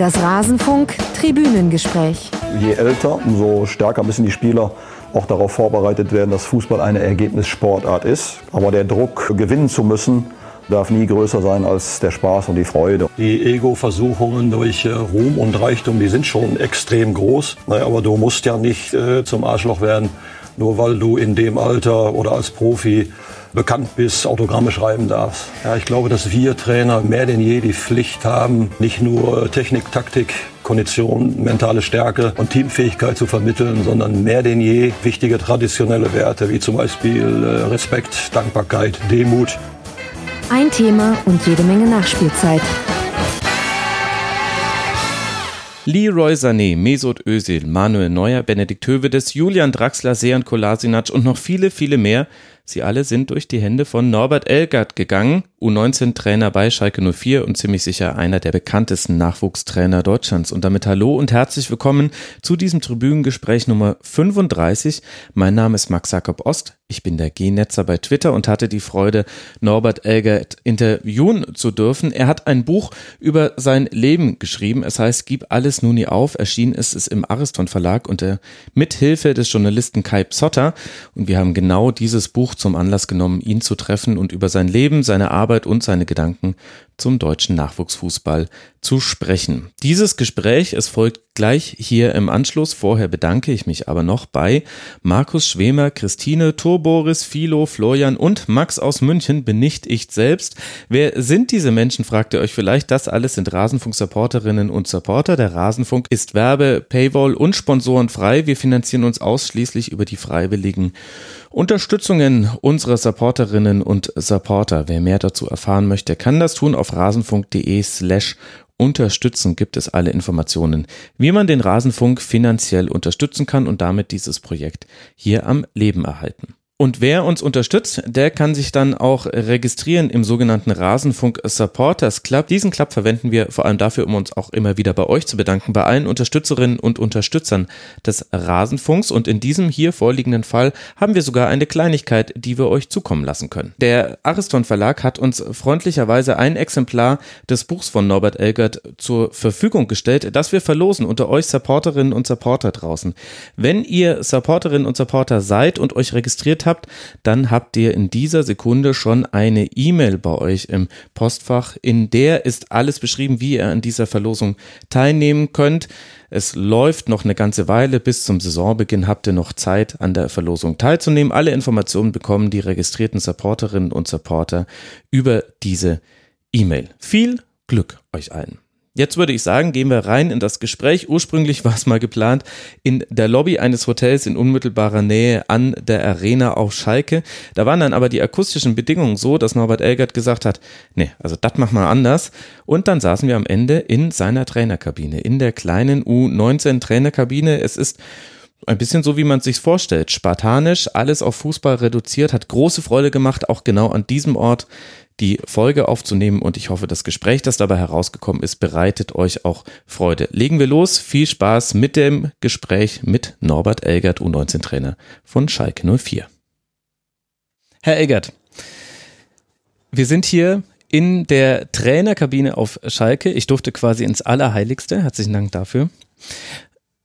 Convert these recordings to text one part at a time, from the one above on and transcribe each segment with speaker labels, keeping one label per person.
Speaker 1: Das Rasenfunk Tribünengespräch.
Speaker 2: Je älter, umso stärker müssen die Spieler auch darauf vorbereitet werden, dass Fußball eine Ergebnissportart ist. Aber der Druck, gewinnen zu müssen, darf nie größer sein als der Spaß und die Freude.
Speaker 3: Die Ego-Versuchungen durch äh, Ruhm und Reichtum, die sind schon extrem groß. Naja, aber du musst ja nicht äh, zum Arschloch werden, nur weil du in dem Alter oder als Profi bekannt bist, Autogramme schreiben darfst. Ja, ich glaube, dass wir Trainer mehr denn je die Pflicht haben, nicht nur Technik, Taktik, Kondition, mentale Stärke und Teamfähigkeit zu vermitteln, sondern mehr denn je wichtige traditionelle Werte wie zum Beispiel äh, Respekt, Dankbarkeit, Demut.
Speaker 1: Ein Thema und jede Menge Nachspielzeit.
Speaker 4: Leroy Sané, Mesut Özil, Manuel Neuer, Benedikt Hövedes, Julian Draxler, Sejan Kolasinac und noch viele, viele mehr – Sie alle sind durch die Hände von Norbert Elgert gegangen, U19-Trainer bei Schalke 04 und ziemlich sicher einer der bekanntesten Nachwuchstrainer Deutschlands. Und damit hallo und herzlich willkommen zu diesem Tribünengespräch Nummer 35. Mein Name ist Max Jakob Ost. Ich bin der G-Netzer bei Twitter und hatte die Freude, Norbert Elgert interviewen zu dürfen. Er hat ein Buch über sein Leben geschrieben. Es heißt Gib alles nun nie auf. Erschienen ist es im Ariston Verlag unter Mithilfe des Journalisten Kai Psotter. Und wir haben genau dieses Buch zum Anlass genommen, ihn zu treffen und über sein Leben, seine Arbeit und seine Gedanken zum deutschen Nachwuchsfußball zu sprechen. Dieses Gespräch, es folgt gleich hier im Anschluss. Vorher bedanke ich mich aber noch bei Markus Schwemer, Christine, Turboris, Philo, Florian und Max aus München, bin nicht ich selbst. Wer sind diese Menschen, fragt ihr euch vielleicht. Das alles sind Rasenfunk-Supporterinnen und Supporter. Der Rasenfunk ist Werbe, Paywall und Sponsoren frei. Wir finanzieren uns ausschließlich über die freiwilligen Unterstützungen unserer Supporterinnen und Supporter. Wer mehr dazu erfahren möchte, kann das tun auf rasenfunk.de slash unterstützen gibt es alle Informationen, wie man den Rasenfunk finanziell unterstützen kann und damit dieses Projekt hier am Leben erhalten. Und wer uns unterstützt, der kann sich dann auch registrieren im sogenannten Rasenfunk Supporters Club. Diesen Club verwenden wir vor allem dafür, um uns auch immer wieder bei euch zu bedanken, bei allen Unterstützerinnen und Unterstützern des Rasenfunks. Und in diesem hier vorliegenden Fall haben wir sogar eine Kleinigkeit, die wir euch zukommen lassen können. Der Ariston Verlag hat uns freundlicherweise ein Exemplar des Buchs von Norbert Elgert zur Verfügung gestellt, das wir verlosen unter euch Supporterinnen und Supporter draußen. Wenn ihr Supporterinnen und Supporter seid und euch registriert habt, habt, dann habt ihr in dieser Sekunde schon eine E-Mail bei euch im Postfach. In der ist alles beschrieben, wie ihr an dieser Verlosung teilnehmen könnt. Es läuft noch eine ganze Weile. Bis zum Saisonbeginn habt ihr noch Zeit, an der Verlosung teilzunehmen. Alle Informationen bekommen die registrierten Supporterinnen und Supporter über diese E-Mail. Viel Glück euch allen. Jetzt würde ich sagen, gehen wir rein in das Gespräch. Ursprünglich war es mal geplant in der Lobby eines Hotels in unmittelbarer Nähe an der Arena auf Schalke. Da waren dann aber die akustischen Bedingungen so, dass Norbert Elgert gesagt hat, nee, also das machen wir anders. Und dann saßen wir am Ende in seiner Trainerkabine, in der kleinen U19 Trainerkabine. Es ist ein bisschen so, wie man es sich vorstellt. Spartanisch, alles auf Fußball reduziert, hat große Freude gemacht, auch genau an diesem Ort die Folge aufzunehmen und ich hoffe, das Gespräch, das dabei herausgekommen ist, bereitet euch auch Freude. Legen wir los. Viel Spaß mit dem Gespräch mit Norbert Elgert, U19-Trainer von Schalke 04. Herr Elgert, wir sind hier in der Trainerkabine auf Schalke. Ich durfte quasi ins Allerheiligste. Herzlichen Dank dafür.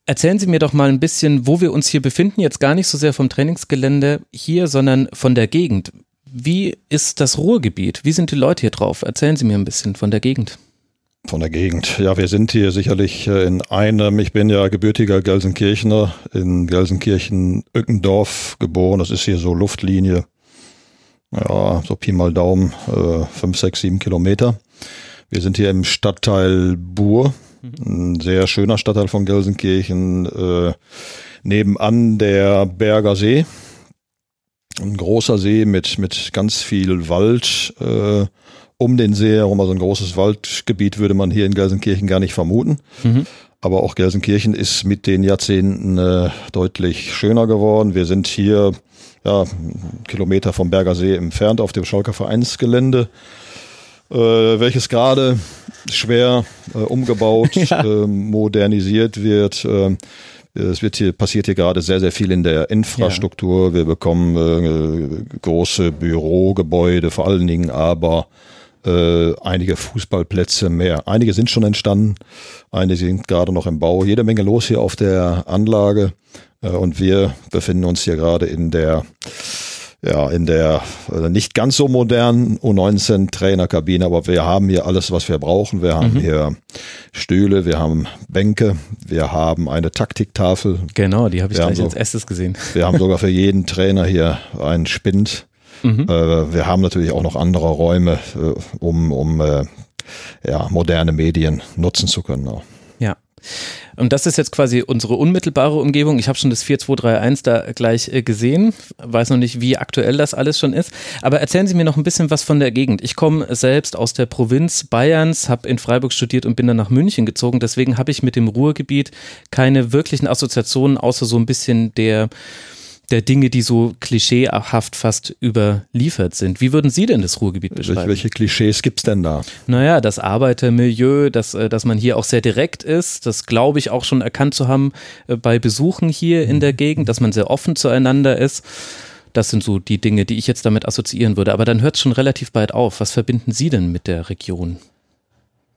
Speaker 4: Erzählen Sie mir doch mal ein bisschen, wo wir uns hier befinden. Jetzt gar nicht so sehr vom Trainingsgelände hier, sondern von der Gegend. Wie ist das Ruhrgebiet? Wie sind die Leute hier drauf? Erzählen Sie mir ein bisschen von der Gegend.
Speaker 3: Von der Gegend. Ja, wir sind hier sicherlich äh, in einem, ich bin ja gebürtiger Gelsenkirchener, in Gelsenkirchen-Ückendorf geboren. Das ist hier so Luftlinie. Ja, so Pi mal Daumen, äh, fünf, sechs, sieben Kilometer. Wir sind hier im Stadtteil Buhr, ein sehr schöner Stadtteil von Gelsenkirchen, äh, nebenan der Berger See ein großer See mit, mit ganz viel Wald äh, um den See herum. Also ein großes Waldgebiet würde man hier in Gelsenkirchen gar nicht vermuten. Mhm. Aber auch Gelsenkirchen ist mit den Jahrzehnten äh, deutlich schöner geworden. Wir sind hier ja, Kilometer vom Berger See entfernt auf dem Schalker Vereinsgelände, äh, welches gerade schwer äh, umgebaut, ja. äh, modernisiert wird. Es wird hier, passiert hier gerade sehr, sehr viel in der Infrastruktur. Ja. Wir bekommen äh, große Bürogebäude, vor allen Dingen aber äh, einige Fußballplätze mehr. Einige sind schon entstanden, einige sind gerade noch im Bau. Jede Menge los hier auf der Anlage äh, und wir befinden uns hier gerade in der ja, in der äh, nicht ganz so modernen U19 Trainerkabine, aber wir haben hier alles, was wir brauchen. Wir haben mhm. hier Stühle, wir haben Bänke, wir haben eine Taktiktafel.
Speaker 4: Genau, die habe ich wir gleich so, als erstes gesehen.
Speaker 3: Wir haben sogar für jeden Trainer hier einen Spind. Mhm. Äh, wir haben natürlich auch noch andere Räume, äh, um, um äh, ja, moderne Medien nutzen zu können. Auch.
Speaker 4: Ja. Und das ist jetzt quasi unsere unmittelbare Umgebung. Ich habe schon das 4231 da gleich äh, gesehen, weiß noch nicht, wie aktuell das alles schon ist. Aber erzählen Sie mir noch ein bisschen was von der Gegend. Ich komme selbst aus der Provinz Bayerns, habe in Freiburg studiert und bin dann nach München gezogen. Deswegen habe ich mit dem Ruhrgebiet keine wirklichen Assoziationen, außer so ein bisschen der der Dinge, die so klischeehaft fast überliefert sind. Wie würden Sie denn das Ruhrgebiet beschreiben?
Speaker 3: Welche Klischees gibt's denn da?
Speaker 4: Naja, das Arbeitermilieu, dass, äh, dass man hier auch sehr direkt ist, das glaube ich auch schon erkannt zu haben äh, bei Besuchen hier in der Gegend, dass man sehr offen zueinander ist. Das sind so die Dinge, die ich jetzt damit assoziieren würde. Aber dann hört es schon relativ bald auf. Was verbinden Sie denn mit der Region?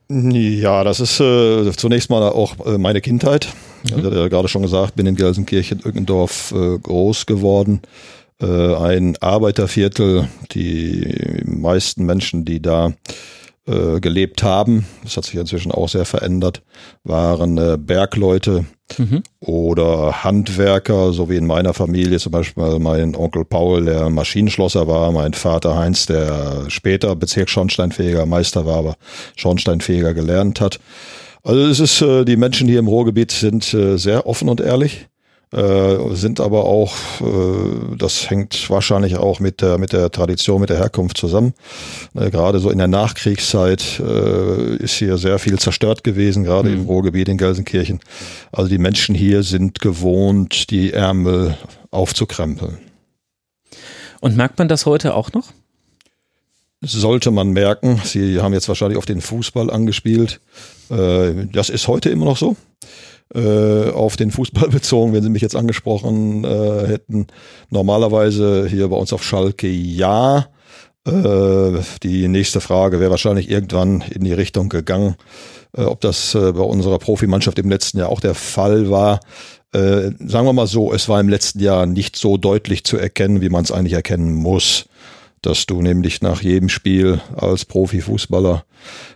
Speaker 3: Ja, das ist äh, zunächst mal auch äh, meine Kindheit. Mhm. Also, ja gerade schon gesagt, bin in Gelsenkirchen, Irgendendorf äh, groß geworden. Äh, ein Arbeiterviertel. Die meisten Menschen, die da äh, gelebt haben, das hat sich inzwischen auch sehr verändert, waren äh, Bergleute mhm. oder Handwerker, so wie in meiner Familie zum Beispiel mein Onkel Paul, der Maschinenschlosser war, mein Vater Heinz, der später Bezirksschornsteinfeger Meister war, aber Schornsteinfeger gelernt hat. Also es ist, äh, die Menschen hier im Ruhrgebiet sind äh, sehr offen und ehrlich äh, sind aber auch, äh, das hängt wahrscheinlich auch mit der, mit der Tradition, mit der Herkunft zusammen. Äh, gerade so in der Nachkriegszeit äh, ist hier sehr viel zerstört gewesen, gerade mhm. im Ruhrgebiet in Gelsenkirchen. Also die Menschen hier sind gewohnt, die Ärmel aufzukrempeln.
Speaker 4: Und merkt man das heute auch noch?
Speaker 3: Sollte man merken. Sie haben jetzt wahrscheinlich auf den Fußball angespielt. Äh, das ist heute immer noch so äh, auf den Fußball bezogen, wenn Sie mich jetzt angesprochen äh, hätten. Normalerweise hier bei uns auf Schalke ja. Die nächste Frage wäre wahrscheinlich irgendwann in die Richtung gegangen, ob das bei unserer Profimannschaft im letzten Jahr auch der Fall war. Sagen wir mal so, es war im letzten Jahr nicht so deutlich zu erkennen, wie man es eigentlich erkennen muss dass du nämlich nach jedem Spiel als Profifußballer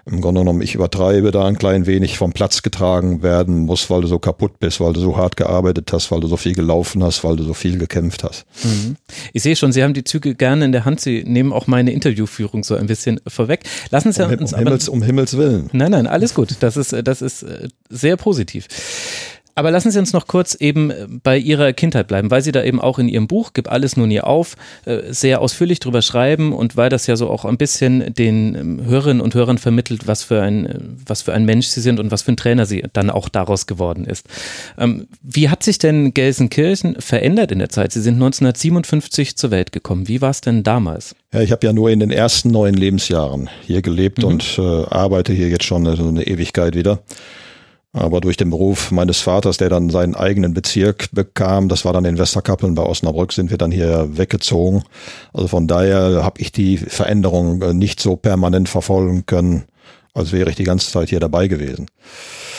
Speaker 3: im Grunde genommen, ich übertreibe da ein klein wenig vom Platz getragen werden muss, weil du so kaputt bist, weil du so hart gearbeitet hast, weil du so viel gelaufen hast, weil du so viel gekämpft hast.
Speaker 4: Mhm. Ich sehe schon, Sie haben die Züge gerne in der Hand. Sie nehmen auch meine Interviewführung so ein bisschen vorweg. Lassen Sie
Speaker 3: um,
Speaker 4: uns
Speaker 3: um aber, Himmels, um Himmels Willen.
Speaker 4: Nein, nein, alles gut. Das ist, das ist äh, sehr positiv. Aber lassen Sie uns noch kurz eben äh, bei Ihrer Kindheit bleiben, weil Sie da eben auch in Ihrem Buch Gib alles nun ihr auf äh, sehr ausführlich drüber schreiben und weil das ja so auch ein bisschen den ähm, Hörerinnen und Hörern vermittelt, was für ein, äh, was für ein Mensch Sie sind und was für ein Trainer Sie dann auch daraus geworden ist. Ähm, wie hat sich denn Gelsenkirchen verändert in der Zeit? Sie sind 1957 zur Welt gekommen. Wie war es denn damals?
Speaker 3: Ja, ich habe ja nur in den ersten neun Lebensjahren hier gelebt mhm. und äh, arbeite hier jetzt schon eine, eine Ewigkeit wieder. Aber durch den Beruf meines Vaters, der dann seinen eigenen Bezirk bekam, das war dann in Westerkappeln bei Osnabrück, sind wir dann hier weggezogen. Also von daher habe ich die Veränderung äh, nicht so permanent verfolgen können, als wäre ich die ganze Zeit hier dabei gewesen.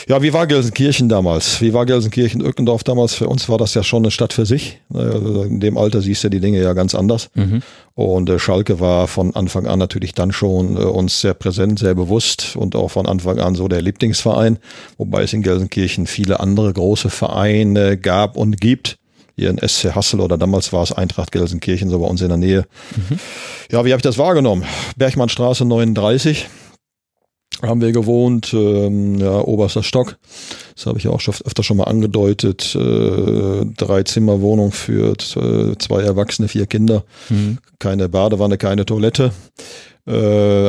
Speaker 3: Ja, wie war Gelsenkirchen damals? Wie war Gelsenkirchen-Ückendorf damals? Für uns war das ja schon eine Stadt für sich. Also in dem Alter siehst du die Dinge ja ganz anders. Mhm. Und äh, Schalke war von Anfang an natürlich dann schon äh, uns sehr präsent, sehr bewusst und auch von Anfang an so der Lieblingsverein. Wobei es in Gelsenkirchen viele andere große Vereine gab und gibt hier in SC Hassel oder damals war es Eintracht Gelsenkirchen, so bei uns in der Nähe. Mhm. Ja, wie habe ich das wahrgenommen? Bergmannstraße 39 haben wir gewohnt, ähm, ja, oberster Stock. Das habe ich auch schon öfter schon mal angedeutet. Äh, drei Zimmer Wohnung für äh, zwei Erwachsene, vier Kinder. Mhm. Keine Badewanne, keine Toilette. Äh,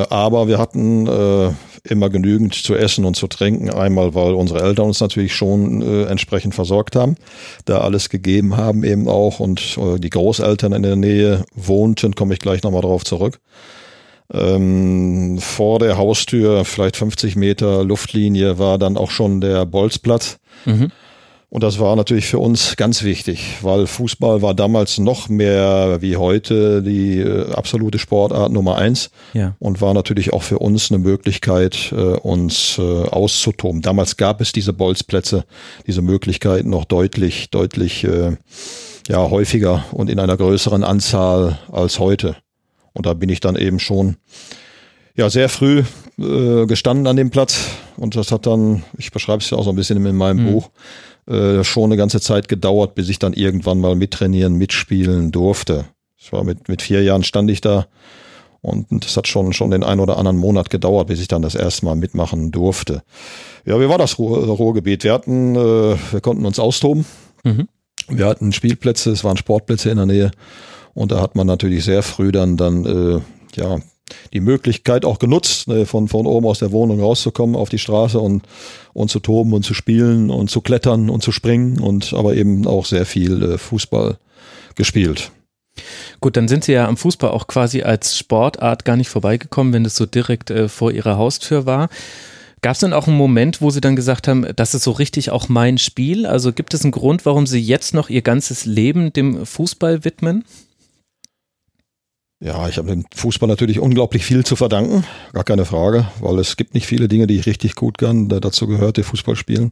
Speaker 3: aber wir hatten äh, immer genügend zu essen und zu trinken. Einmal, weil unsere Eltern uns natürlich schon äh, entsprechend versorgt haben, da alles gegeben haben eben auch und äh, die Großeltern in der Nähe wohnten, komme ich gleich nochmal drauf zurück. Ähm, vor der Haustür, vielleicht 50 Meter Luftlinie, war dann auch schon der Bolzplatz. Mhm. Und das war natürlich für uns ganz wichtig, weil Fußball war damals noch mehr wie heute die äh, absolute Sportart Nummer eins
Speaker 4: Ja.
Speaker 3: und war natürlich auch für uns eine Möglichkeit, äh, uns äh, auszutoben. Damals gab es diese Bolzplätze, diese Möglichkeiten noch deutlich, deutlich äh, ja, häufiger und in einer größeren Anzahl als heute. Und da bin ich dann eben schon ja, sehr früh äh, gestanden an dem Platz und das hat dann, ich beschreibe es ja auch so ein bisschen in meinem
Speaker 4: Mhm.
Speaker 3: Buch, äh, schon eine ganze Zeit gedauert, bis ich dann irgendwann mal mittrainieren, mitspielen durfte. Ich war mit, mit vier Jahren stand ich da und das hat schon, schon den ein oder anderen Monat gedauert, bis ich dann das erste Mal mitmachen durfte. Ja, wie war das Ruhr, Ruhrgebiet? Wir hatten, äh, wir konnten uns austoben.
Speaker 4: Mhm.
Speaker 3: Wir hatten Spielplätze, es waren Sportplätze in der Nähe und da hat man natürlich sehr früh dann, dann äh, ja, die Möglichkeit auch genutzt, ne, von, von oben aus der Wohnung rauszukommen auf die Straße und, und zu toben und zu spielen und zu klettern und zu springen und aber eben auch sehr viel äh, Fußball gespielt.
Speaker 4: Gut, dann sind Sie ja am Fußball auch quasi als Sportart gar nicht vorbeigekommen, wenn es so direkt äh, vor Ihrer Haustür war. Gab es denn auch einen Moment, wo Sie dann gesagt haben, das ist so richtig auch mein Spiel? Also gibt es einen Grund, warum Sie jetzt noch Ihr ganzes Leben dem Fußball widmen?
Speaker 3: Ja, ich habe dem Fußball natürlich unglaublich viel zu verdanken, gar keine Frage, weil es gibt nicht viele Dinge, die ich richtig gut kann. Da dazu gehört der Fußball spielen,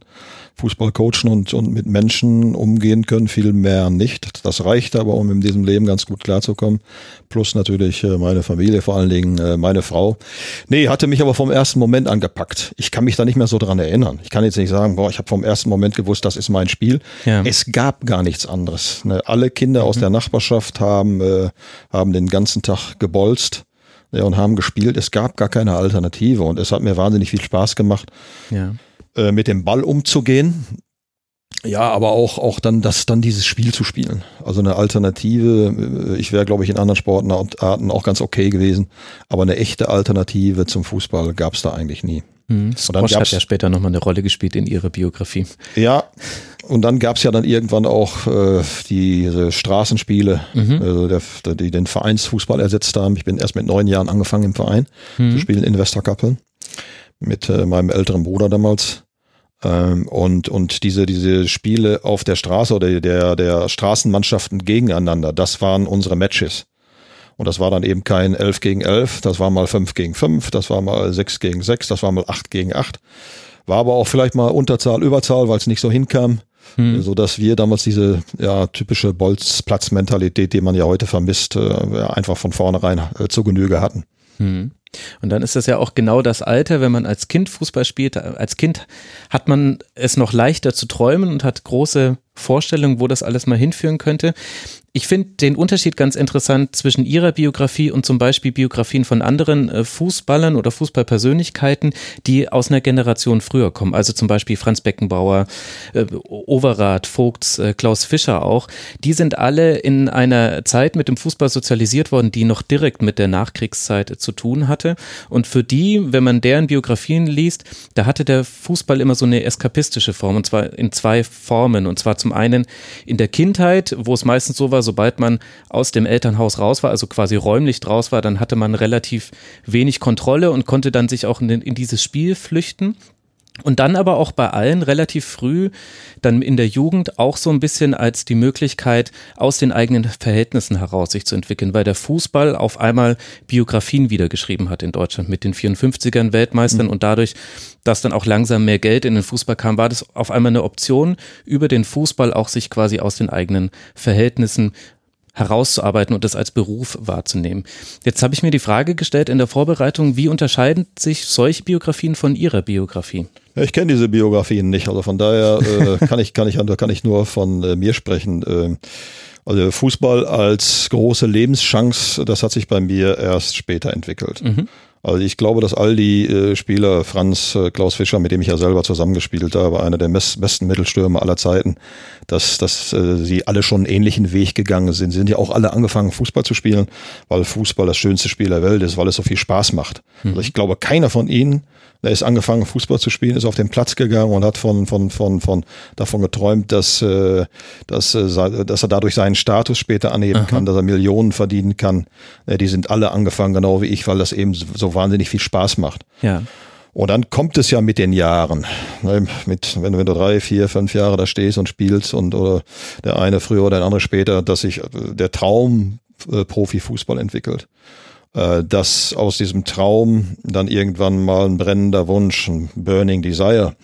Speaker 3: Fußball coachen und, und mit Menschen umgehen können, viel mehr nicht. Das reicht aber, um in diesem Leben ganz gut klarzukommen. Plus natürlich äh, meine Familie, vor allen Dingen äh, meine Frau. Nee, hatte mich aber vom ersten Moment angepackt. Ich kann mich da nicht mehr so dran erinnern. Ich kann jetzt nicht sagen, boah, ich habe vom ersten Moment gewusst, das ist mein Spiel.
Speaker 4: Ja.
Speaker 3: Es gab gar nichts anderes. Ne? Alle Kinder aus der Nachbarschaft haben, äh, haben den ganzen Tag gebolzt ja, und haben gespielt. Es gab gar keine Alternative und es hat mir wahnsinnig viel Spaß gemacht,
Speaker 4: Ja.
Speaker 3: äh, mit dem Ball umzugehen. Ja, aber auch, auch dann, das, dann dieses Spiel zu spielen. Also eine Alternative. äh, Ich wäre, glaube ich, in anderen Sportarten auch ganz okay gewesen. Aber eine echte Alternative zum Fußball gab es da eigentlich nie.
Speaker 4: Mhm.
Speaker 3: Und dann
Speaker 4: Squash hat ja später nochmal eine Rolle gespielt in Ihrer Biografie.
Speaker 3: Ja, und dann gab's ja dann irgendwann auch äh, diese Straßenspiele, also der, der, die den Vereinsfußball ersetzt haben. Ich bin erst mit neun Jahren angefangen im Verein zu spielen in Westerkappeln mit äh, meinem älteren Bruder damals. Ähm, und, und diese, diese Spiele auf der Straße oder der, der Straßenmannschaften gegeneinander, das waren unsere Matches. Und das war dann eben kein 11 gegen 11, das war mal 5 gegen 5, das war mal 6 gegen 6, das war mal 8 gegen 8. War aber auch vielleicht mal Unterzahl, Überzahl, weil es nicht so hinkam. So dass wir damals diese ja, typische Bolzplatz-Mentalität, die man ja heute vermisst, äh, einfach von vornherein äh, zu Genüge hatten.
Speaker 4: Mhm. Und dann ist das ja auch genau das Alter, wenn man als Kind Fußball spielt. Als Kind hat man es noch leichter zu träumen und hat große Vorstellungen, wo das alles mal hinführen könnte. Ich finde den Unterschied ganz interessant zwischen ihrer Biografie und zum Beispiel Biografien von anderen äh, Fußballern oder Fußballpersönlichkeiten, die aus einer Generation früher kommen. Also zum Beispiel Franz Beckenbauer, äh, Overath, Vogts, äh, Klaus Fischer auch. Die sind alle in einer Zeit mit dem Fußball sozialisiert worden, die noch direkt mit der Nachkriegszeit zu tun hatte. Und für die, wenn man deren Biografien liest, da hatte der Fußball immer so eine eskapistische Form und zwar in zwei Formen. Und zwar zum einen in der Kindheit, wo es meistens so war, sobald man aus dem Elternhaus raus war, also quasi räumlich draus war, dann hatte man relativ wenig Kontrolle und konnte dann sich auch in, den, in dieses Spiel flüchten. Und dann aber auch bei allen relativ früh, dann in der Jugend auch so ein bisschen als die Möglichkeit, aus den eigenen Verhältnissen heraus sich zu entwickeln, weil der Fußball auf einmal Biografien wiedergeschrieben hat in Deutschland mit den 54ern Weltmeistern und dadurch, dass dann auch langsam mehr Geld in den Fußball kam, war das auf einmal eine Option, über den Fußball auch sich quasi aus den eigenen Verhältnissen herauszuarbeiten und das als Beruf wahrzunehmen. Jetzt habe ich mir die Frage gestellt in der Vorbereitung, wie unterscheiden sich solche Biografien von Ihrer Biografie?
Speaker 3: Ich kenne diese Biografien nicht, also von daher äh, kann ich kann ich kann ich nur von äh, mir sprechen. Ähm, also Fußball als große Lebenschance, das hat sich bei mir erst später entwickelt. Also ich glaube, dass all die äh, Spieler, Franz, äh, Klaus Fischer, mit dem ich ja selber zusammengespielt habe, einer der besten Mittelstürmer aller Zeiten, dass, dass äh, sie alle schon einen ähnlichen Weg gegangen sind. Sie sind ja auch alle angefangen, Fußball zu spielen, weil Fußball das schönste Spiel der Welt ist, weil es so viel Spaß macht. Also ich glaube, keiner von ihnen, der ist angefangen, Fußball zu spielen, ist auf den Platz gegangen und hat von, von, von, von davon geträumt, dass, äh, dass, äh, dass er dadurch seinen Status später anheben kann, dass er Millionen verdienen kann. Äh, die sind alle angefangen, genau wie ich, weil das eben so so wahnsinnig viel Spaß macht.
Speaker 4: Ja.
Speaker 3: Und dann kommt es ja mit den Jahren. Ne, mit, wenn, wenn du drei, vier, fünf Jahre da stehst und spielst und oder der eine früher oder der andere später, dass sich äh, der Traum äh, Profifußball entwickelt. Äh, dass aus diesem Traum dann irgendwann mal ein brennender Wunsch, ein Burning Desire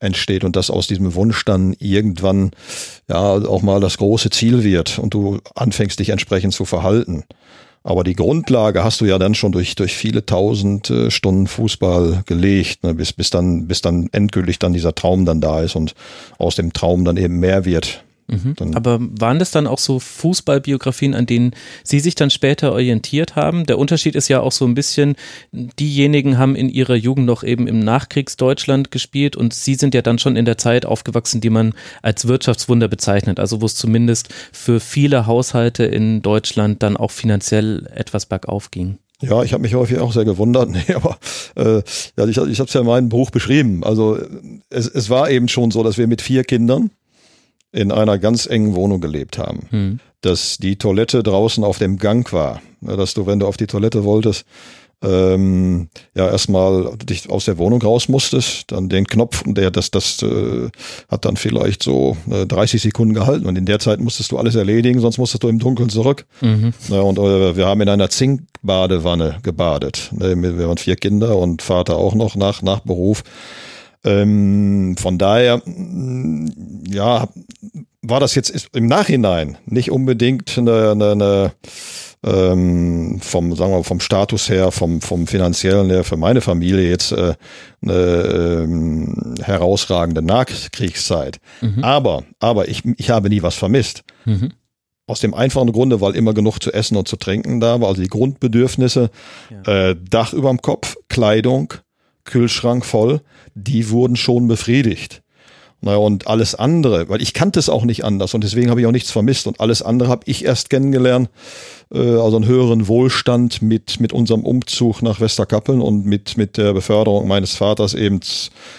Speaker 3: entsteht und dass aus diesem Wunsch dann irgendwann ja auch mal das große Ziel wird und du anfängst dich entsprechend zu verhalten. Aber die Grundlage hast du ja dann schon durch, durch viele tausend äh, Stunden Fußball gelegt, ne, bis, bis, dann, bis dann endgültig dann dieser Traum dann da ist und aus dem Traum dann eben mehr wird.
Speaker 4: Mhm. Aber waren das dann auch so Fußballbiografien, an denen Sie sich dann später orientiert haben? Der Unterschied ist ja auch so ein bisschen, diejenigen haben in ihrer Jugend noch eben im Nachkriegsdeutschland gespielt und Sie sind ja dann schon in der Zeit aufgewachsen, die man als Wirtschaftswunder bezeichnet, also wo es zumindest für viele Haushalte in Deutschland dann auch finanziell etwas bergauf ging.
Speaker 3: Ja, ich habe mich häufig auch sehr gewundert. Nee, aber äh, ja, ich, ich habe es ja in meinem Buch beschrieben. Also es, es war eben schon so, dass wir mit vier Kindern in einer ganz engen Wohnung gelebt haben. Hm. Dass die Toilette draußen auf dem Gang war. Dass du, wenn du auf die Toilette wolltest, ähm, ja erstmal dich aus der Wohnung raus musstest, dann den Knopf und der das das äh, hat dann vielleicht so äh, 30 Sekunden gehalten und in der Zeit musstest du alles erledigen, sonst musstest du im Dunkeln zurück. Mhm. Ja, und äh, wir haben in einer Zinkbadewanne gebadet. Ne, wir waren vier Kinder und Vater auch noch nach nach Beruf. Ähm, von daher, mm, ja, war das jetzt im Nachhinein nicht unbedingt eine, eine, eine ähm, vom, sagen wir, vom Status her, vom, vom finanziellen her für meine Familie jetzt äh, eine ähm, herausragende Nachkriegszeit. Mhm. Aber, aber ich, ich habe nie was vermisst. Mhm. Aus dem einfachen Grunde, weil immer genug zu essen und zu trinken da war, also die Grundbedürfnisse, ja. äh, Dach überm Kopf, Kleidung, Kühlschrank voll, die wurden schon befriedigt. Naja, und alles andere, weil ich kannte es auch nicht anders und deswegen habe ich auch nichts vermisst. Und alles andere habe ich erst kennengelernt, äh, also einen höheren Wohlstand mit, mit unserem Umzug nach Westerkappeln und mit, mit der Beförderung meines Vaters eben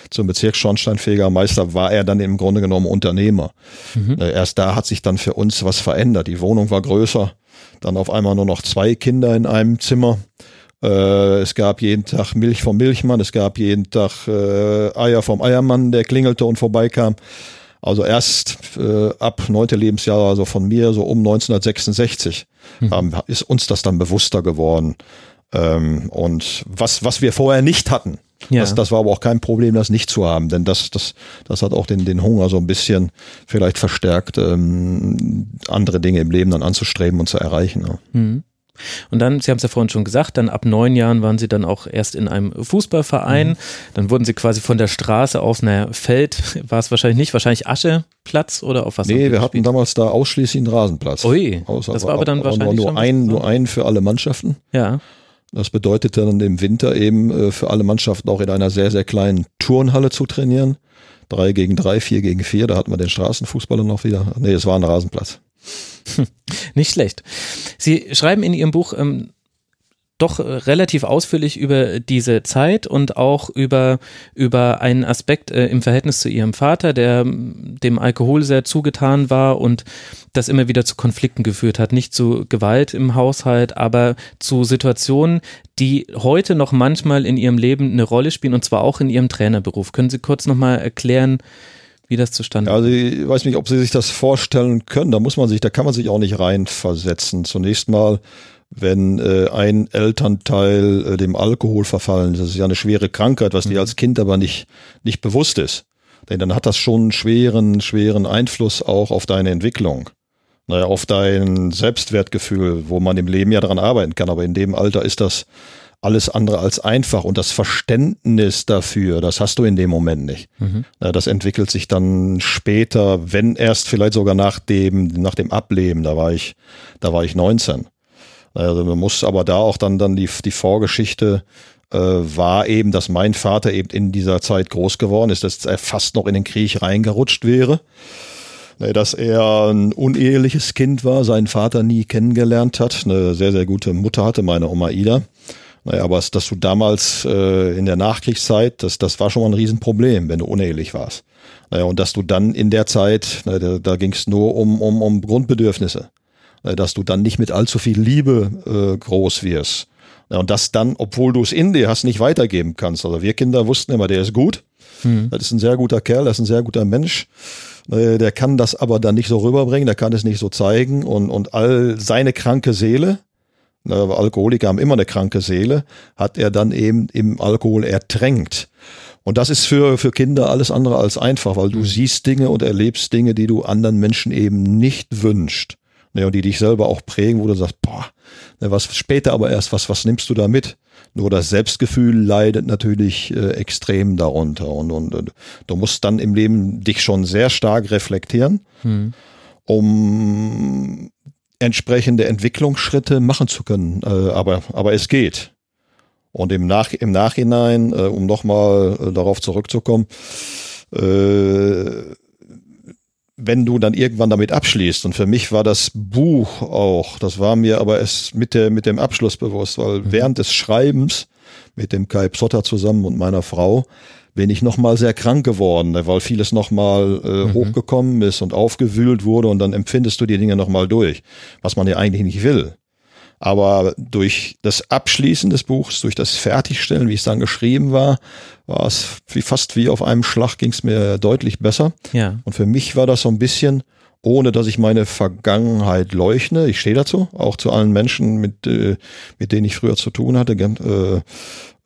Speaker 3: zum Bezirksschornsteinfegermeister war er dann im Grunde genommen Unternehmer. Mhm. Äh, erst da hat sich dann für uns was verändert. Die Wohnung war größer, dann auf einmal nur noch zwei Kinder in einem Zimmer. Äh, es gab jeden Tag Milch vom Milchmann, es gab jeden Tag äh, Eier vom Eiermann, der klingelte und vorbeikam. Also erst äh, ab neunte Lebensjahr, also von mir so um 1966, mhm. ähm, ist uns das dann bewusster geworden. Ähm, und was, was wir vorher nicht hatten, ja. das, das war aber auch kein Problem, das nicht zu haben, denn das, das, das hat auch den, den Hunger so ein bisschen vielleicht verstärkt, ähm, andere Dinge im Leben dann anzustreben und zu erreichen. Ja. Mhm.
Speaker 4: Und dann, Sie haben es ja vorhin schon gesagt, dann ab neun Jahren waren Sie dann auch erst in einem Fußballverein. Mhm. Dann wurden Sie quasi von der Straße auf einer Feld, war es wahrscheinlich nicht, wahrscheinlich Ascheplatz oder auf was?
Speaker 3: Nee, wir hatten damals da ausschließlich einen Rasenplatz.
Speaker 4: Ui, Außer, das war aber dann wahrscheinlich
Speaker 3: nur, ein, nur einen für alle Mannschaften.
Speaker 4: Ja.
Speaker 3: Das bedeutet dann im Winter eben äh, für alle Mannschaften auch in einer sehr, sehr kleinen Turnhalle zu trainieren. Drei gegen drei, vier gegen vier, da hatten wir den Straßenfußballer noch wieder. Nee, es war ein Rasenplatz.
Speaker 4: Nicht schlecht. Sie schreiben in Ihrem Buch ähm, doch relativ ausführlich über diese Zeit und auch über, über einen Aspekt äh, im Verhältnis zu ihrem Vater, der dem Alkohol sehr zugetan war und das immer wieder zu Konflikten geführt hat. Nicht zu Gewalt im Haushalt, aber zu Situationen, die heute noch manchmal in ihrem Leben eine Rolle spielen und zwar auch in ihrem Trainerberuf. Können Sie kurz nochmal erklären, wie das zustande
Speaker 3: Also ich weiß nicht, ob Sie sich das vorstellen können. Da muss man sich, da kann man sich auch nicht reinversetzen. Zunächst mal, wenn äh, ein Elternteil äh, dem Alkohol verfallen ist, das ist ja eine schwere Krankheit, was mhm. dir als Kind aber nicht, nicht bewusst ist. Denn dann hat das schon einen schweren, schweren Einfluss auch auf deine Entwicklung. Naja, auf dein Selbstwertgefühl, wo man im Leben ja daran arbeiten kann. Aber in dem Alter ist das alles andere als einfach und das Verständnis dafür, das hast du in dem Moment nicht. Mhm. Das entwickelt sich dann später, wenn erst vielleicht sogar nach dem, nach dem Ableben, da war ich, da war ich 19. Also man muss aber da auch dann, dann die, die Vorgeschichte äh, war eben, dass mein Vater eben in dieser Zeit groß geworden ist, dass er fast noch in den Krieg reingerutscht wäre dass er ein uneheliches Kind war, seinen Vater nie kennengelernt hat, eine sehr, sehr gute Mutter hatte, meine Oma Ida. Naja, aber dass du damals äh, in der Nachkriegszeit, das, das war schon mal ein Riesenproblem, wenn du unehelich warst. Naja, und dass du dann in der Zeit, na, da, da ging es nur um, um, um Grundbedürfnisse, dass du dann nicht mit allzu viel Liebe äh, groß wirst. Und das dann, obwohl du es in dir hast, nicht weitergeben kannst. Also wir Kinder wussten immer, der ist gut. Mhm. Das ist ein sehr guter Kerl, das ist ein sehr guter Mensch. Äh, der kann das aber dann nicht so rüberbringen, der kann es nicht so zeigen und, und all seine kranke Seele, ne, Alkoholiker haben immer eine kranke Seele, hat er dann eben im Alkohol ertränkt. Und das ist für, für Kinder alles andere als einfach, weil du mhm. siehst Dinge und erlebst Dinge, die du anderen Menschen eben nicht wünscht. Ne, und die dich selber auch prägen, wo du sagst, boah, ne, was später aber erst, was, was nimmst du da mit? Nur das Selbstgefühl leidet natürlich äh, extrem darunter. Und, und, und, du musst dann im Leben dich schon sehr stark reflektieren, hm. um entsprechende Entwicklungsschritte machen zu können. Äh, aber, aber es geht. Und im, Nach im Nachhinein, äh, um nochmal äh, darauf zurückzukommen, äh, wenn du dann irgendwann damit abschließt, und für mich war das Buch auch, das war mir aber es mit, der, mit dem Abschluss bewusst, weil mhm. während des Schreibens mit dem Kai Psotter zusammen und meiner Frau bin ich nochmal sehr krank geworden, weil vieles nochmal äh, mhm. hochgekommen ist und aufgewühlt wurde und dann empfindest du die Dinge nochmal durch, was man ja eigentlich nicht will. Aber durch das Abschließen des Buchs, durch das Fertigstellen, wie es dann geschrieben war, war es wie fast wie auf einem Schlag ging es mir deutlich besser. Ja. Und für mich war das so ein bisschen, ohne dass ich meine Vergangenheit leugne. Ich stehe dazu, auch zu allen Menschen, mit, äh, mit denen ich früher zu tun hatte. Äh,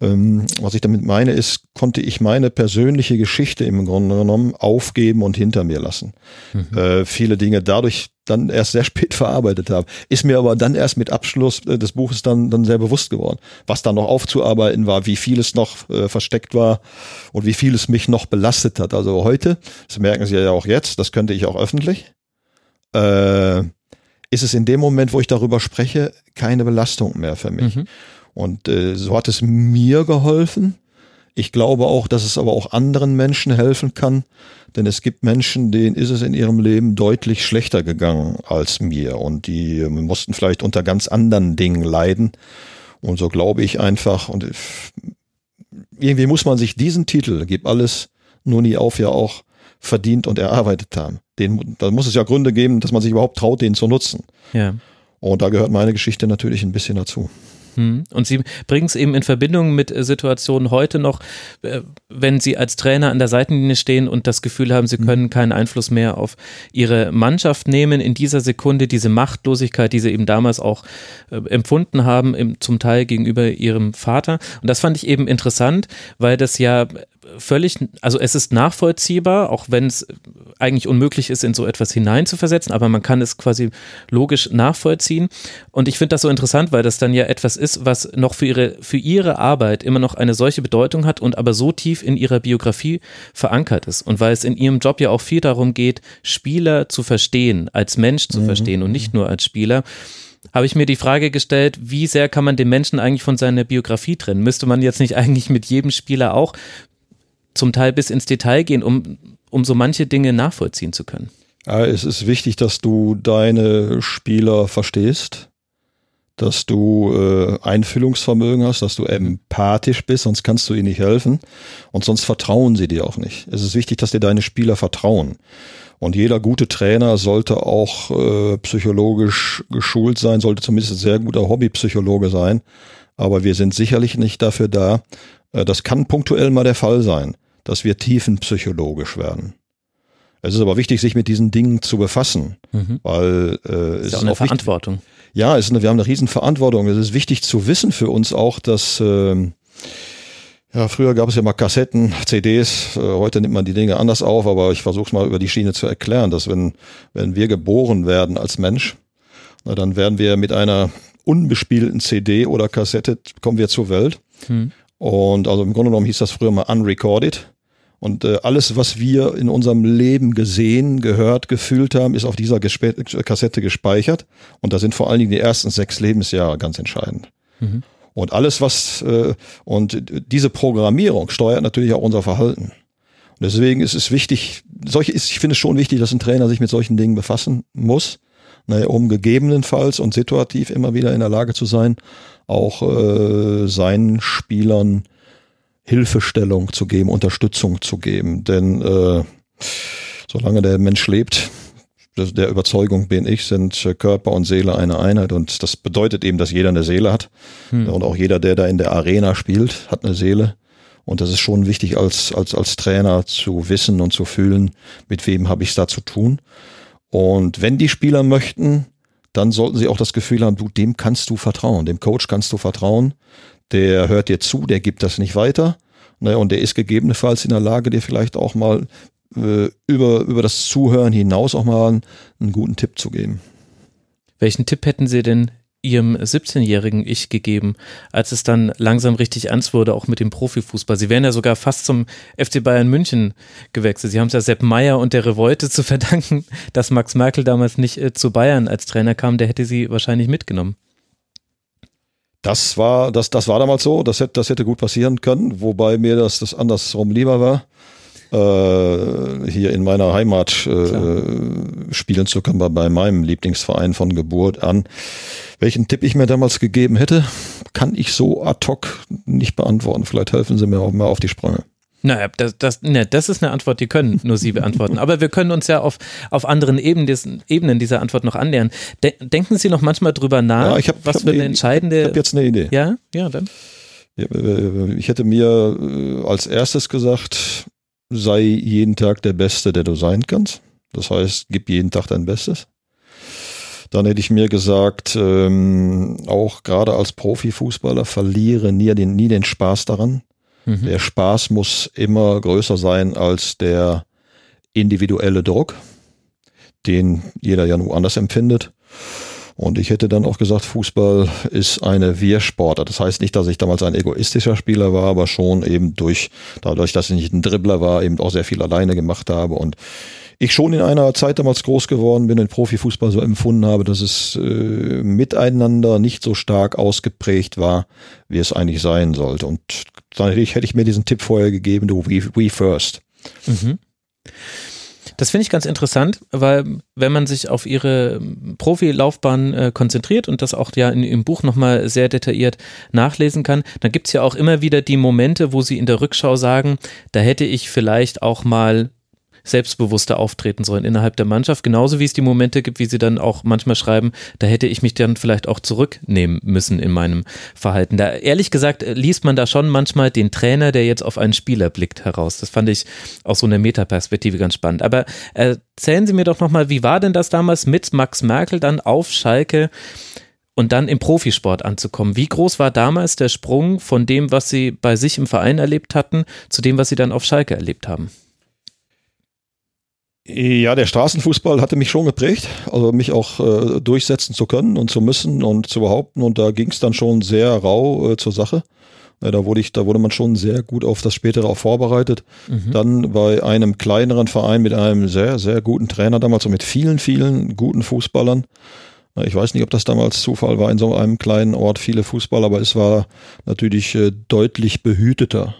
Speaker 3: ähm, was ich damit meine, ist, konnte ich meine persönliche Geschichte im Grunde genommen aufgeben und hinter mir lassen. Mhm. Äh, viele Dinge dadurch dann erst sehr spät verarbeitet habe. Ist mir aber dann erst mit Abschluss äh, des Buches dann, dann sehr bewusst geworden, was da noch aufzuarbeiten war, wie viel es noch äh, versteckt war und wie viel es mich noch belastet hat. Also heute, das merken Sie ja auch jetzt, das könnte ich auch öffentlich, äh, ist es in dem Moment, wo ich darüber spreche, keine Belastung mehr für mich. Mhm. Und äh, so hat es mir geholfen. Ich glaube auch, dass es aber auch anderen Menschen helfen kann, denn es gibt Menschen, denen ist es in ihrem Leben deutlich schlechter gegangen als mir und die äh, mussten vielleicht unter ganz anderen Dingen leiden. Und so glaube ich einfach, und irgendwie muss man sich diesen Titel, gib alles nur nie auf, ja auch verdient und erarbeitet haben. Den, da muss es ja Gründe geben, dass man sich überhaupt traut, den zu nutzen. Ja. Und da gehört meine Geschichte natürlich ein bisschen dazu.
Speaker 4: Hm. Und Sie bringen es eben in Verbindung mit äh, Situationen heute noch, äh, wenn Sie als Trainer an der Seitenlinie stehen und das Gefühl haben, Sie hm. können keinen Einfluss mehr auf Ihre Mannschaft nehmen. In dieser Sekunde diese Machtlosigkeit, die Sie eben damals auch äh, empfunden haben, zum Teil gegenüber Ihrem Vater. Und das fand ich eben interessant, weil das ja völlig, also es ist nachvollziehbar, auch wenn es eigentlich unmöglich ist, in so etwas hineinzuversetzen, aber man kann es quasi logisch nachvollziehen. Und ich finde das so interessant, weil das dann ja etwas ist, was noch für ihre, für ihre Arbeit immer noch eine solche Bedeutung hat und aber so tief in ihrer Biografie verankert ist. Und weil es in ihrem Job ja auch viel darum geht, Spieler zu verstehen, als Mensch zu mhm. verstehen und nicht nur als Spieler habe ich mir die Frage gestellt, wie sehr kann man den Menschen eigentlich von seiner Biografie trennen? Müsste man jetzt nicht eigentlich mit jedem Spieler auch zum Teil bis ins Detail gehen, um, um so manche Dinge nachvollziehen zu können.
Speaker 3: Ja, es ist wichtig, dass du deine Spieler verstehst, dass du äh, Einfühlungsvermögen hast, dass du empathisch bist, sonst kannst du ihnen nicht helfen und sonst vertrauen sie dir auch nicht. Es ist wichtig, dass dir deine Spieler vertrauen. Und jeder gute Trainer sollte auch äh, psychologisch geschult sein, sollte zumindest ein sehr guter Hobbypsychologe sein. Aber wir sind sicherlich nicht dafür da. Äh, das kann punktuell mal der Fall sein dass wir tiefenpsychologisch werden. Es ist aber wichtig, sich mit diesen Dingen zu befassen, mhm. weil äh, es ist,
Speaker 4: ist eine Verantwortung.
Speaker 3: Wichtig, ja, es ist eine, wir haben eine Riesenverantwortung. Es ist wichtig zu wissen für uns auch, dass äh, ja, früher gab es ja mal Kassetten, CDs, äh, heute nimmt man die Dinge anders auf, aber ich versuche es mal über die Schiene zu erklären, dass wenn, wenn wir geboren werden als Mensch, na, dann werden wir mit einer unbespielten CD oder Kassette, kommen wir zur Welt. Hm. Und also im Grunde genommen hieß das früher mal unrecorded. Und äh, alles, was wir in unserem Leben gesehen, gehört, gefühlt haben, ist auf dieser Gespe Kassette gespeichert. Und da sind vor allen Dingen die ersten sechs Lebensjahre ganz entscheidend. Mhm. Und alles, was äh, und diese Programmierung steuert natürlich auch unser Verhalten. Und deswegen ist es wichtig, solche ist, ich finde es schon wichtig, dass ein Trainer sich mit solchen Dingen befassen muss, ne, um gegebenenfalls und situativ immer wieder in der Lage zu sein, auch äh, seinen Spielern Hilfestellung zu geben, Unterstützung zu geben. Denn äh, solange der Mensch lebt, der Überzeugung bin ich, sind Körper und Seele eine Einheit und das bedeutet eben, dass jeder eine Seele hat hm. und auch jeder, der da in der Arena spielt, hat eine Seele. Und das ist schon wichtig als, als, als Trainer zu wissen und zu fühlen, mit wem habe ich es da zu tun. Und wenn die Spieler möchten, dann sollten sie auch das Gefühl haben, du, dem kannst du vertrauen, dem Coach kannst du vertrauen, der hört dir zu, der gibt das nicht weiter. Ne, und der ist gegebenenfalls in der Lage, dir vielleicht auch mal äh, über, über das Zuhören hinaus auch mal einen, einen guten Tipp zu geben.
Speaker 4: Welchen Tipp hätten Sie denn ihrem 17-jährigen Ich gegeben, als es dann langsam richtig ernst wurde, auch mit dem Profifußball. Sie wären ja sogar fast zum FC Bayern München gewechselt. Sie haben es ja Sepp Meier und der Revolte zu verdanken, dass Max Merkel damals nicht äh, zu Bayern als Trainer kam. Der hätte sie wahrscheinlich mitgenommen.
Speaker 3: Das war, das, das war damals so. Das hätte, das hätte gut passieren können, wobei mir das, das andersrum lieber war hier in meiner Heimat äh, spielen zu können, bei, bei meinem Lieblingsverein von Geburt an. Welchen Tipp ich mir damals gegeben hätte, kann ich so ad hoc nicht beantworten. Vielleicht helfen Sie mir auch mal auf die Sprünge.
Speaker 4: Naja, das, das, ne, das ist eine Antwort, die können nur Sie beantworten. Aber wir können uns ja auf, auf anderen Ebenen, des, Ebenen dieser Antwort noch annähern. De denken Sie noch manchmal drüber nach,
Speaker 3: ja, ich hab,
Speaker 4: was
Speaker 3: ich
Speaker 4: für eine, eine entscheidende.
Speaker 3: Ich habe jetzt eine Idee.
Speaker 4: Ja, ja, dann.
Speaker 3: Äh, ich hätte mir äh, als erstes gesagt, sei jeden Tag der Beste, der du sein kannst. Das heißt, gib jeden Tag dein Bestes. Dann hätte ich mir gesagt, ähm, auch gerade als Profifußballer verliere nie den, nie den Spaß daran. Mhm. Der Spaß muss immer größer sein als der individuelle Druck, den jeder ja nur anders empfindet. Und ich hätte dann auch gesagt, Fußball ist eine Wir-Sportart. Das heißt nicht, dass ich damals ein egoistischer Spieler war, aber schon eben durch, dadurch, dass ich nicht ein Dribbler war, eben auch sehr viel alleine gemacht habe und ich schon in einer Zeit damals groß geworden bin, den Profifußball so empfunden habe, dass es äh, miteinander nicht so stark ausgeprägt war, wie es eigentlich sein sollte. Und dann hätte ich, hätte ich mir diesen Tipp vorher gegeben, du, we, we first. Mhm.
Speaker 4: Das finde ich ganz interessant, weil wenn man sich auf ihre Profilaufbahn äh, konzentriert und das auch ja in, im Buch nochmal sehr detailliert nachlesen kann, dann gibt es ja auch immer wieder die Momente, wo sie in der Rückschau sagen, da hätte ich vielleicht auch mal selbstbewusster auftreten sollen innerhalb der Mannschaft. Genauso wie es die Momente gibt, wie sie dann auch manchmal schreiben, da hätte ich mich dann vielleicht auch zurücknehmen müssen in meinem Verhalten. Da ehrlich gesagt äh, liest man da schon manchmal den Trainer, der jetzt auf einen Spieler blickt, heraus. Das fand ich aus so einer Metaperspektive ganz spannend. Aber erzählen Sie mir doch nochmal, wie war denn das damals mit Max Merkel dann auf Schalke? und dann im Profisport anzukommen. Wie groß war damals der Sprung von dem, was Sie bei sich im Verein erlebt hatten, zu dem, was Sie dann auf Schalke erlebt haben?
Speaker 3: Ja, der Straßenfußball hatte mich schon geprägt, also mich auch äh, durchsetzen zu können und zu müssen und zu behaupten. Und da ging es dann schon sehr rau äh, zur Sache. Ja, da wurde ich, da wurde man schon sehr gut auf das spätere auch vorbereitet. Mhm. Dann bei einem kleineren Verein mit einem sehr, sehr guten Trainer damals und mit vielen, vielen guten Fußballern. Ich weiß nicht, ob das damals Zufall war in so einem kleinen Ort viele Fußballer, aber es war natürlich äh, deutlich behüteter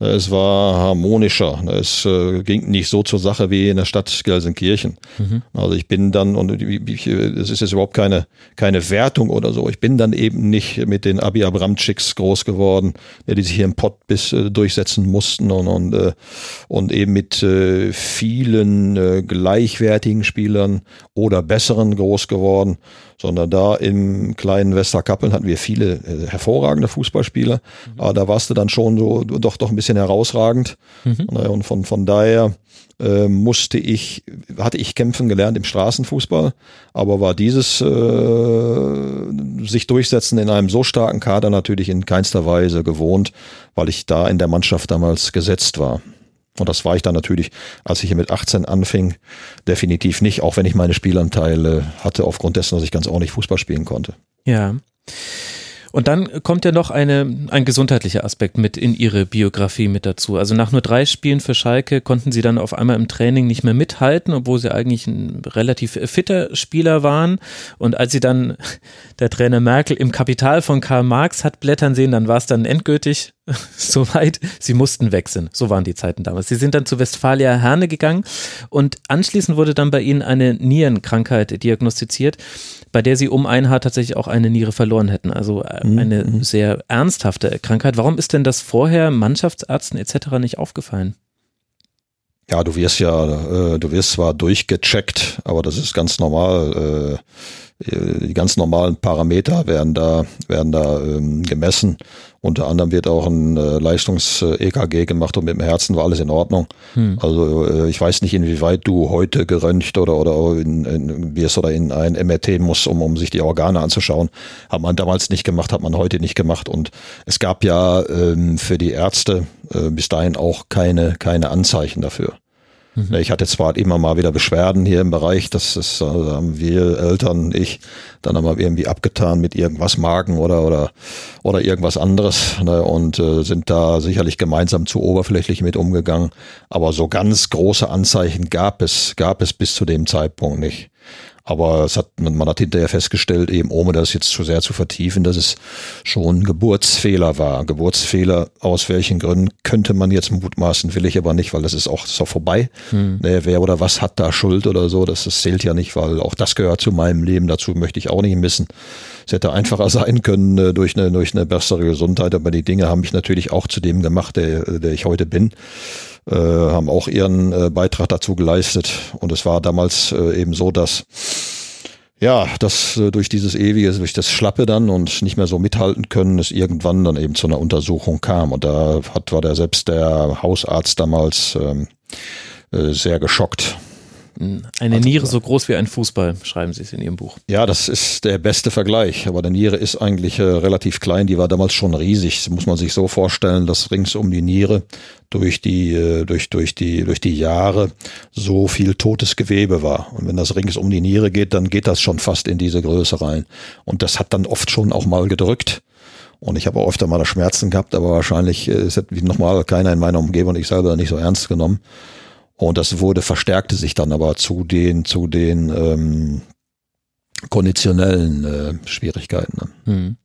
Speaker 3: es war harmonischer. Es äh, ging nicht so zur Sache wie in der Stadt Gelsenkirchen. Mhm. Also ich bin dann, und es ist jetzt überhaupt keine, keine Wertung oder so, ich bin dann eben nicht mit den Abi Abramczyks groß geworden, die sich hier im Pott bis äh, durchsetzen mussten und, und, äh, und eben mit vielen gleichwertigen Spielern oder besseren groß geworden, sondern da im kleinen Westerkappeln hatten wir viele äh, hervorragende Fußballspieler, mhm. aber da warst du dann schon so doch doch ein bisschen herausragend mhm. und von von daher äh, musste ich hatte ich kämpfen gelernt im Straßenfußball, aber war dieses äh, sich durchsetzen in einem so starken Kader natürlich in keinster Weise gewohnt, weil ich da in der Mannschaft damals gesetzt war. Und das war ich dann natürlich, als ich hier mit 18 anfing, definitiv nicht, auch wenn ich meine Spielanteile hatte, aufgrund dessen, dass ich ganz ordentlich Fußball spielen konnte.
Speaker 4: Ja. Und dann kommt ja noch eine, ein gesundheitlicher Aspekt mit in ihre Biografie mit dazu. Also nach nur drei Spielen für Schalke konnten sie dann auf einmal im Training nicht mehr mithalten, obwohl sie eigentlich ein relativ fitter Spieler waren. Und als sie dann der Trainer Merkel im Kapital von Karl Marx hat blättern sehen, dann war es dann endgültig soweit. Sie mussten wechseln. So waren die Zeiten damals. Sie sind dann zu Westfalia Herne gegangen und anschließend wurde dann bei ihnen eine Nierenkrankheit diagnostiziert bei der sie um ein Haar tatsächlich auch eine Niere verloren hätten. Also äh, mhm, eine mhm. sehr ernsthafte Krankheit. Warum ist denn das vorher Mannschaftsärzten etc. nicht aufgefallen?
Speaker 3: Ja, du wirst ja, äh, du wirst zwar durchgecheckt, aber das ist ganz normal. Äh, die ganz normalen Parameter werden da, werden da ähm, gemessen. Unter anderem wird auch ein äh, Leistungs-EKG gemacht und mit dem Herzen war alles in Ordnung. Hm. Also äh, ich weiß nicht, inwieweit du heute geröntgt oder, oder in, in, wirst oder in ein MRT musst, um, um sich die Organe anzuschauen. Hat man damals nicht gemacht, hat man heute nicht gemacht. Und es gab ja ähm, für die Ärzte äh, bis dahin auch keine, keine Anzeichen dafür. Mhm. Ich hatte zwar immer mal wieder Beschwerden hier im Bereich, das ist, also haben wir Eltern, ich, dann haben wir irgendwie abgetan mit irgendwas Magen oder oder oder irgendwas anderes ne, und äh, sind da sicherlich gemeinsam zu oberflächlich mit umgegangen. Aber so ganz große Anzeichen gab es gab es bis zu dem Zeitpunkt nicht. Aber es hat, man hat hinterher festgestellt, eben ohne das jetzt zu sehr zu vertiefen, dass es schon Geburtsfehler war. Geburtsfehler, aus welchen Gründen könnte man jetzt mutmaßen, will ich aber nicht, weil das ist auch, ist auch vorbei. Hm. Ne, wer oder was hat da Schuld oder so, das, das zählt ja nicht, weil auch das gehört zu meinem Leben, dazu möchte ich auch nicht missen. Es hätte einfacher sein können äh, durch eine, durch eine bessere Gesundheit, aber die Dinge haben mich natürlich auch zu dem gemacht, der, der ich heute bin äh, haben auch ihren äh, Beitrag dazu geleistet. Und es war damals äh, eben so, dass ja, dass äh, durch dieses ewige, durch das Schlappe dann und nicht mehr so mithalten können, es irgendwann dann eben zu einer Untersuchung kam. Und da hat, war der selbst der Hausarzt damals ähm, äh, sehr geschockt.
Speaker 4: Eine also, Niere so groß wie ein Fußball, schreiben Sie es in Ihrem Buch.
Speaker 3: Ja, das ist der beste Vergleich. Aber der Niere ist eigentlich äh, relativ klein. Die war damals schon riesig. Das muss man sich so vorstellen, dass rings um die Niere durch die, äh, durch, durch die, durch die Jahre so viel totes Gewebe war. Und wenn das rings um die Niere geht, dann geht das schon fast in diese Größe rein. Und das hat dann oft schon auch mal gedrückt. Und ich habe auch öfter mal Schmerzen gehabt, aber wahrscheinlich, äh, es hat nochmal keiner in meiner Umgebung und ich selber nicht so ernst genommen. Und das wurde, verstärkte sich dann aber zu den, zu den ähm, konditionellen äh, Schwierigkeiten.
Speaker 4: Ne? Hm.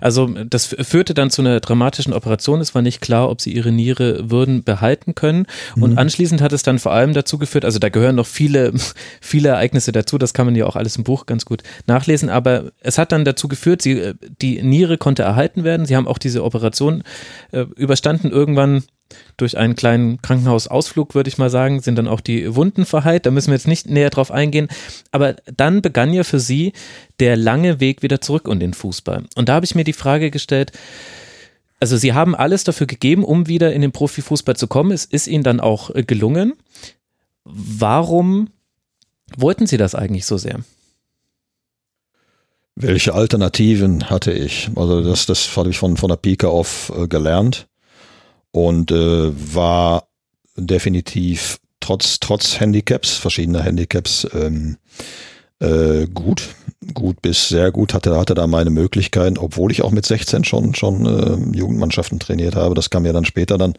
Speaker 4: Also das führte dann zu einer dramatischen Operation. Es war nicht klar, ob sie ihre Niere würden behalten können. Und mhm. anschließend hat es dann vor allem dazu geführt, also da gehören noch viele, viele Ereignisse dazu, das kann man ja auch alles im Buch ganz gut nachlesen, aber es hat dann dazu geführt, sie, die Niere konnte erhalten werden. Sie haben auch diese Operation äh, überstanden. Irgendwann durch einen kleinen Krankenhausausflug, würde ich mal sagen, sind dann auch die Wunden verheilt. Da müssen wir jetzt nicht näher drauf eingehen. Aber dann begann ja für sie der lange Weg wieder zurück in den Fußball. Und da habe ich mir die Frage gestellt, also sie haben alles dafür gegeben, um wieder in den Profifußball zu kommen. Es ist ihnen dann auch äh, gelungen. Warum wollten sie das eigentlich so sehr?
Speaker 3: Welche Alternativen hatte ich? Also das, das habe ich von, von der Pike auf äh, gelernt und äh, war definitiv trotz, trotz Handicaps, verschiedener Handicaps, ähm, äh, gut, gut bis sehr gut, hatte, hatte da meine Möglichkeiten, obwohl ich auch mit 16 schon, schon äh, Jugendmannschaften trainiert habe. Das kam ja dann später dann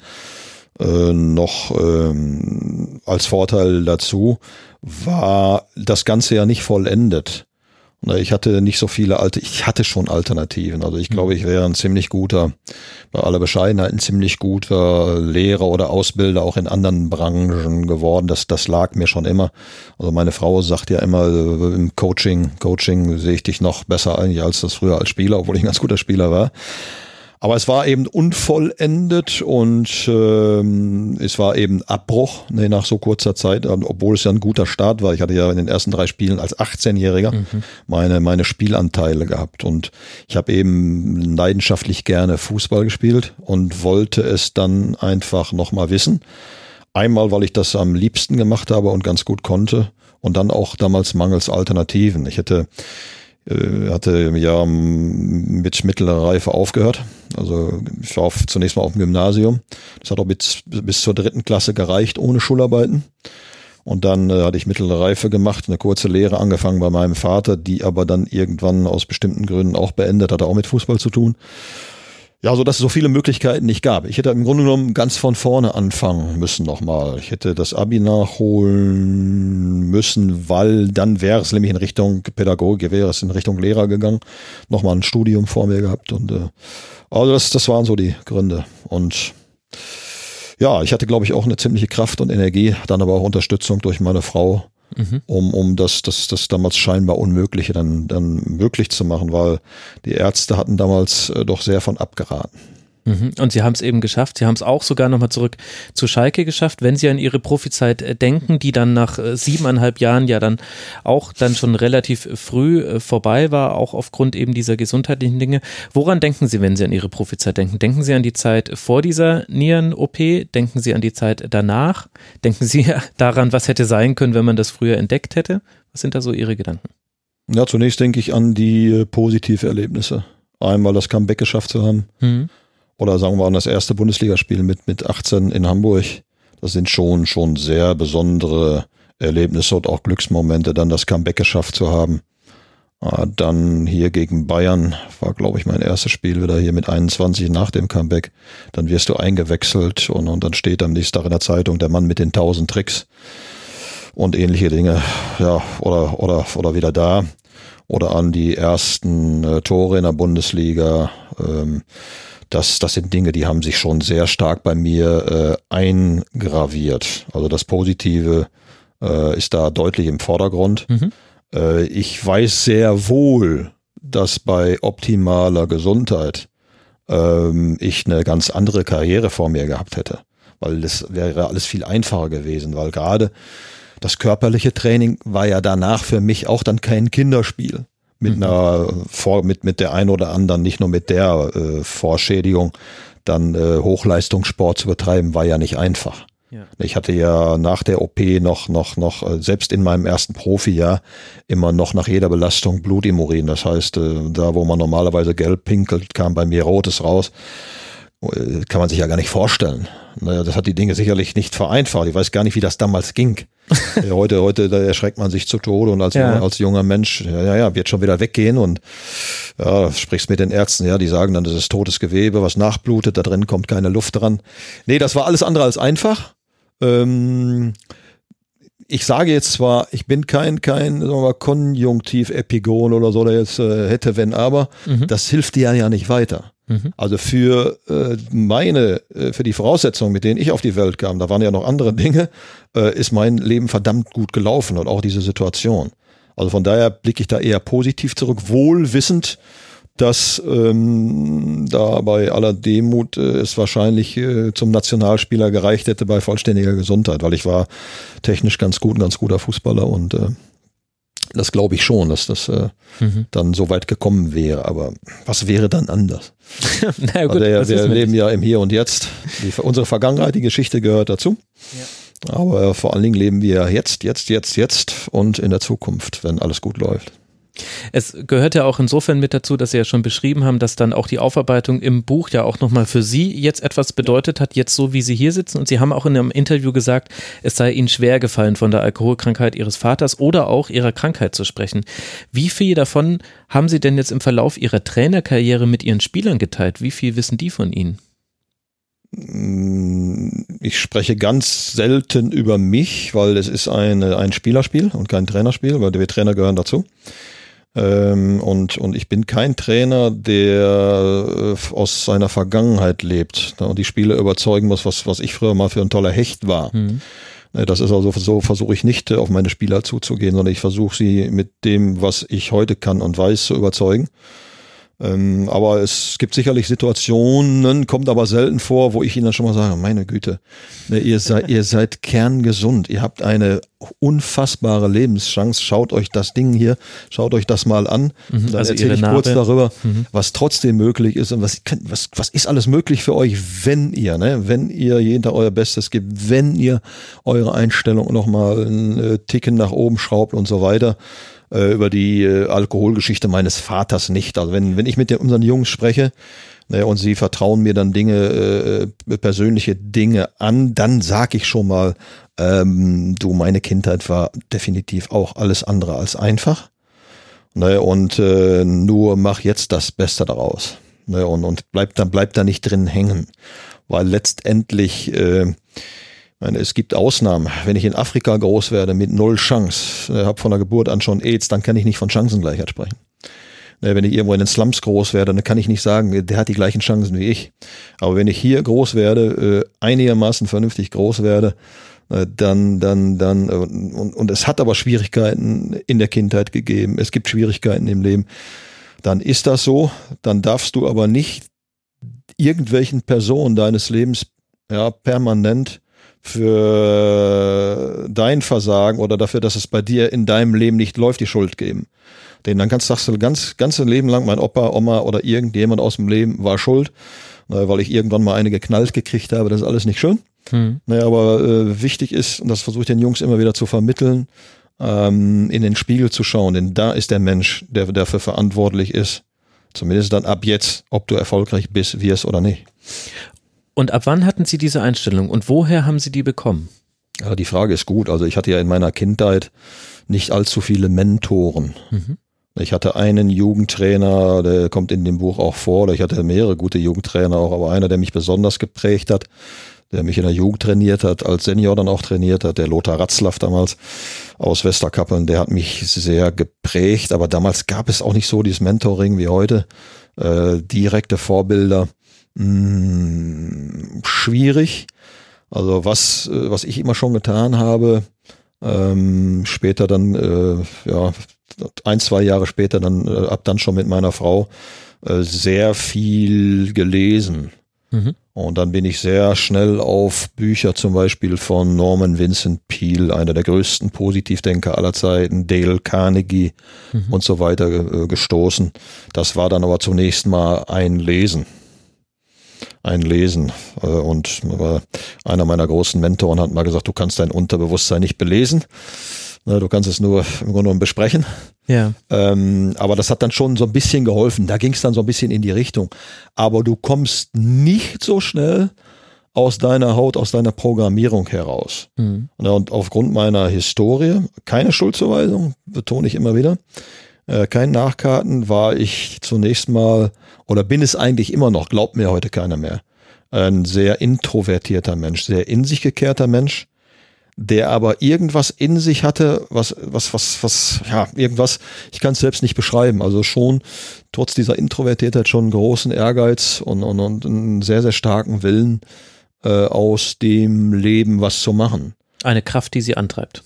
Speaker 3: äh, noch ähm, als Vorteil dazu, war das Ganze ja nicht vollendet. Ich hatte nicht so viele alte, ich hatte schon Alternativen. Also ich glaube, mhm. ich wäre ein ziemlich guter, bei aller Bescheidenheit, ein ziemlich guter Lehrer oder Ausbilder auch in anderen Branchen geworden. Das, das lag mir schon immer. Also meine Frau sagt ja immer, äh, im Coaching, Coaching sehe ich dich noch besser eigentlich als das früher als Spieler, obwohl ich ein ganz guter Spieler war. Aber es war eben unvollendet und ähm, es war eben Abbruch ne, nach so kurzer Zeit, obwohl es ja ein guter Start war. Ich hatte ja in den ersten drei Spielen als 18-Jähriger mhm. meine, meine Spielanteile gehabt und ich habe eben leidenschaftlich gerne Fußball gespielt und wollte es dann einfach nochmal wissen. Einmal, weil ich das am liebsten gemacht habe und ganz gut konnte und dann auch damals mangels Alternativen. Ich hätte hatte ja mit mittlerer Reife aufgehört. Also ich war auf, zunächst mal auf dem Gymnasium. Das hat auch bis, bis zur dritten Klasse gereicht, ohne Schularbeiten. Und dann äh, hatte ich mittlere Reife gemacht, eine kurze Lehre angefangen bei meinem Vater, die aber dann irgendwann aus bestimmten Gründen auch beendet, hatte auch mit Fußball zu tun. Ja, so dass es so viele Möglichkeiten nicht gab. Ich hätte im Grunde genommen ganz von vorne anfangen müssen nochmal. Ich hätte das Abi nachholen müssen, weil dann wäre es nämlich in Richtung Pädagogik, wäre es in Richtung Lehrer gegangen. Nochmal ein Studium vor mir gehabt und äh, also das, das waren so die Gründe. Und ja, ich hatte, glaube ich, auch eine ziemliche Kraft und Energie, dann aber auch Unterstützung durch meine Frau, mhm. um, um das, das, das damals scheinbar Unmögliche dann, dann möglich zu machen, weil die Ärzte hatten damals äh, doch sehr von abgeraten.
Speaker 4: Mhm. Und Sie haben es eben geschafft. Sie haben es auch sogar nochmal zurück zu Schalke geschafft. Wenn Sie an Ihre Profizeit äh, denken, die dann nach äh, siebeneinhalb Jahren ja dann auch dann schon relativ früh äh, vorbei war, auch aufgrund eben dieser gesundheitlichen Dinge. Woran denken Sie, wenn Sie an Ihre Profizeit denken? Denken Sie an die Zeit vor dieser Nieren-OP? Denken Sie an die Zeit danach? Denken Sie daran, was hätte sein können, wenn man das früher entdeckt hätte? Was sind da so Ihre Gedanken?
Speaker 3: Ja, zunächst denke ich an die positive Erlebnisse. Einmal das Comeback geschafft zu haben. Mhm oder sagen wir mal das erste Bundesligaspiel mit, mit 18 in Hamburg. Das sind schon, schon sehr besondere Erlebnisse und auch Glücksmomente, dann das Comeback geschafft zu haben. Ah, dann hier gegen Bayern war, glaube ich, mein erstes Spiel wieder hier mit 21 nach dem Comeback. Dann wirst du eingewechselt und, und dann steht am nächsten Tag in der Zeitung der Mann mit den tausend Tricks und ähnliche Dinge. Ja, oder, oder, oder wieder da. Oder an die ersten äh, Tore in der Bundesliga. Ähm, das, das sind Dinge, die haben sich schon sehr stark bei mir äh, eingraviert. Also das Positive äh, ist da deutlich im Vordergrund. Mhm. Äh, ich weiß sehr wohl, dass bei optimaler Gesundheit ähm, ich eine ganz andere Karriere vor mir gehabt hätte. Weil das wäre alles viel einfacher gewesen, weil gerade das körperliche Training war ja danach für mich auch dann kein Kinderspiel mit mhm. einer vor, mit, mit der ein oder anderen, nicht nur mit der äh, Vorschädigung, dann äh, Hochleistungssport zu betreiben, war ja nicht einfach. Ja. Ich hatte ja nach der OP noch, noch, noch, äh, selbst in meinem ersten Profijahr, immer noch nach jeder Belastung Blut im Urin. Das heißt, äh, da wo man normalerweise gelb pinkelt, kam bei mir rotes raus. Äh, kann man sich ja gar nicht vorstellen. Naja, das hat die Dinge sicherlich nicht vereinfacht. Ich weiß gar nicht, wie das damals ging. heute, heute, da erschreckt man sich zu Tode und als, ja. junger, als junger Mensch, ja, ja, ja, wird schon wieder weggehen und ja, sprichst mit den Ärzten, ja, die sagen dann, das ist totes Gewebe, was nachblutet, da drin kommt keine Luft dran. Nee, das war alles andere als einfach. Ähm, ich sage jetzt zwar, ich bin kein, kein sagen wir mal, Konjunktiv-Epigon oder so, der jetzt äh, hätte, wenn, aber, mhm. das hilft dir ja nicht weiter. Mhm. Also für äh, meine, äh, für die Voraussetzungen, mit denen ich auf die Welt kam, da waren ja noch andere Dinge, äh, ist mein Leben verdammt gut gelaufen und auch diese Situation. Also von daher blicke ich da eher positiv zurück, wohl wissend, dass ähm, da bei aller Demut äh, es wahrscheinlich äh, zum Nationalspieler gereicht hätte bei vollständiger Gesundheit, weil ich war technisch ganz gut, ein ganz guter Fußballer und äh, das glaube ich schon, dass das äh, mhm. dann so weit gekommen wäre. Aber was wäre dann anders? naja, gut, der, wir leben ja im Hier und Jetzt. Die, unsere Vergangenheit, die Geschichte gehört dazu. Ja. Aber vor allen Dingen leben wir jetzt, jetzt, jetzt, jetzt und in der Zukunft, wenn alles gut läuft.
Speaker 4: Es gehört ja auch insofern mit dazu, dass Sie ja schon beschrieben haben, dass dann auch die Aufarbeitung im Buch ja auch nochmal für Sie jetzt etwas bedeutet hat, jetzt so wie Sie hier sitzen. Und Sie haben auch in einem Interview gesagt, es sei Ihnen schwer gefallen, von der Alkoholkrankheit Ihres Vaters oder auch Ihrer Krankheit zu sprechen. Wie viel davon haben Sie denn jetzt im Verlauf Ihrer Trainerkarriere mit Ihren Spielern geteilt? Wie viel wissen die von Ihnen?
Speaker 3: Ich spreche ganz selten über mich, weil es ist ein, ein Spielerspiel und kein Trainerspiel, weil wir Trainer gehören dazu. Ähm, und, und ich bin kein Trainer, der äh, aus seiner Vergangenheit lebt ne, und die Spieler überzeugen muss, was, was ich früher mal für ein toller Hecht war. Mhm. Ne, das ist also so, versuche ich nicht auf meine Spieler zuzugehen, sondern ich versuche sie mit dem, was ich heute kann und weiß, zu überzeugen. Ähm, aber es gibt sicherlich Situationen, kommt aber selten vor, wo ich ihnen dann schon mal sage, meine Güte, ne, ihr, seid, ihr seid kerngesund, ihr habt eine unfassbare Lebenschance, schaut euch das Ding hier, schaut euch das mal an. Mhm, dann also erzähle ich kurz darüber, mhm. was trotzdem möglich ist und was, was, was ist alles möglich für euch, wenn ihr, ne, wenn ihr jeden Tag euer Bestes gebt, wenn ihr eure Einstellung nochmal einen äh, Ticken nach oben schraubt und so weiter äh, über die äh, Alkoholgeschichte meines Vaters nicht. Also wenn, wenn ich mit den, unseren Jungs spreche, ne, und sie vertrauen mir dann Dinge, äh, persönliche Dinge an, dann sag ich schon mal, ähm, du, meine Kindheit war definitiv auch alles andere als einfach. Ne, und äh, nur mach jetzt das Beste daraus. Ne, und, und bleib da, bleib da nicht drin hängen. Weil letztendlich äh, meine, es gibt Ausnahmen. Wenn ich in Afrika groß werde mit null Chance, äh, habe von der Geburt an schon AIDS, dann kann ich nicht von Chancengleichheit sprechen. Äh, wenn ich irgendwo in den Slums groß werde, dann kann ich nicht sagen, der hat die gleichen Chancen wie ich. Aber wenn ich hier groß werde, äh, einigermaßen vernünftig groß werde, dann, dann, dann, und, und es hat aber Schwierigkeiten in der Kindheit gegeben, es gibt Schwierigkeiten im Leben, dann ist das so, dann darfst du aber nicht irgendwelchen Personen deines Lebens ja permanent für dein Versagen oder dafür, dass es bei dir in deinem Leben nicht läuft, die Schuld geben. Denn dann kannst, sagst du ganz, ganze Leben lang, mein Opa, Oma oder irgendjemand aus dem Leben war schuld, weil ich irgendwann mal eine geknallt gekriegt habe. Das ist alles nicht schön. Hm. Naja, aber äh, wichtig ist, und das versuche ich den Jungs immer wieder zu vermitteln, ähm, in den Spiegel zu schauen. Denn da ist der Mensch, der dafür verantwortlich ist. Zumindest dann ab jetzt, ob du erfolgreich bist, wirst oder nicht.
Speaker 4: Und ab wann hatten Sie diese Einstellung und woher haben Sie die bekommen?
Speaker 3: Ja, die Frage ist gut. Also ich hatte ja in meiner Kindheit nicht allzu viele Mentoren. Mhm. Ich hatte einen Jugendtrainer, der kommt in dem Buch auch vor, ich hatte mehrere gute Jugendtrainer auch, aber einer, der mich besonders geprägt hat, der mich in der Jugend trainiert hat, als Senior dann auch trainiert hat, der Lothar Ratzlaff damals aus Westerkappeln, der hat mich sehr geprägt, aber damals gab es auch nicht so dieses Mentoring wie heute, äh, direkte Vorbilder, mh, hm, schwierig. Also was, äh, was ich immer schon getan habe, ähm, später dann, äh, ja, ein, zwei Jahre später dann, äh, ab dann schon mit meiner Frau, äh, sehr viel gelesen. Mhm. Und dann bin ich sehr schnell auf Bücher zum Beispiel von Norman Vincent Peale, einer der größten Positivdenker aller Zeiten, Dale Carnegie mhm. und so weiter äh, gestoßen. Das war dann aber zunächst mal ein Lesen. Ein Lesen. Äh, und einer meiner großen Mentoren hat mal gesagt, du kannst dein Unterbewusstsein nicht belesen. Du kannst es nur im Grunde genommen besprechen.
Speaker 4: Ja.
Speaker 3: Ähm, aber das hat dann schon so ein bisschen geholfen. Da ging es dann so ein bisschen in die Richtung. Aber du kommst nicht so schnell aus deiner Haut, aus deiner Programmierung heraus. Mhm. Und aufgrund meiner Historie, keine Schuldzuweisung, betone ich immer wieder, äh, kein Nachkarten, war ich zunächst mal oder bin es eigentlich immer noch, glaubt mir heute keiner mehr, ein sehr introvertierter Mensch, sehr in sich gekehrter Mensch, der aber irgendwas in sich hatte, was, was, was, was, ja, irgendwas, ich kann es selbst nicht beschreiben. Also schon trotz dieser Introvertiertheit schon großen Ehrgeiz und, und, und einen sehr, sehr starken Willen, äh, aus dem Leben was zu machen.
Speaker 4: Eine Kraft, die sie antreibt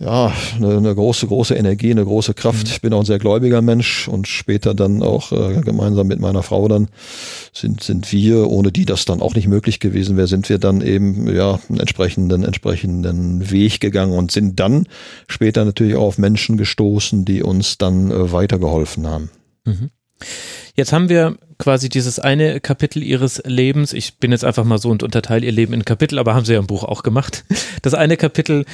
Speaker 3: ja, eine, eine, große, große Energie, eine große Kraft. Mhm. Ich bin auch ein sehr gläubiger Mensch und später dann auch äh, gemeinsam mit meiner Frau dann sind, sind wir, ohne die das dann auch nicht möglich gewesen wäre, sind wir dann eben ja einen entsprechenden, entsprechenden Weg gegangen und sind dann später natürlich auch auf Menschen gestoßen, die uns dann äh, weitergeholfen haben.
Speaker 4: Mhm. Jetzt haben wir quasi dieses eine Kapitel ihres Lebens. Ich bin jetzt einfach mal so und unterteile ihr Leben in Kapitel, aber haben sie ja im Buch auch gemacht. Das eine Kapitel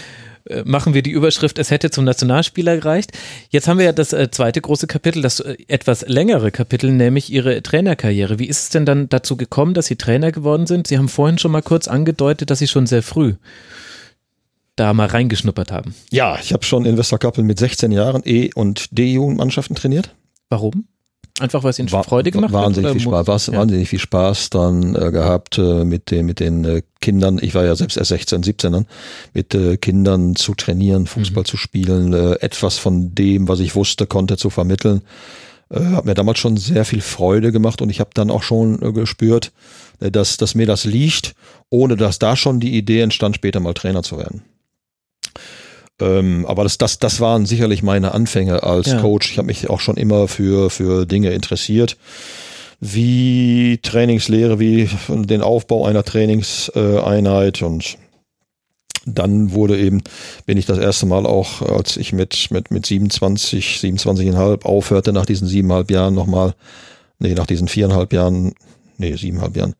Speaker 4: machen wir die Überschrift, es hätte zum Nationalspieler gereicht. Jetzt haben wir ja das äh, zweite große Kapitel, das äh, etwas längere Kapitel, nämlich Ihre Trainerkarriere. Wie ist es denn dann dazu gekommen, dass Sie Trainer geworden sind? Sie haben vorhin schon mal kurz angedeutet, dass Sie schon sehr früh da mal reingeschnuppert haben.
Speaker 3: Ja, ich habe schon in Westerkappel mit 16 Jahren E- und D-Jugendmannschaften trainiert.
Speaker 4: Warum? Einfach weil es ihnen War, Freude gemacht
Speaker 3: wahnsinnig
Speaker 4: hat?
Speaker 3: Viel Spaß, was, ja. Wahnsinnig viel Spaß dann äh, gehabt äh, mit, den, mit den äh, Kindern. Ich war ja selbst erst 16, 17 dann, mit äh, Kindern zu trainieren, Fußball mhm. zu spielen, äh, etwas von dem, was ich wusste, konnte zu vermitteln. Äh, hat mir damals schon sehr viel Freude gemacht und ich habe dann auch schon gespürt, dass, dass mir das liegt, ohne dass da schon die Idee entstand, später mal Trainer zu werden. Ähm, aber das, das, das waren sicherlich meine Anfänge als ja. Coach. Ich habe mich auch schon immer für, für Dinge interessiert, wie Trainingslehre, wie den Aufbau einer Trainingseinheit und dann wurde eben, bin ich das erste Mal auch, als ich mit, mit, mit 27, 27,5 aufhörte, nach diesen siebeneinhalb Jahren nochmal, nee, nach diesen viereinhalb Jahren, nee, siebeneinhalb Jahren,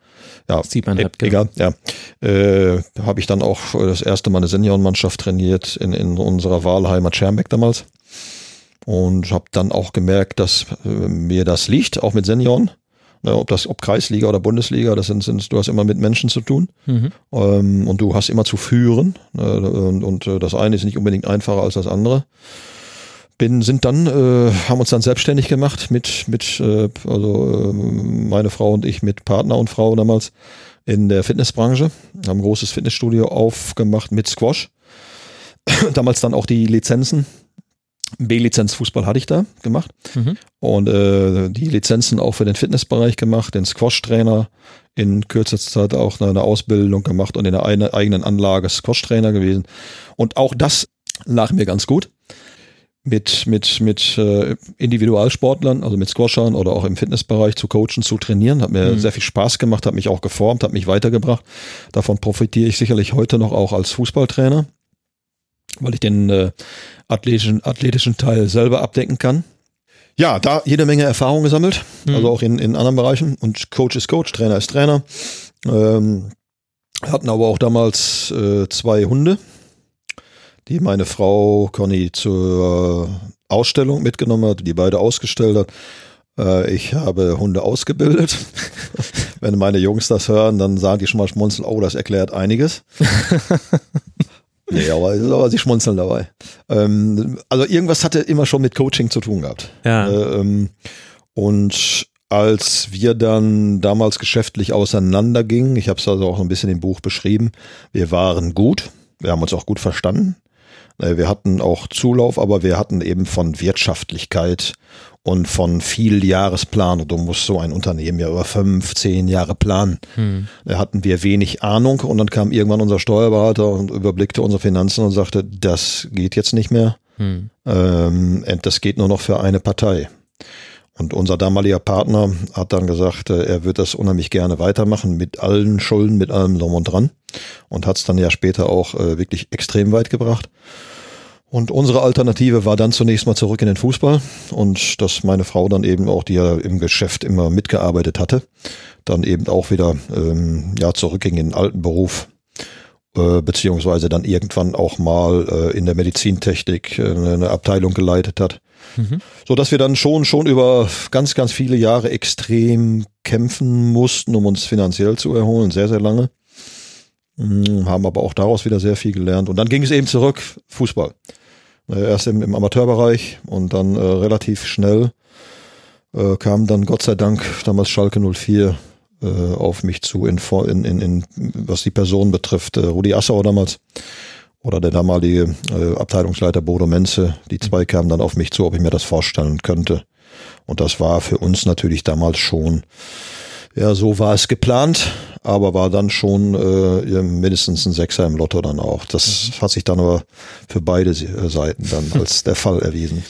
Speaker 3: ja,
Speaker 4: Siebeneinhalb,
Speaker 3: e egal, ja, äh, habe ich dann auch das erste Mal eine Seniorenmannschaft trainiert in, in unserer Wahlheimat Schermbeck damals. Und habe dann auch gemerkt, dass äh, mir das liegt, auch mit Senioren. Ne, ob das, ob Kreisliga oder Bundesliga, das sind, sind, du hast immer mit Menschen zu tun. Mhm. ähm, und du hast immer zu führen ne, und, und äh, das eine ist nicht unbedingt einfacher als das andere bin, sind dann, äh, haben uns dann selbstständig gemacht mit, mit äh, also äh, meine Frau und ich mit Partner und Frau damals in der Fitnessbranche, haben ein großes Fitnessstudio aufgemacht mit Squash. damals dann auch die Lizenzen. B-Lizenz Fußball hatte ich da gemacht mhm. und äh, die Lizenzen auch für den Fitnessbereich gemacht, den Squash-Trainer in kürzester Zeit auch eine Ausbildung gemacht und in der eigenen Anlage Squash-Trainer gewesen und auch das lag mir ganz gut mit, mit, mit äh, Individualsportlern, also mit Squashern oder auch im Fitnessbereich zu coachen, zu trainieren. Hat mir mhm. sehr viel Spaß gemacht, hat mich auch geformt, hat mich weitergebracht. Davon profitiere ich sicherlich heute noch auch als Fußballtrainer, weil ich den äh, athletischen, athletischen Teil selber abdecken kann. Ja, da jede Menge Erfahrung gesammelt, mhm. also auch in, in anderen Bereichen. Und Coach ist Coach, Trainer ist Trainer. Ähm, hatten aber auch damals äh, zwei Hunde, die meine Frau Conny zur Ausstellung mitgenommen hat, die beide ausgestellt hat. Äh, ich habe Hunde ausgebildet. Wenn meine Jungs das hören, dann sagen die schon mal schmunzeln, oh, das erklärt einiges. Nee, aber, aber sie schmunzeln dabei. Ähm, also irgendwas hatte immer schon mit Coaching zu tun gehabt.
Speaker 4: Ja.
Speaker 3: Äh, ähm, und als wir dann damals geschäftlich auseinandergingen, ich habe es also auch ein bisschen im Buch beschrieben, wir waren gut, wir haben uns auch gut verstanden. Äh, wir hatten auch Zulauf, aber wir hatten eben von Wirtschaftlichkeit und von viel Jahresplan. Du musst so ein Unternehmen ja über fünf, zehn Jahre planen. Hm. Da hatten wir wenig Ahnung und dann kam irgendwann unser Steuerberater und überblickte unsere Finanzen und sagte, das geht jetzt nicht mehr. Hm. Ähm, das geht nur noch für eine Partei. Und unser damaliger Partner hat dann gesagt, äh, er wird das unheimlich gerne weitermachen mit allen Schulden, mit allem drum und dran. Und hat es dann ja später auch äh, wirklich extrem weit gebracht. Und unsere Alternative war dann zunächst mal zurück in den Fußball und dass meine Frau dann eben auch, die ja im Geschäft immer mitgearbeitet hatte, dann eben auch wieder ähm, ja zurückging in den alten Beruf äh, beziehungsweise dann irgendwann auch mal äh, in der Medizintechnik äh, eine Abteilung geleitet hat. Mhm. So dass wir dann schon schon über ganz ganz viele Jahre extrem kämpfen mussten, um uns finanziell zu erholen, sehr sehr lange. Mhm, haben aber auch daraus wieder sehr viel gelernt. Und dann ging es eben zurück, Fußball. Äh, erst im, im Amateurbereich und dann äh, relativ schnell äh, kam dann Gott sei Dank damals Schalke 04 äh, auf mich zu, in, in, in, was die Person betrifft. Äh, Rudi Assauer damals oder der damalige äh, Abteilungsleiter Bodo Menze. Die zwei kamen dann auf mich zu, ob ich mir das vorstellen könnte. Und das war für uns natürlich damals schon ja, so war es geplant, aber war dann schon äh, mindestens ein Sechser im Lotto dann auch. Das mhm. hat sich dann aber für beide Seiten dann als der Fall erwiesen.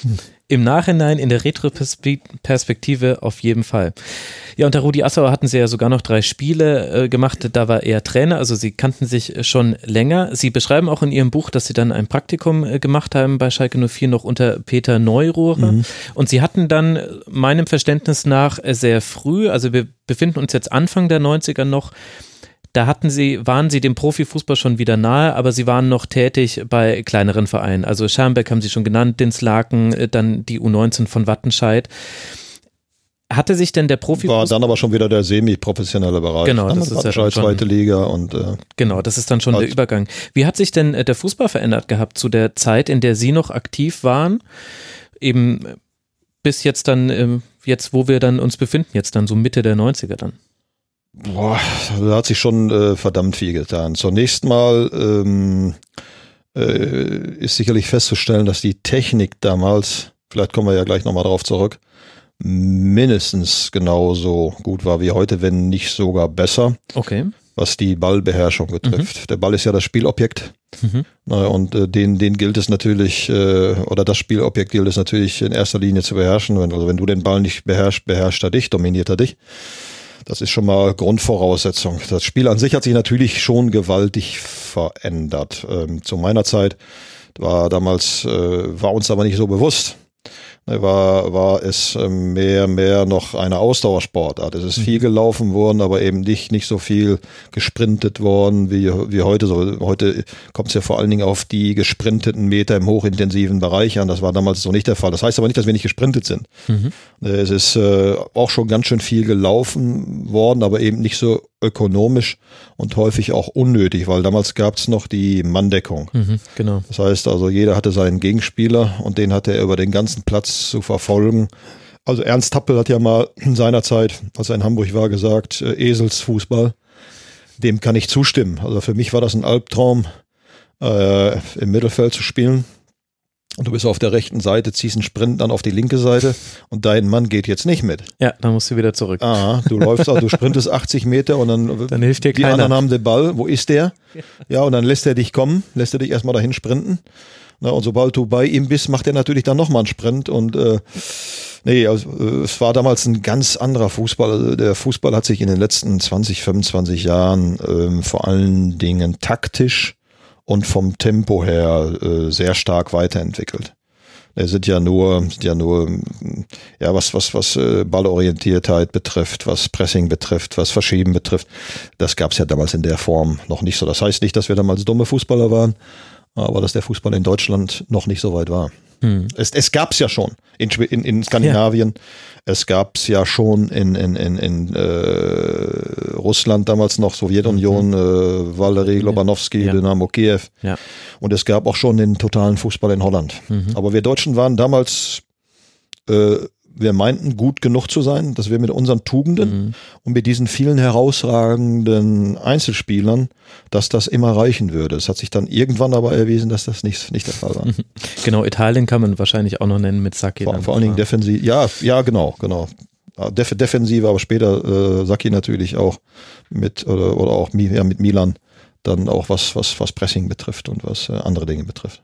Speaker 4: Im Nachhinein in der Retroperspektive auf jeden Fall. Ja, unter Rudi Assauer hatten sie ja sogar noch drei Spiele äh, gemacht. Da war er Trainer, also sie kannten sich schon länger. Sie beschreiben auch in ihrem Buch, dass sie dann ein Praktikum äh, gemacht haben bei Schalke 04 noch unter Peter Neurohrer. Mhm. Und sie hatten dann meinem Verständnis nach sehr früh, also wir befinden uns jetzt Anfang der 90er noch, da hatten sie, waren sie dem Profifußball schon wieder nahe, aber sie waren noch tätig bei kleineren Vereinen. Also Schermbeck haben sie schon genannt, Dinslaken, äh, dann die U19 von Wattenscheid. Hatte sich denn der Profifußball.
Speaker 3: War dann aber schon wieder der semi-professionelle Bereich.
Speaker 4: Genau, das ist ja schon,
Speaker 3: zweite Liga und. Äh,
Speaker 4: genau, das ist dann schon halt. der Übergang. Wie hat sich denn äh, der Fußball verändert gehabt zu der Zeit, in der Sie noch aktiv waren? Eben bis jetzt dann, ähm, jetzt wo wir dann uns befinden, jetzt dann so Mitte der 90er dann?
Speaker 3: Boah, da hat sich schon äh, verdammt viel getan. Zunächst mal ähm, äh, ist sicherlich festzustellen, dass die Technik damals, vielleicht kommen wir ja gleich nochmal drauf zurück, mindestens genauso gut war wie heute, wenn nicht sogar besser.
Speaker 4: Okay.
Speaker 3: Was die Ballbeherrschung betrifft. Mhm. Der Ball ist ja das Spielobjekt. Mhm. Und äh, den, den gilt es natürlich, äh, oder das Spielobjekt gilt es natürlich in erster Linie zu beherrschen. Wenn, also wenn du den Ball nicht beherrschst, beherrscht er dich, dominiert er dich. Das ist schon mal Grundvoraussetzung. Das Spiel an sich hat sich natürlich schon gewaltig verändert. Ähm, zu meiner Zeit war damals, äh, war uns aber nicht so bewusst, war, war es ähm, mehr, mehr noch eine Ausdauersportart. Es ist viel mhm. gelaufen worden, aber eben nicht, nicht so viel gesprintet worden wie, wie heute. So, heute kommt es ja vor allen Dingen auf die gesprinteten Meter im hochintensiven Bereich an. Das war damals so nicht der Fall. Das heißt aber nicht, dass wir nicht gesprintet sind. Mhm. Ne, es ist äh, auch schon ganz schön viel gelaufen worden, aber eben nicht so ökonomisch und häufig auch unnötig, weil damals gab es noch die Manndeckung.
Speaker 4: Mhm, genau.
Speaker 3: Das heißt also, jeder hatte seinen Gegenspieler und den hatte er über den ganzen Platz zu verfolgen. Also Ernst Tappel hat ja mal in seiner Zeit, als er in Hamburg war, gesagt, äh, Eselsfußball. Dem kann ich zustimmen. Also für mich war das ein Albtraum, äh, im Mittelfeld zu spielen. Und du bist auf der rechten Seite, ziehst einen Sprint dann auf die linke Seite und dein Mann geht jetzt nicht mit.
Speaker 4: Ja, dann musst du wieder zurück.
Speaker 3: Ah, du läufst auch, du sprintest 80 Meter und dann,
Speaker 4: dann hilft dir
Speaker 3: die
Speaker 4: keiner.
Speaker 3: anderen haben den Ball. Wo ist der? Ja, und dann lässt er dich kommen, lässt er dich erstmal dahin sprinten. Na, und sobald du bei ihm bist, macht er natürlich dann nochmal einen Sprint und äh, nee, also, äh, es war damals ein ganz anderer Fußball. Also der Fußball hat sich in den letzten 20, 25 Jahren ähm, vor allen Dingen taktisch und vom Tempo her äh, sehr stark weiterentwickelt. Es sind ja nur, sind ja nur, ja, was, was, was äh, Ballorientiertheit betrifft, was Pressing betrifft, was Verschieben betrifft. Das gab es ja damals in der Form noch nicht so. Das heißt nicht, dass wir damals dumme Fußballer waren, aber dass der Fußball in Deutschland noch nicht so weit war. Hm. Es, es gab es ja schon in, in, in Skandinavien. Ja. Es gab es ja schon in, in, in, in äh, Russland damals noch, Sowjetunion, mhm. äh, Valery Lobanowski, ja. Dynamo Kiew. Ja. Und es gab auch schon den totalen Fußball in Holland. Mhm. Aber wir Deutschen waren damals äh, wir meinten, gut genug zu sein, dass wir mit unseren Tugenden mhm. und mit diesen vielen herausragenden Einzelspielern, dass das immer reichen würde. Es hat sich dann irgendwann aber erwiesen, dass das nicht, nicht der Fall war.
Speaker 4: Genau, Italien kann man wahrscheinlich auch noch nennen mit Saki.
Speaker 3: Vor, vor allen Dingen defensiv, ja, ja, genau, genau. Def Defensive, aber später äh, Saki natürlich auch mit oder, oder auch ja, mit Milan dann auch was, was, was Pressing betrifft und was äh, andere Dinge betrifft.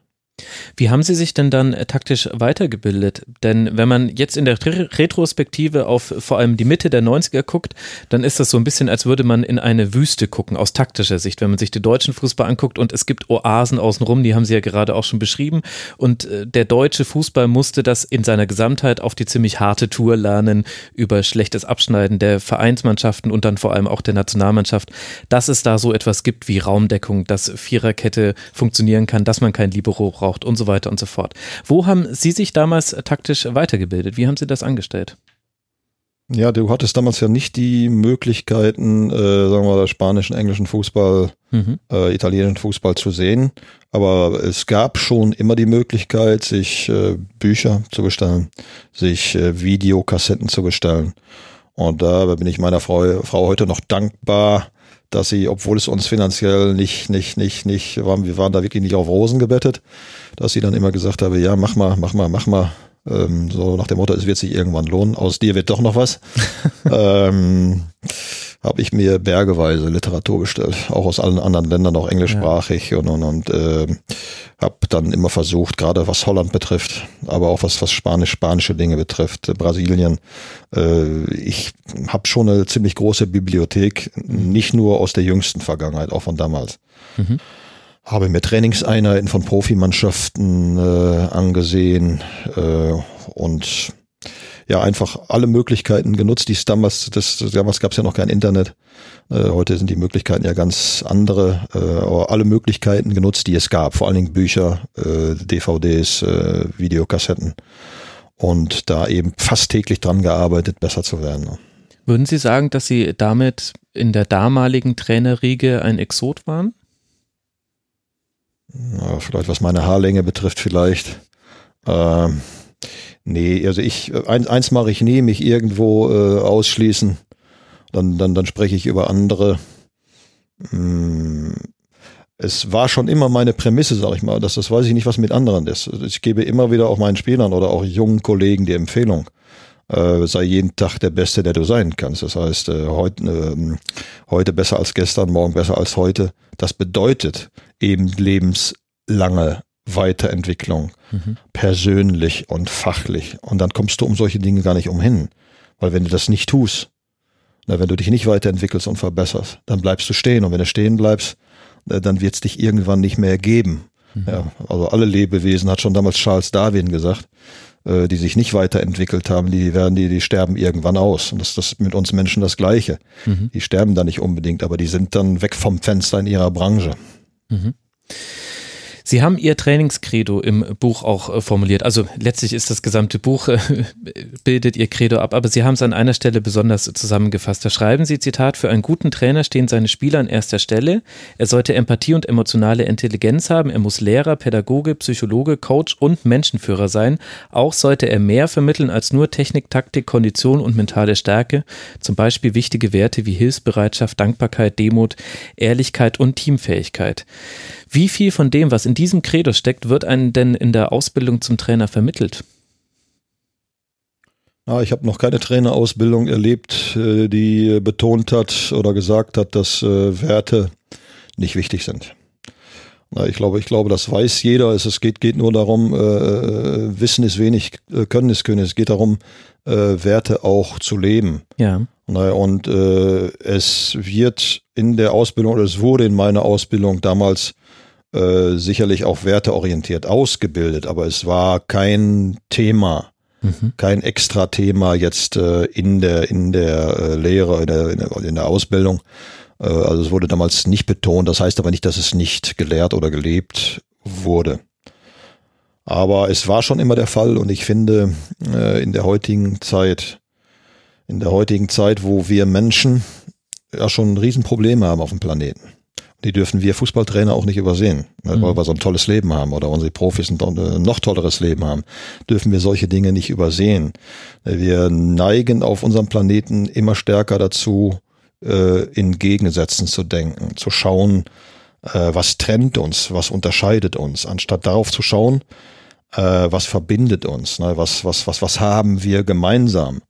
Speaker 4: Wie haben Sie sich denn dann äh, taktisch weitergebildet? Denn wenn man jetzt in der Retrospektive auf vor allem die Mitte der 90er guckt, dann ist das so ein bisschen, als würde man in eine Wüste gucken, aus taktischer Sicht, wenn man sich den deutschen Fußball anguckt und es gibt Oasen außenrum, die haben Sie ja gerade auch schon beschrieben. Und äh, der deutsche Fußball musste das in seiner Gesamtheit auf die ziemlich harte Tour lernen, über schlechtes Abschneiden der Vereinsmannschaften und dann vor allem auch der Nationalmannschaft, dass es da so etwas gibt wie Raumdeckung, dass Viererkette funktionieren kann, dass man kein Libero braucht braucht und so weiter und so fort. Wo haben Sie sich damals taktisch weitergebildet? Wie haben Sie das angestellt?
Speaker 3: Ja, du hattest damals ja nicht die Möglichkeiten, äh, sagen wir mal, spanischen, englischen Fußball, mhm. äh, italienischen Fußball zu sehen. Aber es gab schon immer die Möglichkeit, sich äh, Bücher zu bestellen, sich äh, Videokassetten zu bestellen. Und da bin ich meiner Frau, Frau heute noch dankbar, dass sie, obwohl es uns finanziell nicht, nicht, nicht, nicht, waren, wir waren da wirklich nicht auf Rosen gebettet, dass sie dann immer gesagt habe, ja, mach mal, mach mal, mach mal. Ähm, so nach dem Motto, es wird sich irgendwann lohnen, aus dir wird doch noch was. ähm, habe ich mir bergeweise Literatur bestellt, auch aus allen anderen Ländern, auch englischsprachig ja. und und, und äh, habe dann immer versucht, gerade was Holland betrifft, aber auch was was Spanisch spanische Dinge betrifft, Brasilien. Äh, ich habe schon eine ziemlich große Bibliothek, nicht nur aus der jüngsten Vergangenheit, auch von damals. Mhm habe mir Trainingseinheiten von Profimannschaften äh, angesehen äh, und ja einfach alle Möglichkeiten genutzt, die es damals, das, damals gab es ja noch kein Internet. Äh, heute sind die Möglichkeiten ja ganz andere, äh, aber alle Möglichkeiten genutzt, die es gab, vor allen Dingen Bücher, äh, DVDs, äh, Videokassetten und da eben fast täglich dran gearbeitet, besser zu werden.
Speaker 4: Würden Sie sagen, dass Sie damit in der damaligen Trainerriege ein Exot waren?
Speaker 3: Ja, vielleicht was meine Haarlänge betrifft, vielleicht. Ähm, nee, also ich, eins, eins mache ich nie, mich irgendwo äh, ausschließen. Dann, dann, dann spreche ich über andere. Hm, es war schon immer meine Prämisse, sag ich mal, dass das weiß ich nicht, was mit anderen ist. Ich gebe immer wieder auch meinen Spielern oder auch jungen Kollegen die Empfehlung äh, sei jeden Tag der Beste, der du sein kannst. Das heißt, äh, heute, äh, heute besser als gestern, morgen besser als heute. Das bedeutet eben lebenslange Weiterentwicklung, mhm. persönlich und fachlich. Und dann kommst du um solche Dinge gar nicht umhin. Weil wenn du das nicht tust, na, wenn du dich nicht weiterentwickelst und verbesserst, dann bleibst du stehen. Und wenn du stehen bleibst, dann wird es dich irgendwann nicht mehr geben. Mhm. Ja, also alle Lebewesen, hat schon damals Charles Darwin gesagt, äh, die sich nicht weiterentwickelt haben, die werden, die, die sterben irgendwann aus. Und das ist mit uns Menschen das Gleiche. Mhm. Die sterben da nicht unbedingt, aber die sind dann weg vom Fenster in ihrer Branche. Mhm.
Speaker 4: Sie haben Ihr Trainingscredo im Buch auch äh, formuliert. Also letztlich ist das gesamte Buch, äh, bildet Ihr Credo ab, aber Sie haben es an einer Stelle besonders zusammengefasst. Da schreiben Sie, Zitat, für einen guten Trainer stehen seine Spieler an erster Stelle. Er sollte Empathie und emotionale Intelligenz haben. Er muss Lehrer, Pädagoge, Psychologe, Coach und Menschenführer sein. Auch sollte er mehr vermitteln als nur Technik, Taktik, Kondition und mentale Stärke. Zum Beispiel wichtige Werte wie Hilfsbereitschaft, Dankbarkeit, Demut, Ehrlichkeit und Teamfähigkeit. Wie viel von dem, was in diesem Credo steckt, wird einem denn in der Ausbildung zum Trainer vermittelt?
Speaker 3: Ja, ich habe noch keine Trainerausbildung erlebt, äh, die betont hat oder gesagt hat, dass äh, Werte nicht wichtig sind. Ich glaube, ich glaube, das weiß jeder. Es, geht, geht nur darum, äh, Wissen ist wenig, äh, Können ist Können. Es geht darum, äh, Werte auch zu leben.
Speaker 4: Ja.
Speaker 3: Und äh, es wird in der Ausbildung, oder es wurde in meiner Ausbildung damals äh, sicherlich auch werteorientiert ausgebildet, aber es war kein Thema, mhm. kein extra Thema jetzt äh, in der, in der äh, Lehre, in der, in der, in der Ausbildung. Äh, also es wurde damals nicht betont, das heißt aber nicht, dass es nicht gelehrt oder gelebt wurde. Aber es war schon immer der Fall und ich finde, äh, in der heutigen Zeit, in der heutigen Zeit, wo wir Menschen ja schon ein Riesenproblem haben auf dem Planeten. Die dürfen wir Fußballtrainer auch nicht übersehen, ne, weil mhm. wir so ein tolles Leben haben oder unsere Profis ein äh, noch tolleres Leben haben, dürfen wir solche Dinge nicht übersehen. Wir neigen auf unserem Planeten immer stärker dazu, äh, in Gegensätzen zu denken, zu schauen, äh, was trennt uns, was unterscheidet uns, anstatt darauf zu schauen, was verbindet uns, ne, was, was, was, was haben wir gemeinsam.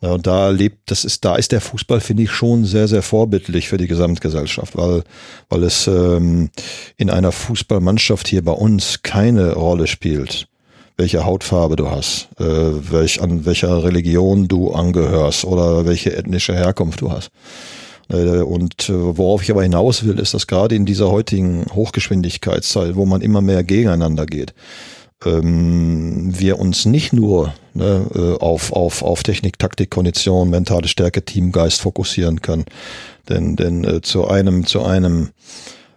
Speaker 3: Ja, und da lebt, das ist, da ist der Fußball, finde ich, schon sehr, sehr vorbildlich für die Gesamtgesellschaft, weil, weil es ähm, in einer Fußballmannschaft hier bei uns keine Rolle spielt, welche Hautfarbe du hast, äh, welch, an welcher Religion du angehörst oder welche ethnische Herkunft du hast. Äh, und äh, worauf ich aber hinaus will, ist, dass gerade in dieser heutigen Hochgeschwindigkeitszeit, wo man immer mehr gegeneinander geht, ähm, wir uns nicht nur ne, äh, auf, auf, auf Technik, Taktik, Kondition, mentale Stärke, Teamgeist fokussieren können. Denn, denn äh, zu einem, zu einem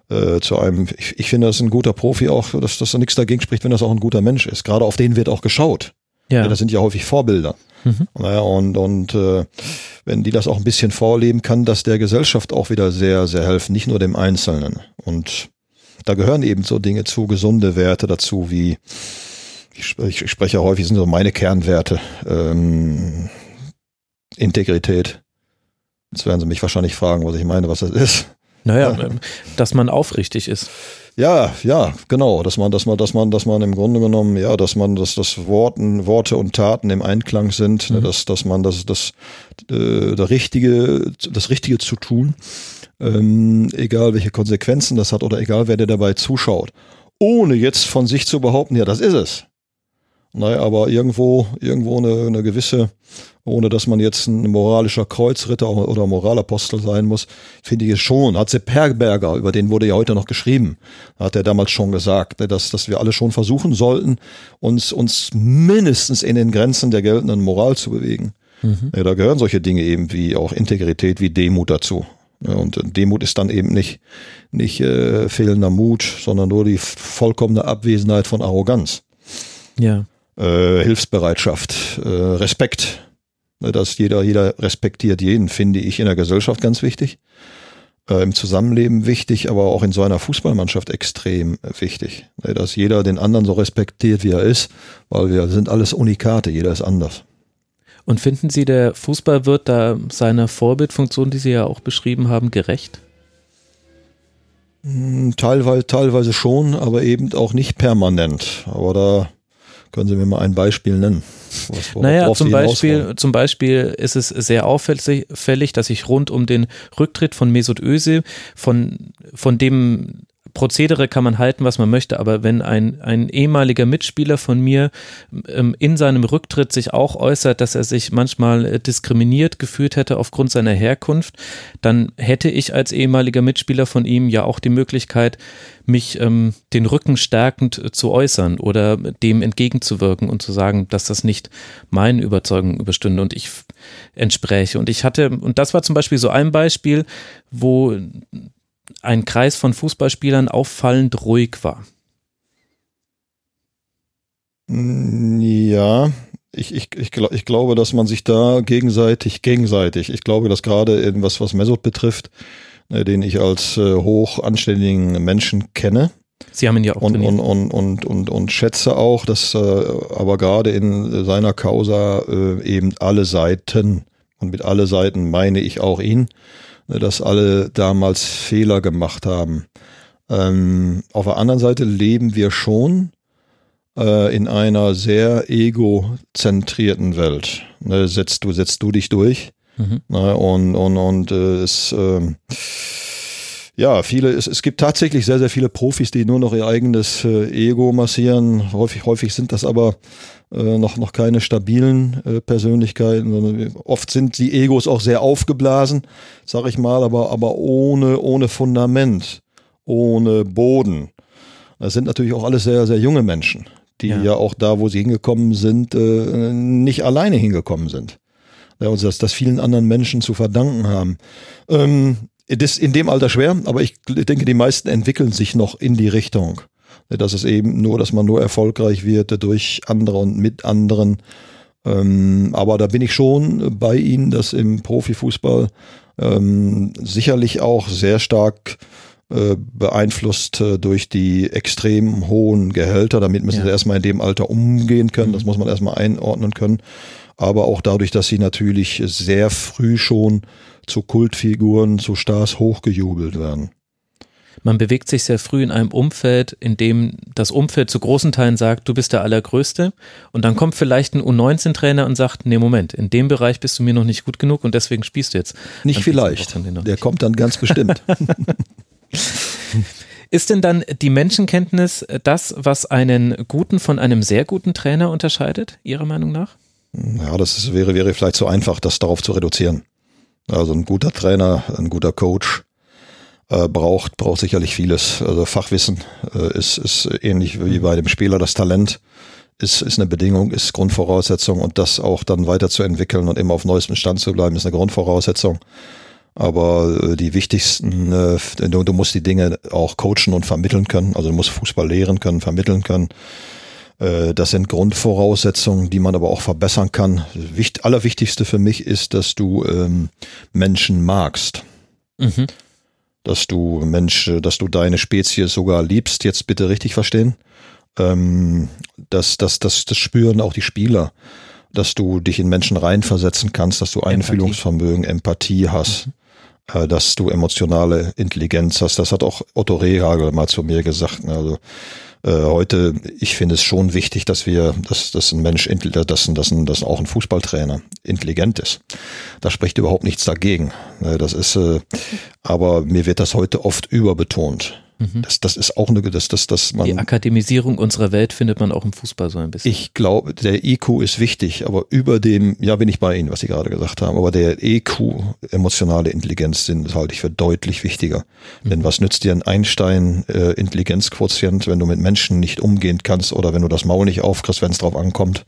Speaker 3: äh, zu einem, ich, ich finde, das ist ein guter Profi auch, dass, dass da nichts dagegen spricht, wenn das auch ein guter Mensch ist. Gerade auf den wird auch geschaut. Ja. ja das sind ja häufig Vorbilder. Mhm. Naja, und und äh, wenn die das auch ein bisschen vorleben, kann das der Gesellschaft auch wieder sehr, sehr helfen, nicht nur dem Einzelnen. Und da gehören eben so Dinge zu, gesunde Werte dazu, wie ich, ich spreche ja häufig, sind so meine Kernwerte, ähm, Integrität. Jetzt werden Sie mich wahrscheinlich fragen, was ich meine, was das ist.
Speaker 4: Naja, ähm, dass man aufrichtig ist.
Speaker 3: Ja, ja, genau, dass man, dass man, dass man, dass man im Grunde genommen, ja, dass man, dass das Worten, Worte und Taten im Einklang sind, ne, mhm. dass, dass man das, das, äh, das Richtige, das Richtige zu tun, ähm, egal welche Konsequenzen das hat oder egal wer dir dabei zuschaut, ohne jetzt von sich zu behaupten, ja, das ist es. Naja, aber irgendwo, irgendwo eine, eine gewisse, ohne dass man jetzt ein moralischer Kreuzritter oder Moralapostel sein muss, finde ich es schon. Hat Sepp Herberger, über den wurde ja heute noch geschrieben, hat er damals schon gesagt, dass, dass wir alle schon versuchen sollten, uns, uns mindestens in den Grenzen der geltenden Moral zu bewegen. Mhm. Ja, da gehören solche Dinge eben wie auch Integrität, wie Demut dazu. Und Demut ist dann eben nicht, nicht äh, fehlender Mut, sondern nur die vollkommene Abwesenheit von Arroganz.
Speaker 4: Ja
Speaker 3: äh, Hilfsbereitschaft, äh, Respekt. Ne, dass jeder, jeder respektiert jeden, finde ich in der Gesellschaft ganz wichtig. Äh, Im Zusammenleben wichtig, aber auch in so einer Fußballmannschaft extrem wichtig. Ne, dass jeder den anderen so respektiert, wie er ist, weil wir sind alles Unikate, jeder ist anders.
Speaker 4: Und finden Sie, der Fußball wird da seiner Vorbildfunktion, die Sie ja auch beschrieben haben, gerecht?
Speaker 3: Hm, teilweise, teilweise schon, aber eben auch nicht permanent. Aber da können Sie mir mal ein Beispiel nennen?
Speaker 4: Was, naja, zum Beispiel, zum Beispiel ist es sehr auffällig, dass sich rund um den Rücktritt von Mesut Özil, von, von dem Prozedere kann man halten, was man möchte, aber wenn ein, ein ehemaliger Mitspieler von mir ähm, in seinem Rücktritt sich auch äußert, dass er sich manchmal äh, diskriminiert gefühlt hätte aufgrund seiner Herkunft, dann hätte ich als ehemaliger Mitspieler von ihm ja auch die Möglichkeit, mich ähm, den Rücken stärkend äh, zu äußern oder dem entgegenzuwirken und zu sagen, dass das nicht meinen Überzeugungen überstünde und ich entspräche. Und ich hatte, und das war zum Beispiel so ein Beispiel, wo ein Kreis von Fußballspielern auffallend ruhig war.
Speaker 3: Ja, ich, ich, ich, ich glaube, dass man sich da gegenseitig, gegenseitig, ich glaube, dass gerade in was, was Mesut betrifft, äh, den ich als äh, hoch anständigen Menschen kenne.
Speaker 4: Sie haben ihn ja auch
Speaker 3: und, und, und, und, und, und schätze auch, dass äh, aber gerade in seiner Causa äh, eben alle Seiten, und mit alle Seiten meine ich auch ihn, dass alle damals Fehler gemacht haben. Ähm, auf der anderen Seite leben wir schon äh, in einer sehr egozentrierten Welt. Ne, setzt du, setzt du dich durch. Mhm. Ne, und und, und äh, es, äh, Ja, viele, es, es gibt tatsächlich sehr, sehr viele Profis, die nur noch ihr eigenes äh, Ego massieren. Häufig, häufig sind das aber äh, noch, noch keine stabilen äh, Persönlichkeiten, sondern oft sind die Egos auch sehr aufgeblasen, sag ich mal, aber, aber ohne, ohne Fundament, ohne Boden. Das sind natürlich auch alles sehr, sehr junge Menschen, die ja, ja auch da, wo sie hingekommen sind, äh, nicht alleine hingekommen sind. Ja, und das, das vielen anderen Menschen zu verdanken haben. Ähm, das ist in dem Alter schwer, aber ich denke, die meisten entwickeln sich noch in die Richtung. Das ist eben nur, dass man nur erfolgreich wird durch andere und mit anderen. Ähm, aber da bin ich schon bei Ihnen, dass im Profifußball ähm, sicherlich auch sehr stark äh, beeinflusst äh, durch die extrem hohen Gehälter. Damit müssen ja. sie erstmal in dem Alter umgehen können. Das mhm. muss man erstmal einordnen können. Aber auch dadurch, dass sie natürlich sehr früh schon zu Kultfiguren, zu Stars hochgejubelt werden.
Speaker 4: Man bewegt sich sehr früh in einem Umfeld, in dem das Umfeld zu großen Teilen sagt, du bist der Allergrößte. Und dann kommt vielleicht ein U19-Trainer und sagt, nee, Moment, in dem Bereich bist du mir noch nicht gut genug und deswegen spielst du jetzt.
Speaker 3: Nicht dann vielleicht. Der kommt dann ganz bestimmt.
Speaker 4: Ist denn dann die Menschenkenntnis das, was einen guten von einem sehr guten Trainer unterscheidet, Ihrer Meinung nach?
Speaker 3: Ja, das ist, wäre, wäre vielleicht zu einfach, das darauf zu reduzieren. Also ein guter Trainer, ein guter Coach äh, braucht, braucht sicherlich vieles. Also Fachwissen äh, ist, ist ähnlich wie bei dem Spieler das Talent. Ist, ist eine Bedingung, ist Grundvoraussetzung und das auch dann weiterzuentwickeln und immer auf neuestem Stand zu bleiben, ist eine Grundvoraussetzung. Aber äh, die wichtigsten, äh, du, du musst die Dinge auch coachen und vermitteln können. Also du musst Fußball lehren können, vermitteln können. Äh, das sind Grundvoraussetzungen, die man aber auch verbessern kann. Wicht, allerwichtigste für mich ist, dass du ähm, Menschen magst. Mhm. Dass du Mensch, dass du deine Spezies sogar liebst, jetzt bitte richtig verstehen. Ähm, das, das, das, das spüren auch die Spieler, dass du dich in Menschen reinversetzen kannst, dass du Einfühlungsvermögen, Empathie hast. Mhm äh, dass du emotionale Intelligenz hast. Das hat auch Otto Rehagel mal zu mir gesagt. Also äh, heute, ich finde es schon wichtig, dass wir, dass, dass ein Mensch, dass, dass, dass auch ein Fußballtrainer intelligent ist. Da spricht überhaupt nichts dagegen. Ne? Das ist, äh, aber mir wird das heute oft überbetont. Mhm. Das, das ist auch eine, das, das, das
Speaker 4: man. Die Akademisierung unserer Welt findet man auch im Fußball so ein bisschen.
Speaker 3: Ich glaube, der IQ ist wichtig, aber über dem, ja, bin ich bei Ihnen, was Sie gerade gesagt haben, aber der EQ, emotionale Intelligenz, sind halte ich für deutlich wichtiger. Mhm. Denn was nützt dir ein Einstein äh, wenn du mit Menschen nicht umgehen kannst oder wenn du das Maul nicht aufkriegst, wenn es drauf ankommt?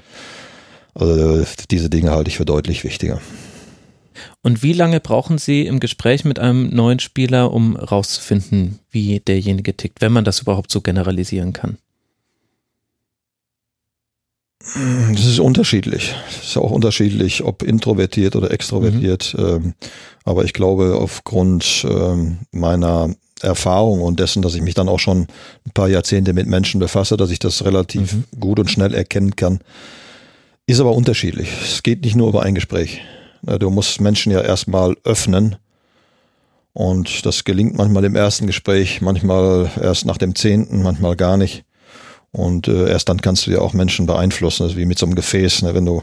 Speaker 3: Also diese Dinge halte ich für deutlich wichtiger.
Speaker 4: Und wie lange brauchen Sie im Gespräch mit einem neuen Spieler, um rauszufinden, wie derjenige tickt, wenn man das überhaupt so generalisieren kann?
Speaker 3: Das ist unterschiedlich. Es ist auch unterschiedlich, ob introvertiert oder extrovertiert. Mhm. aber ich glaube, aufgrund ähm, meiner Erfahrung und dessen, dass ich mich dann auch schon ein paar Jahrzehnte mit Menschen befasse, dass ich das relativ mhm. gut und schnell erkennen kann. Ist aber unterschiedlich. Es geht nicht nur über ein Gespräch. Du musst Menschen ja erstmal öffnen. Und das gelingt manchmal im ersten Gespräch, manchmal erst nach dem zehnten, manchmal gar nicht. Und äh, erst dann kannst du ja auch Menschen beeinflussen. Ist wie mit so einem Gefäß. Ne? Wenn du,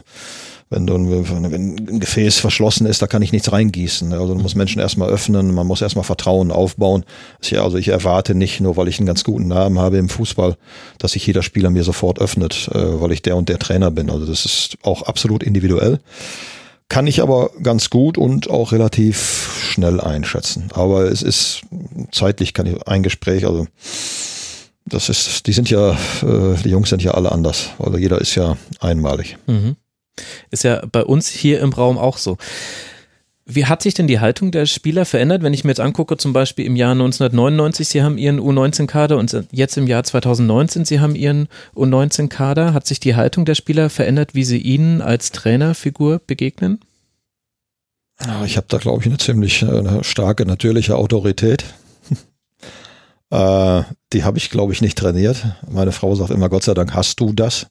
Speaker 3: wenn du wenn ein Gefäß verschlossen ist, da kann ich nichts reingießen. Ne? Also du musst Menschen erstmal öffnen, man muss erstmal Vertrauen aufbauen. Ja, also ich erwarte nicht, nur weil ich einen ganz guten Namen habe im Fußball, dass sich jeder Spieler mir sofort öffnet, äh, weil ich der und der Trainer bin. Also das ist auch absolut individuell. Kann ich aber ganz gut und auch relativ schnell einschätzen. Aber es ist zeitlich kann ich ein Gespräch, also das ist, die sind ja, äh, die Jungs sind ja alle anders. Also jeder ist ja einmalig. Mhm.
Speaker 4: Ist ja bei uns hier im Raum auch so. Wie hat sich denn die Haltung der Spieler verändert, wenn ich mir jetzt angucke, zum Beispiel im Jahr 1999, Sie haben Ihren U19-Kader und jetzt im Jahr 2019, Sie haben Ihren U19-Kader. Hat sich die Haltung der Spieler verändert, wie sie Ihnen als Trainerfigur begegnen?
Speaker 3: Ich habe da, glaube ich, eine ziemlich eine starke natürliche Autorität. äh, die habe ich, glaube ich, nicht trainiert. Meine Frau sagt immer, Gott sei Dank hast du das,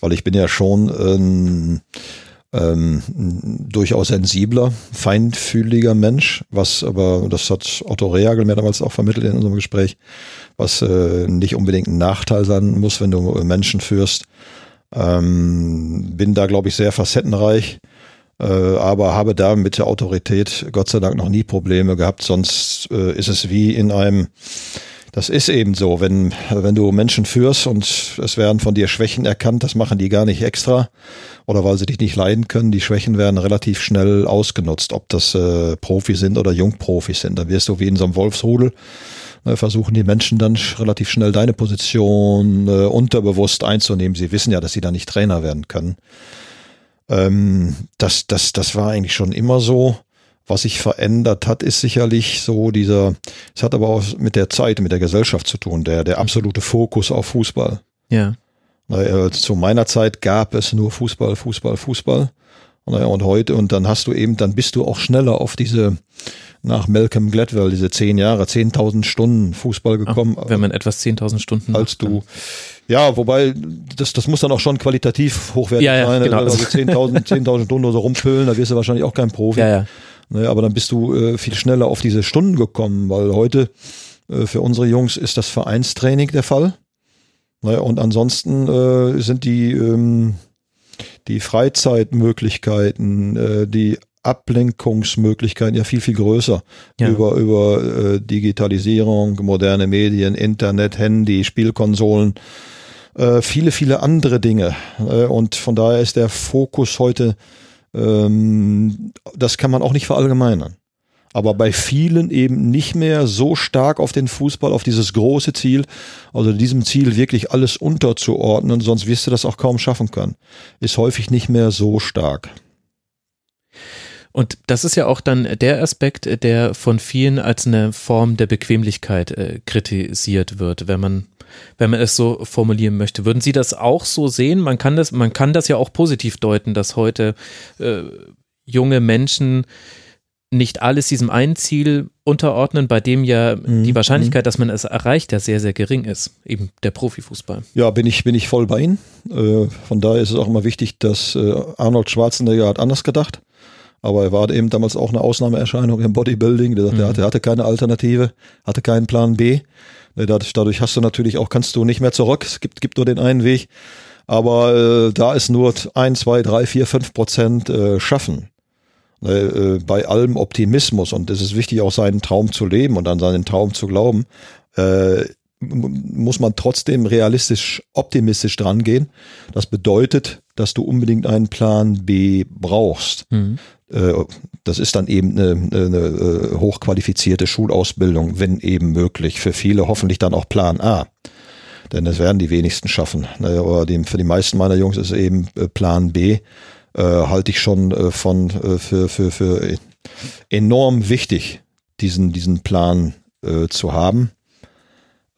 Speaker 3: weil ich bin ja schon ein ähm, durchaus sensibler, feinfühliger Mensch, was aber, das hat Otto Reagel mir damals auch vermittelt in unserem Gespräch, was äh, nicht unbedingt ein Nachteil sein muss, wenn du Menschen führst. Ähm, bin da, glaube ich, sehr facettenreich. Äh, aber habe da mit der Autorität Gott sei Dank noch nie Probleme gehabt. Sonst äh, ist es wie in einem, das ist eben so, wenn, wenn du Menschen führst und es werden von dir Schwächen erkannt, das machen die gar nicht extra oder weil sie dich nicht leiden können. Die Schwächen werden relativ schnell ausgenutzt, ob das äh, Profis sind oder Jungprofis sind. Da wirst du wie in so einem Wolfsrudel äh, versuchen die Menschen dann relativ schnell deine Position äh, unterbewusst einzunehmen. Sie wissen ja, dass sie da nicht Trainer werden können. Ähm, das, das, das war eigentlich schon immer so. Was sich verändert hat, ist sicherlich so dieser, es hat aber auch mit der Zeit, mit der Gesellschaft zu tun, der, der absolute Fokus auf Fußball.
Speaker 4: Ja.
Speaker 3: Naja, zu meiner Zeit gab es nur Fußball, Fußball, Fußball. Naja, und heute, und dann hast du eben, dann bist du auch schneller auf diese, nach Malcolm Gladwell, diese zehn Jahre, 10.000 Stunden Fußball gekommen.
Speaker 4: Ach, wenn man etwas 10.000 Stunden
Speaker 3: als du. Ja, wobei, das, das muss dann auch schon qualitativ hochwertig
Speaker 4: ja, ja,
Speaker 3: sein.
Speaker 4: Genau.
Speaker 3: Also 10.000 10 Stunden oder so rumpüllen, da wirst du wahrscheinlich auch kein Profi.
Speaker 4: Ja, ja.
Speaker 3: Naja, aber dann bist du äh, viel schneller auf diese Stunden gekommen, weil heute äh, für unsere Jungs ist das Vereinstraining der Fall. Naja, und ansonsten äh, sind die, ähm, die Freizeitmöglichkeiten, äh, die Ablenkungsmöglichkeiten ja viel, viel größer
Speaker 4: Ja.
Speaker 3: über, über äh, Digitalisierung, moderne Medien, Internet, Handy, Spielkonsolen, äh, viele, viele andere Dinge. Äh, und von daher ist der Fokus heute, ähm, das kann man auch nicht verallgemeinern. Aber bei vielen eben nicht mehr so stark auf den Fußball, auf dieses große Ziel, also diesem Ziel wirklich alles unterzuordnen, sonst wirst du das auch kaum schaffen können. Ist häufig nicht mehr so stark.
Speaker 4: Und das ist ja auch dann der Aspekt, der von vielen als eine Form der Bequemlichkeit äh, kritisiert wird, wenn man wenn man es so formulieren möchte. Würden Sie das auch so sehen? Man kann das, man kann das ja auch positiv deuten, dass heute äh, junge Menschen nicht alles diesem einen Ziel unterordnen, bei dem ja
Speaker 3: Mhm.
Speaker 4: die Wahrscheinlichkeit, dass man es erreicht, ja sehr, sehr gering ist. Eben der Profifußball.
Speaker 3: Ja, bin ich, bin ich voll bei Ihnen. Äh, von daher ist es auch immer wichtig, dass äh, Arnold Schwarzenegger hat anders gedacht. Aber er war eben damals auch eine Ausnahmeerscheinung im Bodybuilding. Der, sagte, er, hatte, hatte keine Alternative, hatte keinen Plan B. Äh, Dadurch, hast du natürlich auch, kannst du nicht mehr zurück. Es gibt, gibt nur den einen Weg. Aber äh, da ist nur ein, zwei, drei, vier, fünf Prozent äh, schaffen. Äh, äh, bei allem Optimismus und es ist wichtig, auch seinen Traum zu leben und an seinen Traum zu glauben, äh, muss man trotzdem realistisch, optimistisch dran gehen. Das bedeutet, dass du unbedingt einen Plan B brauchst. Äh, Das ist dann eben eine, eine äh, hochqualifizierte Schulausbildung, wenn eben möglich. Für viele hoffentlich dann auch Plan A. Denn das werden die wenigsten schaffen. Aber für die meisten meiner Jungs ist eben äh, Plan B, äh, halte ich schon äh, von äh, für, für, für enorm wichtig, diesen, diesen Plan äh, zu haben.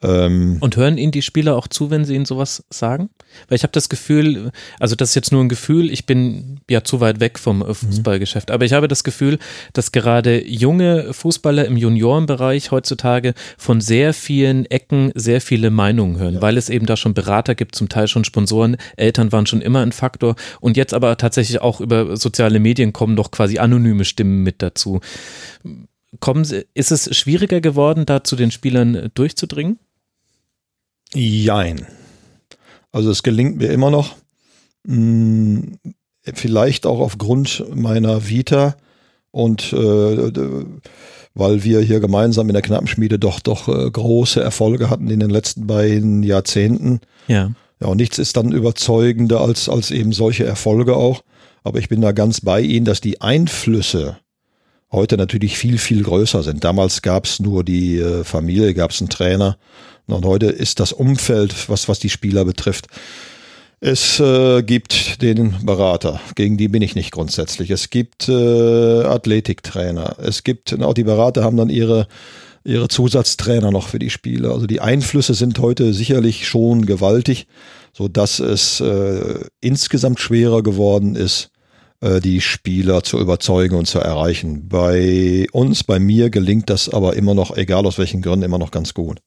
Speaker 3: Ähm,
Speaker 4: Und hören Ihnen die Spieler auch zu, wenn Sie Ihnen sowas sagen? Weil ich habe das Gefühl, also das ist jetzt nur ein Gefühl, ich bin ja zu weit weg vom äh, Fußballgeschäft, aber ich habe das Gefühl, dass gerade junge Fußballer im Juniorenbereich heutzutage von sehr vielen Ecken sehr viele Meinungen hören, weil es eben da schon Berater gibt, zum Teil schon Sponsoren, Eltern waren schon immer ein Faktor und jetzt aber tatsächlich auch über soziale Medien kommen doch quasi anonyme Stimmen mit dazu. Kommen Sie, ist es schwieriger geworden, da zu den Spielern äh, durchzudringen?
Speaker 3: Jein. Also es gelingt mir immer noch, mh, vielleicht auch aufgrund meiner Vita und äh, weil wir hier gemeinsam in der Knappenschmiede doch doch äh, große Erfolge hatten in den letzten beiden Jahrzehnten.
Speaker 4: Ja.
Speaker 3: Ja, und nichts ist dann überzeugender als, als eben solche Erfolge auch. Aber ich bin da ganz bei Ihnen, dass die Einflüsse heute natürlich viel, viel größer sind. Damals gab es nur die äh, Familie, gab es einen Trainer. Und heute ist das Umfeld, was, was die Spieler betrifft. Es äh, gibt den Berater, gegen die bin ich nicht grundsätzlich. Es gibt äh, Athletiktrainer. Es gibt, auch die Berater haben dann ihre, ihre Zusatztrainer noch für die Spiele. Also die Einflüsse sind heute sicherlich schon gewaltig, so dass es äh, insgesamt schwerer geworden ist, äh, die Spieler zu überzeugen und zu erreichen. Bei uns, bei mir gelingt das aber immer noch, egal aus welchen Gründen, immer noch ganz gut.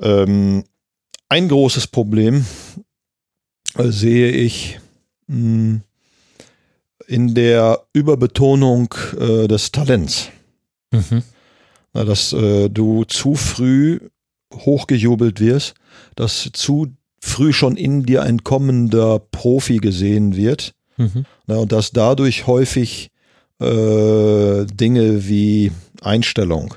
Speaker 3: Ähm, ein großes Problem äh, sehe ich mh, in der Überbetonung äh, des Talents.
Speaker 4: Mhm.
Speaker 3: Na, dass äh, du zu früh hochgejubelt wirst, dass zu früh schon in dir ein kommender Profi gesehen wird Mhm. Na, und dass dadurch häufig äh, Dinge wie Einstellung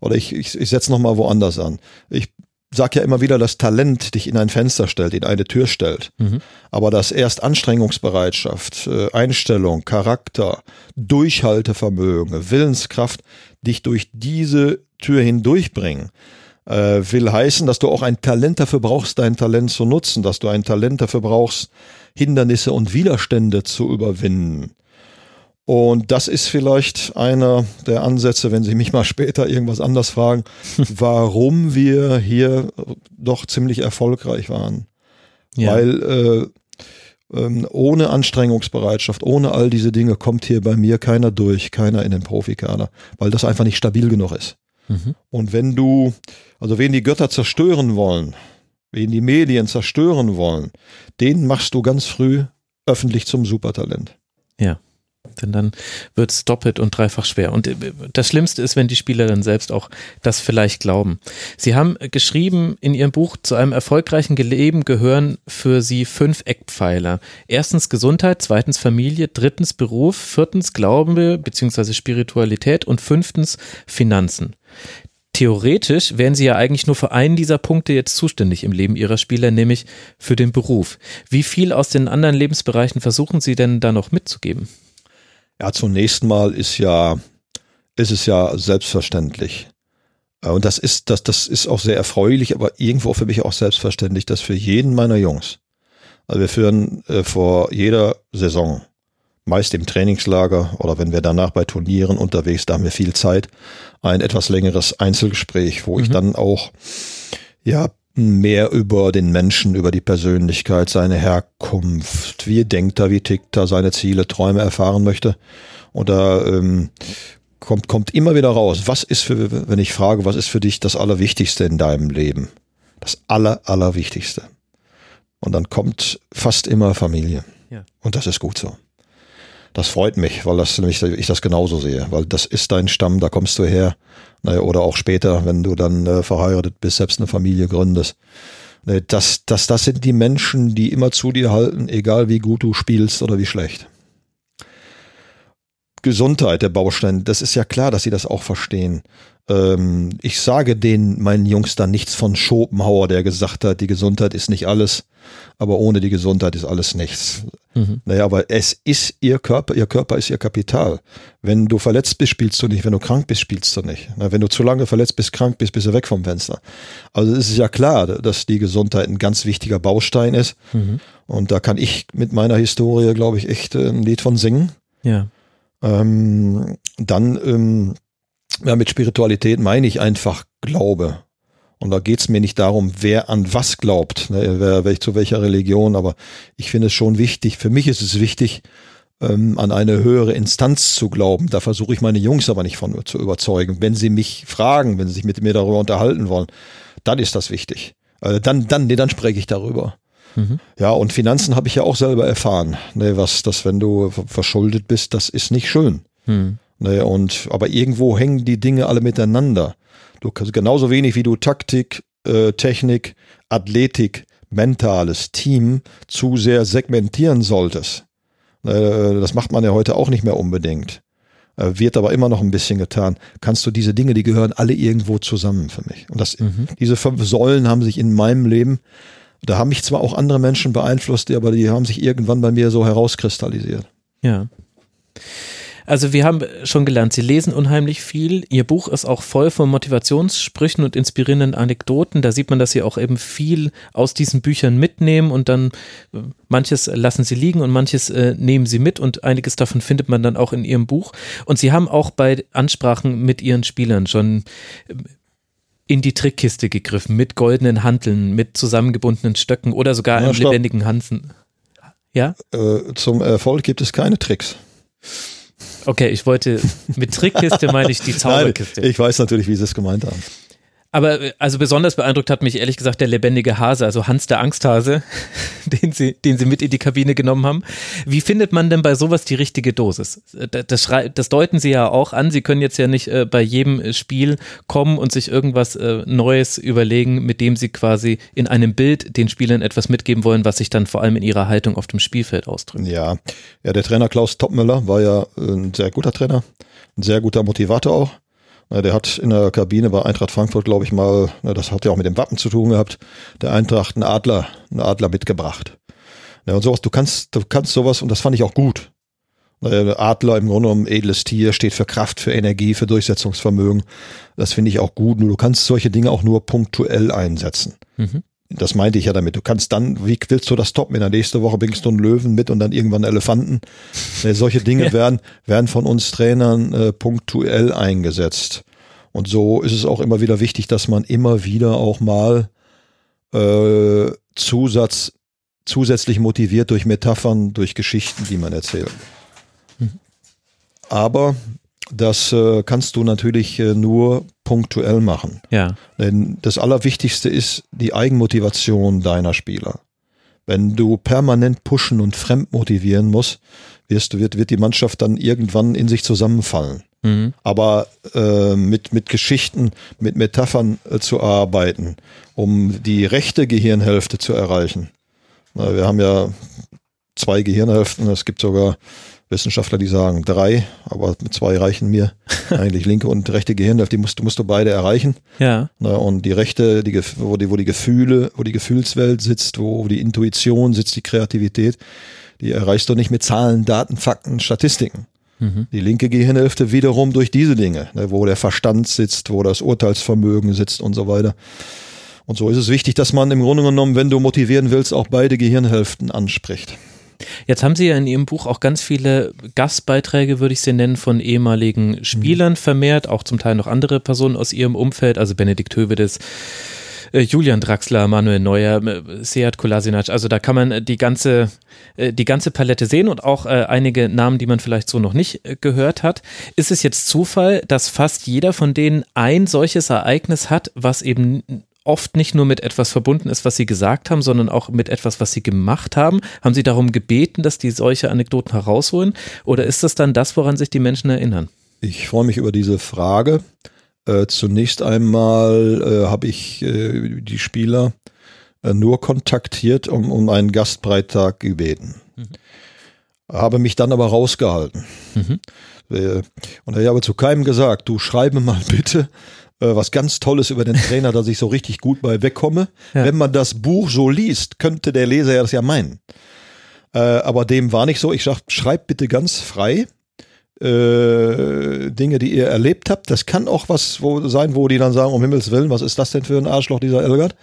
Speaker 3: oder ich, ich, ich setze nochmal woanders an. Ich sag ja immer wieder, dass Talent dich in ein Fenster stellt, in eine Tür stellt. Mhm. Aber dass erst Anstrengungsbereitschaft, äh, Einstellung, Charakter, Durchhaltevermögen, Willenskraft dich durch diese Tür hindurchbringen, äh, will heißen, dass du auch ein Talent dafür brauchst, dein Talent zu nutzen, dass du ein Talent dafür brauchst, Hindernisse und Widerstände zu überwinden. Und das ist vielleicht einer der Ansätze, wenn Sie mich mal später irgendwas anders fragen, warum wir hier doch ziemlich erfolgreich waren. Ja. Weil äh, äh, ohne Anstrengungsbereitschaft, ohne all diese Dinge kommt hier bei mir keiner durch, keiner in den Profikader, weil das einfach nicht stabil genug ist. Mhm. Und wenn du, also wen die Götter zerstören wollen, wen die Medien zerstören wollen, den machst du ganz früh öffentlich zum Supertalent.
Speaker 4: Ja. Denn dann wird es doppelt und dreifach schwer. Und äh, das Schlimmste ist, wenn die Spieler dann selbst auch das vielleicht glauben. Sie haben geschrieben in Ihrem Buch, zu einem erfolgreichen Leben gehören für Sie fünf Eckpfeiler. Erstens Gesundheit, zweitens Familie, drittens Beruf, viertens Glaube bzw. Spiritualität und fünftens Finanzen. Theoretisch wären Sie ja eigentlich nur für einen dieser Punkte jetzt zuständig im Leben Ihrer Spieler, nämlich für den Beruf. Wie viel aus den anderen Lebensbereichen versuchen Sie denn da noch mitzugeben?
Speaker 3: Ja, zunächst mal ist ja, ist es ja selbstverständlich. Äh, und das ist, das, das ist auch sehr erfreulich, aber irgendwo für mich auch selbstverständlich, dass für jeden meiner Jungs, also wir führen äh, vor jeder Saison, meist im Trainingslager oder wenn wir danach bei Turnieren unterwegs, da haben wir viel Zeit, ein etwas längeres Einzelgespräch, wo mhm. ich dann auch ja mehr über den Menschen, über die Persönlichkeit, seine Herkunft, wie denkt er, wie tickt er, seine Ziele, Träume erfahren möchte. Oder ähm, kommt, kommt immer wieder raus, was ist für, wenn ich frage, was ist für dich das Allerwichtigste in deinem Leben? Das Aller, Allerwichtigste. Und dann kommt fast immer Familie. Ja. Und das ist gut so. Das freut mich, weil das nämlich ich das genauso sehe, weil das ist dein Stamm, da kommst du her. Naja, oder auch später, wenn du dann äh, verheiratet bist, selbst eine Familie gründest. Das, das, das sind die Menschen, die immer zu dir halten, egal wie gut du spielst oder wie schlecht. Gesundheit, der Baustein, das ist ja klar, dass sie das auch verstehen. Ähm, ich sage den meinen Jungs dann nichts von Schopenhauer, der gesagt hat, die Gesundheit ist nicht alles, aber ohne die Gesundheit ist alles nichts. Mhm. Naja, aber es ist ihr Körper, ihr Körper ist ihr Kapital. Wenn du verletzt bist, spielst du nicht. Wenn du krank bist, spielst du nicht. Na, wenn du zu lange verletzt bist, krank bist, bist du weg vom Fenster. Also es ist ja klar, dass die Gesundheit ein ganz wichtiger Baustein ist. Mhm. Und da kann ich mit meiner Historie, glaube ich, echt ein Lied von singen.
Speaker 4: Ja.
Speaker 3: Ähm, dann ähm, ja, mit Spiritualität meine ich einfach Glaube. Und da geht's mir nicht darum, wer an was glaubt, ne, wer, wer zu welcher Religion, aber ich finde es schon wichtig, für mich ist es wichtig, ähm, an eine höhere Instanz zu glauben. Da versuche ich meine Jungs aber nicht von zu überzeugen. Wenn sie mich fragen, wenn sie sich mit mir darüber unterhalten wollen, dann ist das wichtig. Äh, dann, dann, nee, dann spreche ich darüber. Mhm. Ja, und Finanzen habe ich ja auch selber erfahren. Ne, was, dass wenn du verschuldet bist, das ist nicht schön. Mhm. Ne, und, aber irgendwo hängen die Dinge alle miteinander. Du kannst genauso wenig wie du Taktik, äh, Technik, Athletik, mentales Team zu sehr segmentieren solltest. Äh, das macht man ja heute auch nicht mehr unbedingt. Äh, wird aber immer noch ein bisschen getan. Kannst du diese Dinge, die gehören alle irgendwo zusammen für mich. Und das, mhm. diese fünf Säulen haben sich in meinem Leben da haben mich zwar auch andere Menschen beeinflusst, aber die haben sich irgendwann bei mir so herauskristallisiert.
Speaker 4: Ja. Also wir haben schon gelernt, Sie lesen unheimlich viel. Ihr Buch ist auch voll von Motivationssprüchen und inspirierenden Anekdoten. Da sieht man, dass Sie auch eben viel aus diesen Büchern mitnehmen und dann äh, manches lassen Sie liegen und manches äh, nehmen Sie mit und einiges davon findet man dann auch in Ihrem Buch. Und Sie haben auch bei Ansprachen mit Ihren Spielern schon äh, in die Trickkiste gegriffen mit goldenen Hanteln, mit zusammengebundenen Stöcken oder sogar ja, einem stopp. lebendigen Hansen. Ja?
Speaker 3: Äh, zum Erfolg gibt es keine Tricks.
Speaker 4: Okay, ich wollte, mit Trickkiste meine ich die Zauberkiste.
Speaker 3: Nein, ich weiß natürlich, wie Sie es gemeint haben.
Speaker 4: Aber äh, also besonders beeindruckt hat mich ehrlich gesagt der lebendige Hase, also Hans der Angsthase, den sie, den sie mit in die Kabine genommen haben. Wie findet man denn bei sowas die richtige Dosis? Das, das deuten sie ja auch an. Sie können jetzt ja nicht äh, bei jedem Spiel kommen und sich irgendwas äh, Neues überlegen, mit dem sie quasi in einem Bild den Spielern etwas mitgeben wollen, was sich dann vor allem in ihrer Haltung auf dem Spielfeld ausdrückt.
Speaker 3: Ja, ja der Trainer Klaus Toppmüller war ja ein sehr guter Trainer, ein sehr guter Motivator auch der hat in der Kabine bei Eintracht Frankfurt, glaube ich mal, das hat ja auch mit dem Wappen zu tun gehabt, der Eintracht einen Adler, einen Adler mitgebracht. Und sowas, du kannst, du kannst sowas, und das fand ich auch gut. Adler im Grunde genommen edles Tier, steht für Kraft, für Energie, für Durchsetzungsvermögen. Das finde ich auch gut. Nur du kannst solche Dinge auch nur punktuell einsetzen. Mhm. Das meinte ich ja damit. Du kannst dann, wie willst du das toppen? In der nächsten Woche bringst du einen Löwen mit und dann irgendwann einen Elefanten. Solche Dinge ja. werden, werden von uns Trainern äh, punktuell eingesetzt. Und so ist es auch immer wieder wichtig, dass man immer wieder auch mal äh, Zusatz, zusätzlich motiviert durch Metaphern, durch Geschichten, die man erzählt. Mhm. Aber das äh, kannst du natürlich äh, nur punktuell machen.
Speaker 4: Ja.
Speaker 3: Denn das Allerwichtigste ist die Eigenmotivation deiner Spieler. Wenn du permanent pushen und fremd motivieren musst, wirst du, wird, wird die Mannschaft dann irgendwann in sich zusammenfallen. Mhm. Aber äh, mit, mit Geschichten, mit Metaphern äh, zu arbeiten, um die rechte Gehirnhälfte zu erreichen. Na, wir haben ja zwei Gehirnhälften, es gibt sogar Wissenschaftler, die sagen drei, aber mit zwei reichen mir. Eigentlich linke und rechte Gehirnhälfte, die musst, musst du beide erreichen.
Speaker 4: Ja.
Speaker 3: Und die rechte, die, wo, die, wo die Gefühle, wo die Gefühlswelt sitzt, wo die Intuition sitzt, die Kreativität, die erreichst du nicht mit Zahlen, Daten, Fakten, Statistiken. Mhm. Die linke Gehirnhälfte wiederum durch diese Dinge, ne, wo der Verstand sitzt, wo das Urteilsvermögen sitzt und so weiter. Und so ist es wichtig, dass man im Grunde genommen, wenn du motivieren willst, auch beide Gehirnhälften anspricht.
Speaker 4: Jetzt haben Sie ja in Ihrem Buch auch ganz viele Gastbeiträge, würde ich sie nennen, von ehemaligen Spielern mhm. vermehrt, auch zum Teil noch andere Personen aus Ihrem Umfeld, also Benedikt Hövedes, äh, Julian Draxler, Manuel Neuer, äh, Seat Kolasinac. Also da kann man die ganze, äh, die ganze Palette sehen und auch einige Namen, die man vielleicht so noch nicht gehört hat. Ist es jetzt Zufall, dass fast jeder von denen ein solches Ereignis hat, was eben oft nicht nur mit etwas verbunden ist, was Sie gesagt haben, sondern auch mit etwas, was Sie gemacht haben? Haben Sie darum gebeten, dass die solche Anekdoten herausholen? Oder ist das dann das, woran sich die Menschen erinnern?
Speaker 3: Ich freue mich über diese Frage. Äh, zunächst einmal äh, habe ich äh, die Spieler äh, nur kontaktiert um, um einen Gastbeitrag gebeten. Mhm. Habe mich dann aber rausgehalten. Mhm. Äh, und ich habe zu keinem gesagt, du schreibe mal bitte, äh, was ganz Tolles über den Trainer, dass ich so richtig gut bei wegkomme. Ja. Wenn man das Buch so liest, könnte der Leser ja das ja meinen. Äh, aber dem war nicht so. Ich sag, schreibt bitte ganz frei. Äh, Dinge, die ihr erlebt habt. Das kann auch was wo, sein, wo die dann sagen, um Himmels Willen, was ist das denn für ein Arschloch, dieser Elgert?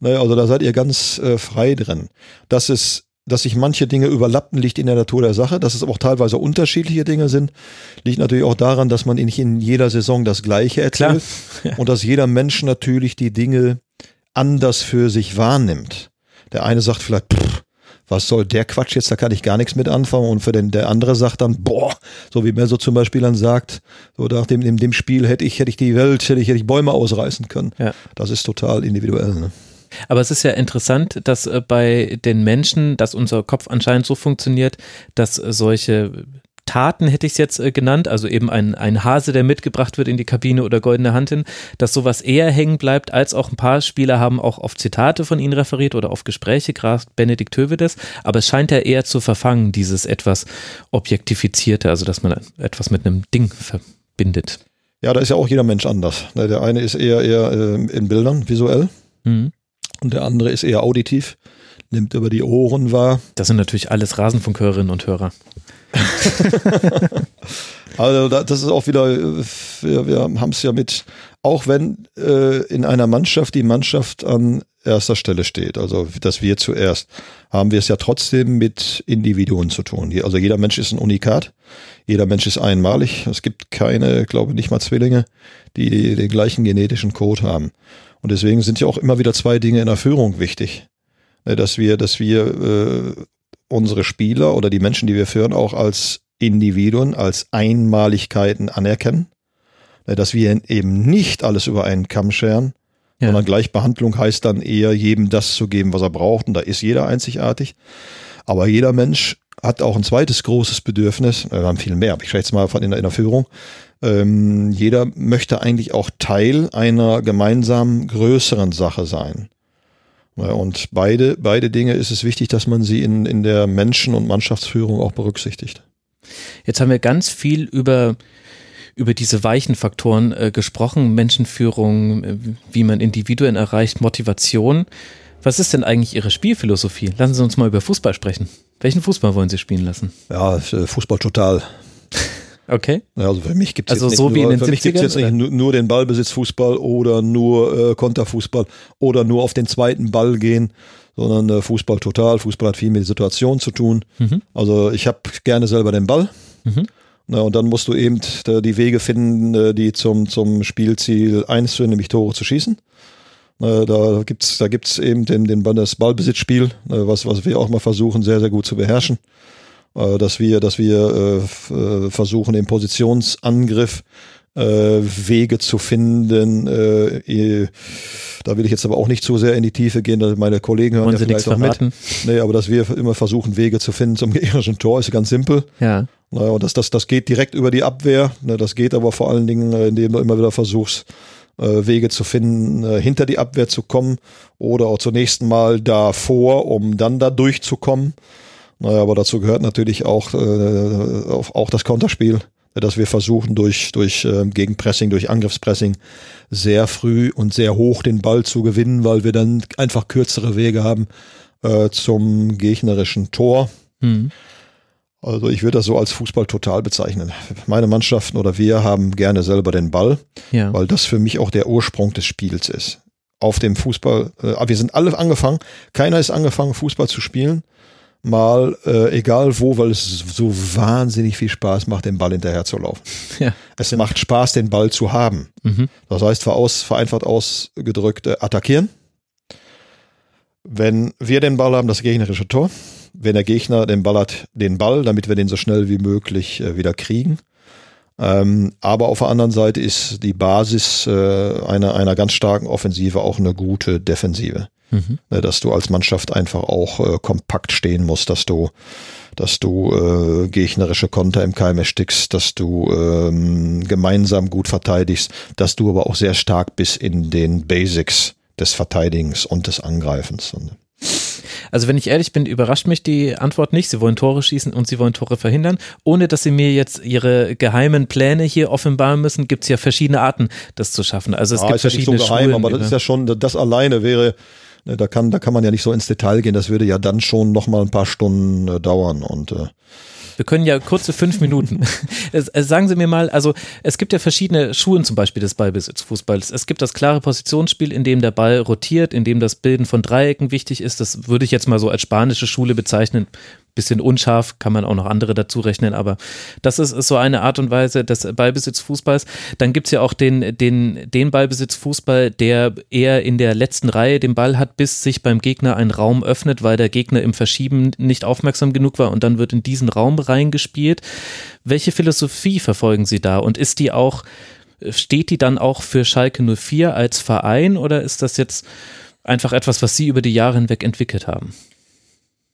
Speaker 3: Naja, also da seid ihr ganz äh, frei drin. Das ist dass sich manche Dinge überlappen, liegt in der Natur der Sache. Dass es aber auch teilweise unterschiedliche Dinge sind, liegt natürlich auch daran, dass man nicht in jeder Saison das Gleiche erzählt ja. und dass jeder Mensch natürlich die Dinge anders für sich wahrnimmt. Der eine sagt vielleicht, pff, was soll der Quatsch jetzt, da kann ich gar nichts mit anfangen. Und für den, der andere sagt dann, boah, so wie Merso zum Beispiel dann sagt, so nach dem, in dem Spiel hätte ich, hätte ich die Welt, hätte ich, hätte ich Bäume ausreißen können. Ja. Das ist total individuell. Ne?
Speaker 4: Aber es ist ja interessant, dass äh, bei den Menschen, dass unser Kopf anscheinend so funktioniert, dass solche Taten hätte ich es jetzt äh, genannt, also eben ein, ein Hase, der mitgebracht wird in die Kabine oder goldene Hand hin, dass sowas eher hängen bleibt, als auch ein paar Spieler haben auch auf Zitate von ihnen referiert oder auf Gespräche, gerade Benedikt Hövedes, aber es scheint ja eher zu verfangen, dieses etwas Objektifizierte, also dass man etwas mit einem Ding verbindet.
Speaker 3: Ja, da ist ja auch jeder Mensch anders. Ne, der eine ist eher, eher äh, in Bildern, visuell. Mhm und der andere ist eher auditiv, nimmt über die Ohren wahr.
Speaker 4: Das sind natürlich alles Rasenfunkhörerinnen und Hörer.
Speaker 3: also das ist auch wieder, wir, wir haben es ja mit, auch wenn äh, in einer Mannschaft die Mannschaft an erster Stelle steht, also dass wir zuerst, haben wir es ja trotzdem mit Individuen zu tun. Also jeder Mensch ist ein Unikat, jeder Mensch ist einmalig. Es gibt keine, glaube nicht mal Zwillinge, die den gleichen genetischen Code haben. Und deswegen sind ja auch immer wieder zwei Dinge in der Führung wichtig. Ne, dass wir, dass wir äh, unsere Spieler oder die Menschen, die wir führen, auch als Individuen, als Einmaligkeiten anerkennen. Ne, dass wir eben nicht alles über einen Kamm scheren, Ja. Sondern Gleichbehandlung heißt dann eher, jedem das zu geben, was er braucht. Und da ist jeder einzigartig. Aber jeder Mensch hat auch ein zweites großes Bedürfnis, wir haben viel mehr, aber ich jetzt mal von in der, in der Führung. Ähm, jeder möchte eigentlich auch Teil einer gemeinsamen größeren Sache sein. Und beide, beide Dinge ist es wichtig, dass man sie in, in der Menschen- und Mannschaftsführung auch berücksichtigt.
Speaker 4: Jetzt haben wir ganz viel über über diese weichen Faktoren äh, gesprochen, Menschenführung, äh, wie man Individuen erreicht, Motivation. Was ist denn eigentlich Ihre Spielphilosophie? Lassen Sie uns mal über Fußball sprechen. Welchen Fußball wollen Sie spielen lassen?
Speaker 3: Ja, äh, Fußball total.
Speaker 4: Okay.
Speaker 3: Also für mich gibt es
Speaker 4: also
Speaker 3: jetzt,
Speaker 4: so
Speaker 3: nicht,
Speaker 4: nur,
Speaker 3: für mich gibt's jetzt nicht nur, nur den Ballbesitzfußball oder nur äh, Konterfußball oder nur auf den zweiten Ball gehen, sondern äh, Fußball total. Fußball hat viel mit Situation zu tun. Mhm. Also ich habe gerne selber den Ball. Mhm. Na, und dann musst du eben die Wege finden, äh, die zum, zum Spielziel einzuführen, nämlich Tore zu schießen. Da gibt's, da gibt's eben den, den, das Ballbesitzspiel, was, was wir auch mal versuchen, sehr, sehr gut zu beherrschen. Äh, dass wir, dass wir äh, äh, versuchen, im Positionsangriff Wege zu finden. da will ich jetzt aber auch nicht zu sehr in die Tiefe gehen, dass meine Kollegen hören ja vielleicht noch mit. Nee, aber dass wir immer versuchen, Wege zu finden zum gegnerischen Tor, ist ganz simpel.
Speaker 4: Ja.
Speaker 3: Naja, und das, das, das geht direkt über die Abwehr. Ne, das geht aber vor allen Dingen, indem du immer wieder versuchst, Wege zu finden, hinter die Abwehr zu kommen oder auch zunächst mal davor, um dann da durchzukommen. Naja, aber dazu gehört natürlich auch, äh, auch das Konterspiel, dass wir versuchen, durch, durch äh, Gegenpressing, durch Angriffspressing sehr früh und sehr hoch den Ball zu gewinnen, weil wir dann einfach kürzere Wege haben äh, zum gegnerischen Tor. Mhm. Also ich würde das so als Fußball total bezeichnen. Meine Mannschaften oder wir haben gerne selber den Ball, ja. weil das für mich auch der Ursprung des Spiels ist. Auf dem Fußball, äh, wir sind alle angefangen, keiner ist angefangen, Fußball zu spielen, mal, äh, egal wo, weil es so wahnsinnig viel Spaß macht, den Ball hinterher zu laufen. Ja, es macht Spaß, den Ball zu haben. Mhm. Das heißt, vereinfacht ausgedrückt, äh, attackieren. Wenn wir den Ball haben, das gegnerische Tor. Wenn der Gegner den Ball hat, den Ball, damit wir den so schnell wie möglich äh, wieder kriegen. Ähm, aber auf der anderen Seite ist die Basis äh, einer, einer ganz starken Offensive auch eine gute Defensive. Mhm. Ne, dass du als Mannschaft einfach auch äh, kompakt stehen musst, dass du, dass du äh, gegnerische Konter im Keim erstickst, dass du ähm, gemeinsam gut verteidigst, dass du aber auch sehr stark bist in den Basics des Verteidigens und des Angreifens.
Speaker 4: Also wenn ich ehrlich bin, überrascht mich die Antwort nicht. Sie wollen Tore schießen und sie wollen Tore verhindern. Ohne dass sie mir jetzt ihre geheimen Pläne hier offenbaren müssen, gibt es ja verschiedene Arten, das zu schaffen. Also es
Speaker 3: ja,
Speaker 4: gibt
Speaker 3: ist verschiedene ja nicht so geheim, Schulen, aber das ist ja schon, das alleine wäre da kann, da kann man ja nicht so ins Detail gehen. Das würde ja dann schon noch mal ein paar Stunden äh, dauern und äh,
Speaker 4: wir können ja kurze fünf Minuten. Sagen Sie mir mal, also es gibt ja verschiedene Schulen zum Beispiel des Ballbesitzfußballs. Es gibt das klare Positionsspiel, in dem der Ball rotiert, in dem das Bilden von Dreiecken wichtig ist. Das würde ich jetzt mal so als spanische Schule bezeichnen bisschen unscharf, kann man auch noch andere dazu rechnen, aber das ist, so eine Art und Weise des Ballbesitzfußballs. Dann gibt es ja auch den, den, den Ballbesitzfußball, der eher in der letzten Reihe den Ball hat, bis sich beim Gegner ein Raum öffnet, weil der Gegner im Verschieben nicht aufmerksam genug war und dann wird in diesen Raum reingespielt. Welche Philosophie verfolgen Sie da und ist die auch, steht die dann auch für Schalke 04 als Verein oder ist das jetzt einfach etwas, was Sie über die Jahre hinweg entwickelt haben?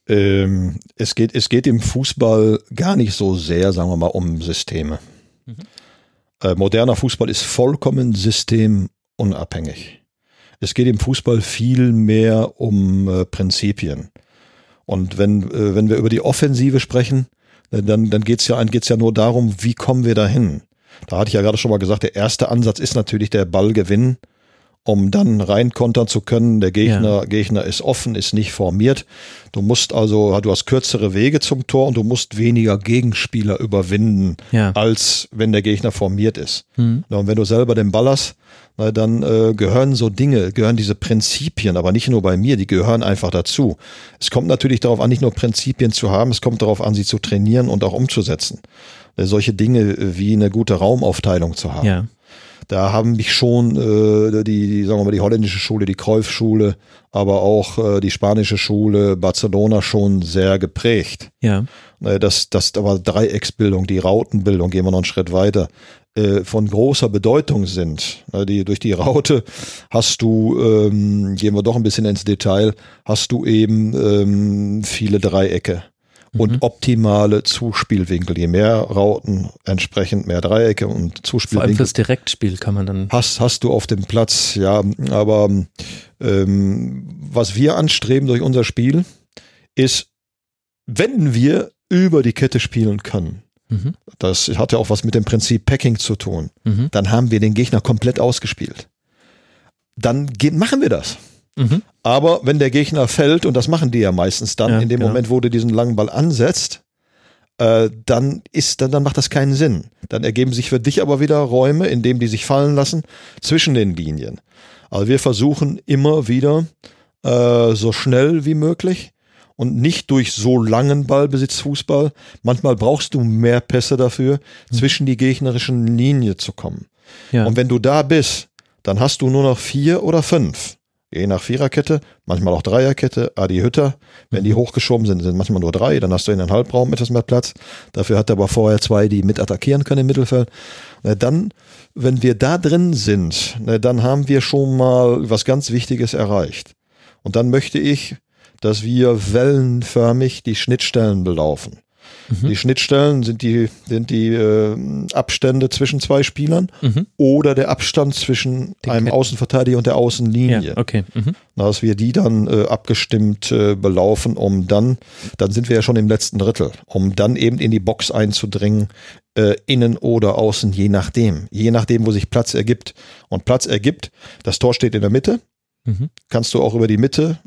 Speaker 3: Ähm, es, geht, es geht im Fußball gar nicht so sehr, sagen wir mal, um Systeme. Mhm. Äh, moderner Fußball ist vollkommen systemunabhängig. Es geht im Fußball viel mehr um äh, Prinzipien. Und wenn, äh, wenn wir über die Offensive sprechen, äh, dann, dann geht es ja, geht's ja nur darum, wie kommen wir dahin. Da hatte ich ja gerade schon mal gesagt, der erste Ansatz ist natürlich der Ballgewinn um dann reinkontern zu können. Der Gegner, ja. Gegner ist offen, ist nicht formiert. Du musst also, du hast kürzere Wege zum Tor und du musst weniger Gegenspieler überwinden, ja. als wenn der Gegner formiert ist. Mhm. Und wenn du selber den Ball hast, na, dann äh, gehören so Dinge, gehören diese Prinzipien, aber nicht nur bei mir, die gehören einfach dazu. Es kommt natürlich darauf an, nicht nur Prinzipien zu haben, es kommt darauf an, sie zu trainieren und auch umzusetzen. Äh, solche Dinge wie eine gute Raumaufteilung zu haben. Ja da haben mich schon äh, die, die, sagen wir mal, die holländische Schule, die Cruyff-Schule, aber auch äh, die spanische Schule, Barcelona schon sehr geprägt.
Speaker 4: Ja.
Speaker 3: Äh, das, das aber Dreiecksbildung, die Rautenbildung, gehen wir noch einen Schritt weiter. äh, von großer Bedeutung sind. Die, durch die Raute hast du, ähm, gehen wir doch ein bisschen ins Detail, hast du eben ähm, viele Dreiecke und
Speaker 5: Mhm.
Speaker 3: optimale Zuspielwinkel. Je mehr Rauten, entsprechend mehr Dreiecke und
Speaker 5: Vor allem
Speaker 3: Zuspielwinkel
Speaker 5: fürs Direktspiel kann man dann.
Speaker 3: hast, hast du auf dem Platz, ja, aber ähm, was wir anstreben durch unser Spiel ist, wenn wir über die Kette spielen können,
Speaker 5: Mhm.
Speaker 3: das hat ja auch was mit dem Prinzip Packing zu tun,
Speaker 5: Mhm.
Speaker 3: dann haben wir den Gegner komplett ausgespielt. Dann machen wir das.
Speaker 5: Mhm.
Speaker 3: Aber wenn der Gegner fällt, und das machen die ja meistens dann,
Speaker 5: Ja,
Speaker 3: in dem
Speaker 5: genau.
Speaker 3: Moment, wo du diesen langen Ball ansetzt, äh, dann ist, dann, dann macht das keinen Sinn. Dann ergeben sich für dich aber wieder Räume, in denen die sich fallen lassen, zwischen den Linien. Also wir versuchen immer wieder äh, so schnell wie möglich und nicht durch so langen Ballbesitz Fußball. Manchmal brauchst du mehr Pässe dafür, zwischen die gegnerischen Linie zu kommen.
Speaker 5: Ja.
Speaker 3: Und wenn du da bist, dann hast du nur noch vier oder fünf. Je nach Viererkette, manchmal auch Dreierkette, Adi Hütter. Wenn die hochgeschoben sind, sind manchmal nur drei, dann hast du in den Halbraum etwas mehr Platz. Dafür hat er aber vorher zwei, die mit attackieren können im Mittelfeld. Dann, wenn wir da drin sind, dann haben wir schon mal was ganz Wichtiges erreicht. Und dann möchte ich, dass wir wellenförmig die Schnittstellen belaufen. Die Schnittstellen sind die, sind die äh, Abstände zwischen zwei Spielern
Speaker 5: Mhm.
Speaker 3: oder der Abstand zwischen
Speaker 5: Die
Speaker 3: einem
Speaker 5: Ketten.
Speaker 3: Außenverteidiger und der Außenlinie.
Speaker 5: Ja, okay. Mhm.
Speaker 3: Dass wir die dann äh, abgestimmt äh, belaufen, um dann, dann sind wir ja schon im letzten Drittel, um dann eben in die Box einzudringen, äh, innen oder außen, je nachdem. Je nachdem, wo sich Platz ergibt. Und Platz ergibt, das Tor steht in der Mitte,
Speaker 5: Mhm.
Speaker 3: kannst du auch über die Mitte,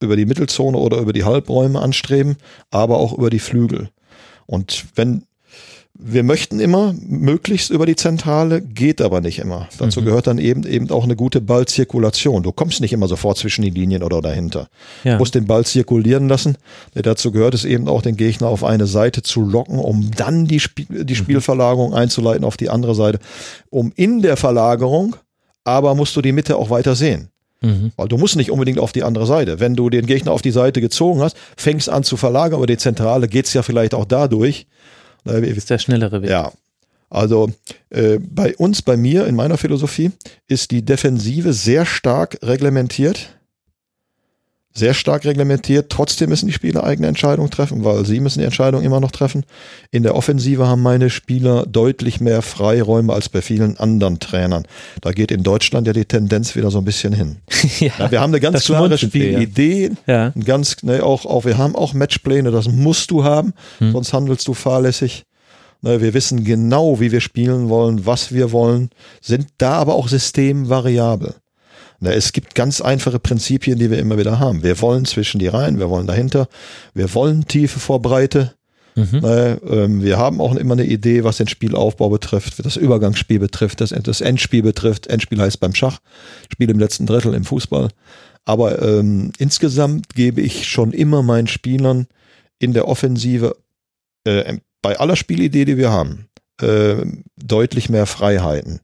Speaker 3: über die Mittelzone oder über die Halbräume anstreben, aber auch über die Flügel. Und wenn wir möchten immer möglichst über die Zentrale, geht aber nicht immer. Dazu
Speaker 5: Mhm.
Speaker 3: gehört dann eben eben auch eine gute Ballzirkulation. Du kommst nicht immer sofort zwischen die Linien oder dahinter.
Speaker 5: Ja.
Speaker 3: Du musst den Ball zirkulieren lassen. Dazu gehört es eben auch, den Gegner auf eine Seite zu locken, um dann die,
Speaker 5: Mhm.
Speaker 3: die Spielverlagerung einzuleiten auf die andere Seite. Um in der Verlagerung, aber musst du die Mitte auch weiter sehen.
Speaker 5: Mhm.
Speaker 3: Weil du musst nicht unbedingt auf die andere Seite. Wenn du den Gegner auf die Seite gezogen hast, fängst an zu verlagern, aber die Zentrale geht's ja vielleicht auch dadurch. Wir-
Speaker 5: ist der schnellere Weg.
Speaker 3: Ja. Also äh, bei uns, bei mir, in meiner Philosophie, ist die Defensive sehr stark reglementiert. Sehr stark reglementiert. Trotzdem müssen die Spieler eigene Entscheidungen treffen, weil sie müssen die Entscheidung immer noch treffen. In der Offensive haben meine Spieler deutlich mehr Freiräume als bei vielen anderen Trainern. Da geht in Deutschland ja die Tendenz wieder so ein bisschen hin.
Speaker 5: ja.
Speaker 3: Ja, wir haben eine ganz klare. Spielidee.
Speaker 5: Ja.
Speaker 3: Ganz, ne, auch, auch, wir haben auch Matchpläne, das musst du haben,
Speaker 5: Hm.
Speaker 3: sonst handelst du fahrlässig. Ne, wir wissen genau, wie wir spielen wollen, was wir wollen, sind da aber auch systemvariabel. Ne, es gibt ganz einfache Prinzipien, die wir immer wieder haben. Wir wollen zwischen die Reihen, wir wollen dahinter, wir wollen Tiefe vor Breite.
Speaker 5: Mhm.
Speaker 3: Ne, ähm, wir haben auch immer eine Idee, was den Spielaufbau betrifft, das Übergangsspiel betrifft, das, das Endspiel betrifft. Endspiel heißt beim Schach, Spiel im letzten Drittel im Fußball. Aber ähm, insgesamt gebe ich schon immer meinen Spielern in der Offensive äh, bei aller Spielidee, die wir haben, äh, deutlich mehr Freiheiten.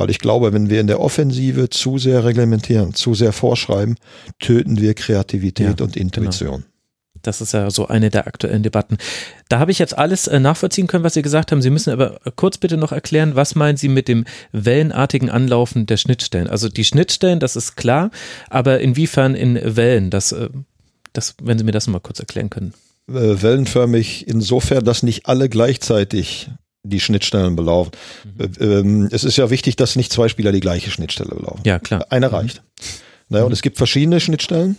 Speaker 3: Weil ich glaube, wenn wir in der Offensive zu sehr reglementieren, zu sehr vorschreiben, töten wir Kreativität
Speaker 5: Ja,
Speaker 3: und Intuition.
Speaker 5: Das ist ja so eine der aktuellen Debatten. Da habe ich jetzt alles äh, nachvollziehen können, was Sie gesagt haben. Sie müssen aber kurz bitte noch erklären, was meinen Sie mit dem wellenartigen Anlaufen der Schnittstellen? Also die Schnittstellen, das ist klar, aber inwiefern in Wellen? Das, äh, das, wenn Sie mir das mal kurz erklären können.
Speaker 3: Äh, wellenförmig insofern, dass nicht alle gleichzeitig die Schnittstellen belaufen. Äh, ähm, es ist ja wichtig, dass nicht zwei Spieler die gleiche Schnittstelle belaufen.
Speaker 5: Ja, klar.
Speaker 3: Eine reicht. Naja, und es gibt verschiedene Schnittstellen.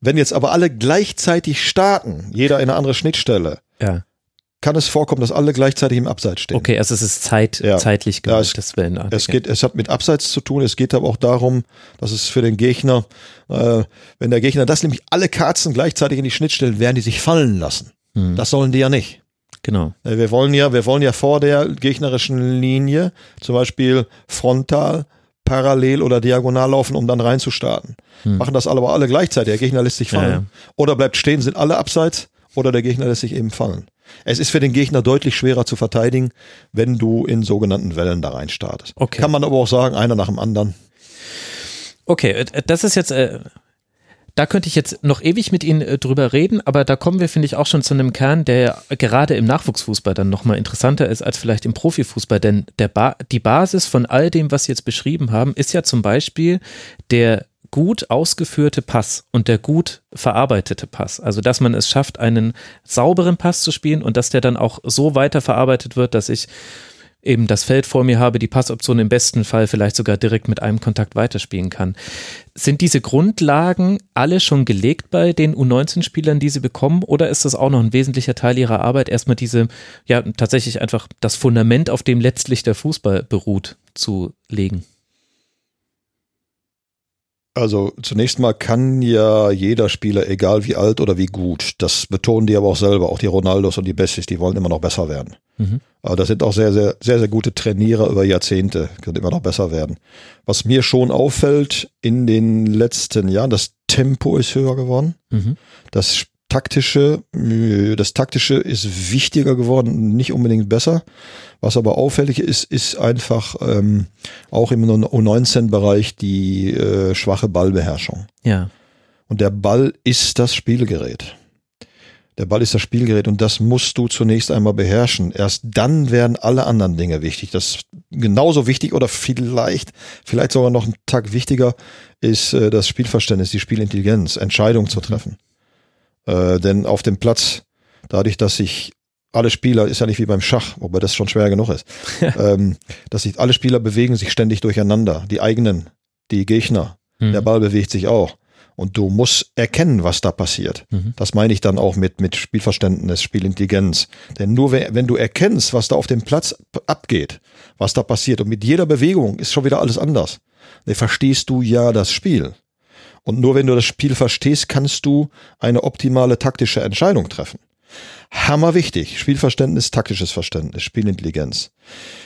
Speaker 3: Wenn jetzt aber alle gleichzeitig starten, jeder in eine andere Schnittstelle,
Speaker 5: Ja.
Speaker 3: kann es vorkommen, dass alle gleichzeitig im Abseits stehen.
Speaker 5: Okay, also es ist Zeit,
Speaker 3: Ja.
Speaker 5: zeitlich
Speaker 3: Ja,
Speaker 5: gewollt,
Speaker 3: es-
Speaker 5: das Wellenartige.
Speaker 3: Es geht, es hat mit Abseits zu tun. Es geht aber auch darum, dass es für den Gegner, äh, wenn der Gegner das nämlich alle Kerzen gleichzeitig in die Schnittstellen, werden die sich fallen lassen.
Speaker 5: Hm.
Speaker 3: Das sollen die ja nicht.
Speaker 5: Genau.
Speaker 3: Äh, Wir wollen ja, wir wollen ja vor der gegnerischen Linie zum Beispiel frontal, parallel oder diagonal laufen, um dann reinzustarten. Machen das aber alle gleichzeitig. Der Gegner lässt sich
Speaker 5: Hm. Ja,
Speaker 3: fallen. Oder bleibt stehen, sind alle abseits oder der Gegner lässt sich eben fallen. Es ist für den Gegner deutlich schwerer zu verteidigen, wenn du in sogenannten Wellen da rein startest.
Speaker 5: Okay.
Speaker 3: Kann man aber auch sagen, einer nach dem anderen.
Speaker 5: Okay, äh, das ist jetzt, äh, da könnte ich jetzt noch ewig mit Ihnen äh, drüber reden, aber da kommen wir, finde ich, auch schon zu einem Kern, der gerade im Nachwuchsfußball dann nochmal interessanter ist als vielleicht im Profifußball. Denn ba die Basis von all dem, was Sie jetzt beschrieben haben, ist ja zum Beispiel der gut ausgeführte Pass und der gut verarbeitete Pass. Also, dass man es schafft, einen sauberen Pass zu spielen und dass der dann auch so weiterverarbeitet wird, dass ich eben das Feld vor mir habe, die Passoption im besten Fall vielleicht sogar direkt mit einem Kontakt weiterspielen kann. Sind diese Grundlagen alle schon gelegt bei den U19-Spielern, die sie bekommen, oder ist das auch noch ein wesentlicher Teil ihrer Arbeit, erstmal diese, ja, tatsächlich einfach das Fundament, auf dem letztlich der Fußball beruht, zu legen?
Speaker 3: Also zunächst mal kann ja jeder Spieler, egal wie alt oder wie gut, das betonen die aber auch selber, auch die Ronaldos und die Bessis, die wollen immer noch besser werden. Mhm. Aber das sind auch sehr, sehr, sehr, sehr gute Trainierer über Jahrzehnte, können immer noch besser werden. Was mir schon auffällt in den letzten Jahren, das Tempo ist höher geworden. Mhm. Das taktische, das taktische ist wichtiger geworden, nicht unbedingt besser. Was aber auffällig ist, ist einfach ähm, auch im U19-Bereich die äh, schwache Ballbeherrschung.
Speaker 5: Ja.
Speaker 3: Und der Ball ist das Spielgerät. Der Ball ist das Spielgerät und das musst du zunächst einmal beherrschen. Erst dann werden alle anderen Dinge wichtig. Das ist genauso wichtig oder vielleicht, vielleicht sogar noch einen Tag wichtiger ist äh, das Spielverständnis, die Spielintelligenz, Entscheidungen zu treffen. Äh, denn auf dem Platz, dadurch, dass sich alle Spieler, ist ja nicht wie beim Schach, wobei das schon schwer genug ist, ähm, dass sich alle Spieler bewegen sich ständig durcheinander. Die eigenen, die Gegner, mhm. der Ball bewegt sich auch. Und du musst erkennen, was da passiert. Mhm. Das meine ich dann auch mit, mit Spielverständnis, Spielintelligenz. Denn nur wenn, wenn du erkennst, was da auf dem Platz abgeht, was da passiert, und mit jeder Bewegung ist schon wieder alles anders, dann verstehst du ja das Spiel. Und nur wenn du das Spiel verstehst, kannst du eine optimale taktische Entscheidung treffen. Hammer wichtig. Spielverständnis, taktisches Verständnis, Spielintelligenz.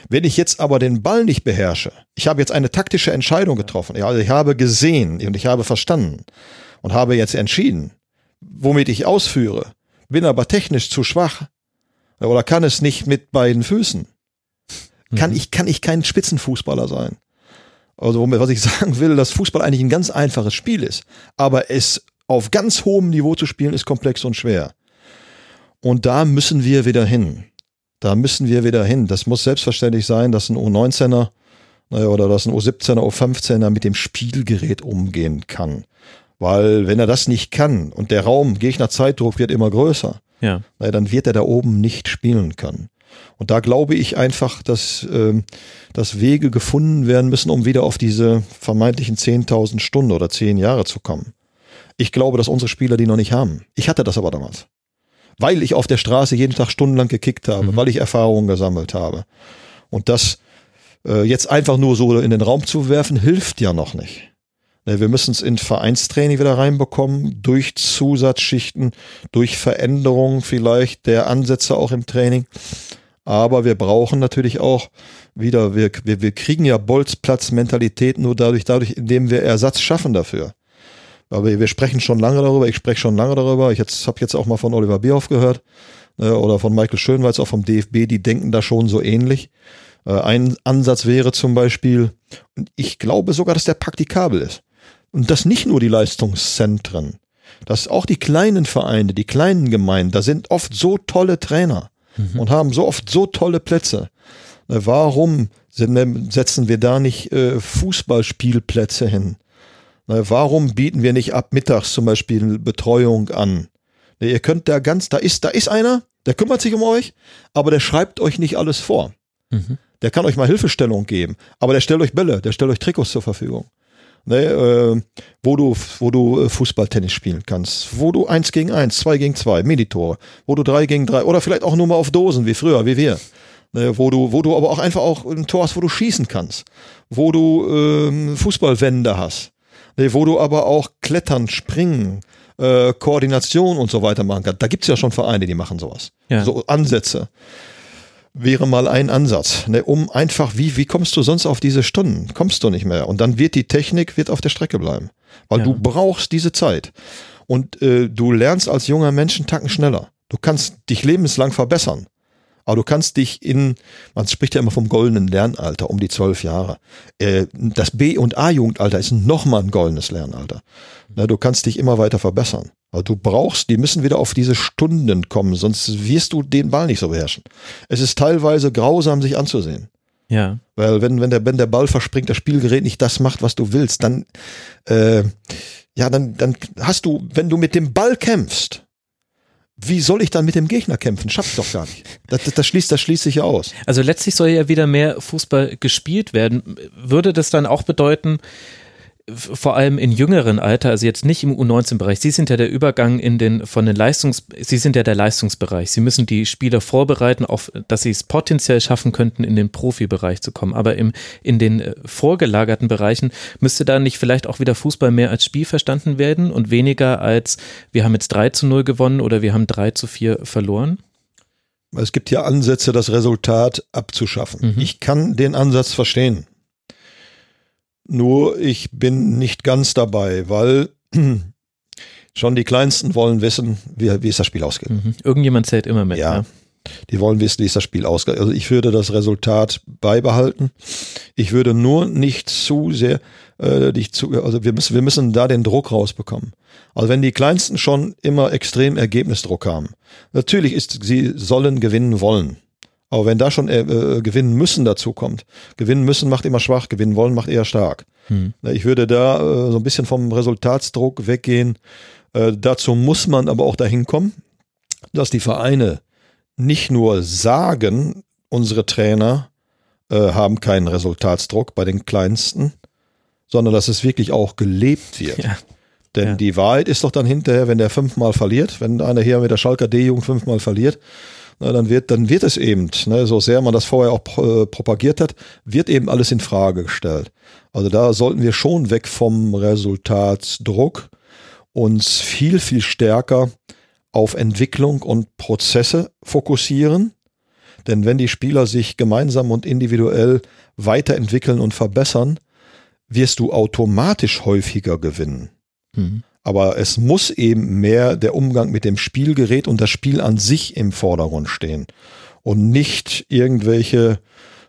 Speaker 3: Wenn ich jetzt aber den Ball nicht beherrsche, ich habe jetzt eine taktische Entscheidung getroffen, also ich habe gesehen und ich habe verstanden und habe jetzt entschieden, womit ich ausführe, bin aber technisch zu schwach oder kann es nicht mit beiden Füßen, kann mhm. ich, kann ich kein Spitzenfußballer sein. Also was ich sagen will, dass Fußball eigentlich ein ganz einfaches Spiel ist, aber es auf ganz hohem Niveau zu spielen ist komplex und schwer. Und da müssen wir wieder hin. Da müssen wir wieder hin. Das muss selbstverständlich sein, dass ein U19er oder dass ein U17er, U15er mit dem Spielgerät umgehen kann. Weil wenn er das nicht kann und der Raum Gegner Zeitdruck wird immer größer,
Speaker 5: ja.
Speaker 3: dann wird er da oben nicht spielen können. Und da glaube ich einfach, dass, äh, dass Wege gefunden werden müssen, um wieder auf diese vermeintlichen 10.000 Stunden oder 10 Jahre zu kommen. Ich glaube, dass unsere Spieler die noch nicht haben. Ich hatte das aber damals weil ich auf der Straße jeden Tag stundenlang gekickt habe, mhm. weil ich Erfahrungen gesammelt habe. Und das äh, jetzt einfach nur so in den Raum zu werfen, hilft ja noch nicht. Ne, wir müssen es in Vereinstraining wieder reinbekommen, durch Zusatzschichten, durch Veränderungen vielleicht der Ansätze auch im Training. Aber wir brauchen natürlich auch wieder, wir, wir, wir kriegen ja Bolzplatz-Mentalität nur dadurch, dadurch, indem wir Ersatz schaffen dafür. Aber wir sprechen schon lange darüber, ich spreche schon lange darüber. Ich habe jetzt auch mal von Oliver Bierhoff gehört äh, oder von Michael Schönweiz, auch vom DFB, die denken da schon so ähnlich. Äh, ein Ansatz wäre zum Beispiel, und ich glaube sogar, dass der praktikabel ist. Und das nicht nur die Leistungszentren, dass auch die kleinen Vereine, die kleinen Gemeinden, da sind oft so tolle Trainer mhm. und haben so oft so tolle Plätze. Äh, warum setzen wir da nicht äh, Fußballspielplätze hin? Warum bieten wir nicht ab mittags zum Beispiel Betreuung an? Ihr könnt da ganz, da ist, da ist einer, der kümmert sich um euch, aber der schreibt euch nicht alles vor. Mhm. Der kann euch mal Hilfestellung geben, aber der stellt euch Bälle, der stellt euch Trikots zur Verfügung. Ne, äh, wo du, wo du äh, Fußballtennis spielen kannst, wo du eins gegen eins, zwei gegen zwei, Minitore, wo du drei gegen drei oder vielleicht auch nur mal auf Dosen wie früher, wie wir, ne, wo du, wo du aber auch einfach auch ein Tor hast, wo du schießen kannst, wo du ähm, Fußballwände hast, wo du aber auch Klettern, Springen, äh, Koordination und so weiter machen kannst. Da gibt's ja schon Vereine, die machen sowas. Ja. So Ansätze. Wäre mal ein Ansatz, ne, um einfach, wie, wie kommst du sonst auf diese Stunden? Kommst du nicht mehr. Und dann wird die Technik wird auf der Strecke bleiben. Weil ja. du brauchst diese Zeit. Und äh, du lernst als junger Mensch einen Tacken schneller. Du kannst dich lebenslang verbessern. Aber du kannst dich in, man spricht ja immer vom goldenen Lernalter, um die zwölf Jahre. Äh, das B- und A-Jugendalter ist nochmal ein goldenes Lernalter. Du kannst dich immer weiter verbessern. Aber du brauchst, die müssen wieder auf diese Stunden kommen, sonst wirst du den Ball nicht so beherrschen. Es ist teilweise grausam, sich anzusehen.
Speaker 4: Ja.
Speaker 3: Weil wenn, wenn, der, wenn der Ball verspringt, das Spielgerät nicht das macht, was du willst, dann, äh, ja, dann, dann hast du, wenn du mit dem Ball kämpfst, wie soll ich dann mit dem Gegner kämpfen? Schaff's doch gar nicht. Das, das, das, schließt, das schließt sich ja aus.
Speaker 4: Also letztlich soll ja wieder mehr Fußball gespielt werden. Würde das dann auch bedeuten, vor allem in jüngeren Alter, also jetzt nicht im U19-Bereich. Sie sind ja der Übergang in den von den Leistungs, Sie sind ja der Leistungsbereich. Sie müssen die Spieler vorbereiten, auf, dass sie es potenziell schaffen könnten, in den Profibereich zu kommen. Aber im, in den äh, vorgelagerten Bereichen müsste da nicht vielleicht auch wieder Fußball mehr als Spiel verstanden werden und weniger als wir haben jetzt 3 zu 0 gewonnen oder wir haben 3 zu 4 verloren?
Speaker 3: Es gibt ja Ansätze, das Resultat abzuschaffen. Mhm. Ich kann den Ansatz verstehen. Nur ich bin nicht ganz dabei, weil schon die Kleinsten wollen wissen, wie, wie ist das Spiel ausgeht.
Speaker 4: Mhm. Irgendjemand zählt immer mit.
Speaker 3: Ja. ja. Die wollen wissen, wie ist das Spiel ausgeht. Also ich würde das Resultat beibehalten. Ich würde nur nicht zu sehr, äh, dich zu, also wir müssen, wir müssen da den Druck rausbekommen. Also wenn die Kleinsten schon immer extrem Ergebnisdruck haben, natürlich ist, sie sollen gewinnen wollen. Aber wenn da schon äh, äh, gewinnen müssen dazu kommt, gewinnen müssen macht immer schwach, gewinnen wollen macht eher stark. Hm. Ich würde da äh, so ein bisschen vom Resultatsdruck weggehen. Äh, dazu muss man aber auch dahin kommen, dass die Vereine nicht nur sagen, unsere Trainer äh, haben keinen Resultatsdruck bei den Kleinsten, sondern dass es wirklich auch gelebt wird. Ja. Denn ja. die Wahrheit ist doch dann hinterher, wenn der fünfmal verliert, wenn einer hier mit der Schalker D-Jugend fünfmal verliert, na, dann wird, dann wird es eben, ne, so sehr man das vorher auch äh, propagiert hat, wird eben alles in Frage gestellt. Also da sollten wir schon weg vom Resultatsdruck uns viel, viel stärker auf Entwicklung und Prozesse fokussieren. Denn wenn die Spieler sich gemeinsam und individuell weiterentwickeln und verbessern, wirst du automatisch häufiger gewinnen. Mhm. Aber es muss eben mehr der Umgang mit dem Spielgerät und das Spiel an sich im Vordergrund stehen und nicht irgendwelche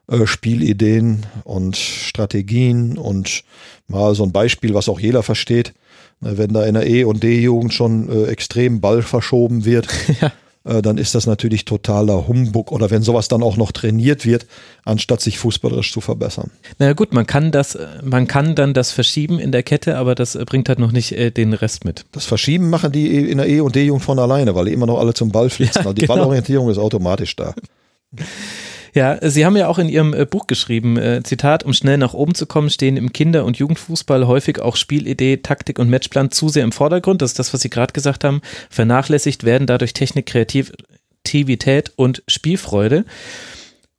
Speaker 3: äh, Spielideen und Strategien und mal so ein Beispiel, was auch jeder versteht. Wenn da in der E- und D-Jugend schon äh, extrem Ball verschoben wird, ja. Äh, dann ist das natürlich totaler Humbug oder wenn sowas dann auch noch trainiert wird, anstatt sich fußballerisch zu verbessern.
Speaker 4: Na naja, gut, man kann das, äh, man kann dann das verschieben in der Kette, aber das äh, bringt halt noch nicht äh, den Rest mit.
Speaker 3: Das Verschieben machen die in der E- und D-Jugend von alleine, weil die immer noch alle zum Ball flitzen. Ja, also die genau. Ballorientierung ist automatisch da.
Speaker 4: Ja, Sie haben ja auch in Ihrem äh, Buch geschrieben, äh, Zitat, um schnell nach oben zu kommen, stehen im Kinder- und Jugendfußball häufig auch Spielidee, Taktik und Matchplan zu sehr im Vordergrund. Das ist das, was Sie gerade gesagt haben. Vernachlässigt werden dadurch Technik, Kreativität und Spielfreude.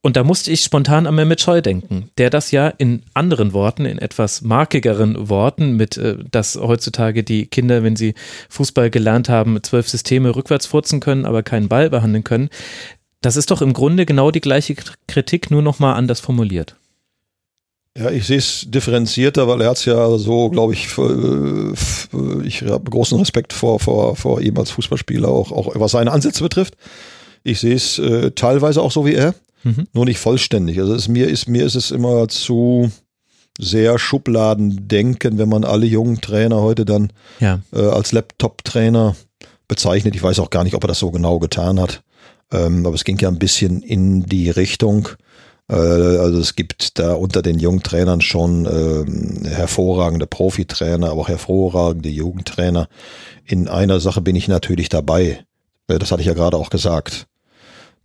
Speaker 4: Und da musste ich spontan an Mehmet Scholl denken, der das ja in anderen Worten, in etwas markigeren Worten, mit, äh, dass heutzutage die Kinder, wenn sie Fußball gelernt haben, zwölf Systeme rückwärts furzen können, aber keinen Ball behandeln können, das ist doch im Grunde genau die gleiche Kritik, nur nochmal anders formuliert.
Speaker 3: Ja, ich sehe es differenzierter, weil er hat es ja so, glaube ich, für, für, ich habe großen Respekt vor, vor, vor ihm als Fußballspieler, auch, auch was seine Ansätze betrifft. Ich sehe es äh, teilweise auch so wie er, mhm. nur nicht vollständig. Also es, mir, ist, mir ist es immer zu sehr Schubladendenken, wenn man alle jungen Trainer heute dann ja. äh, als Laptop-Trainer bezeichnet. Ich weiß auch gar nicht, ob er das so genau getan hat. Ähm, aber es ging ja ein bisschen in die Richtung. Äh, also es gibt da unter den Jungtrainern schon äh, hervorragende Profitrainer, aber auch hervorragende Jugendtrainer. In einer Sache bin ich natürlich dabei. Äh, das hatte ich ja gerade auch gesagt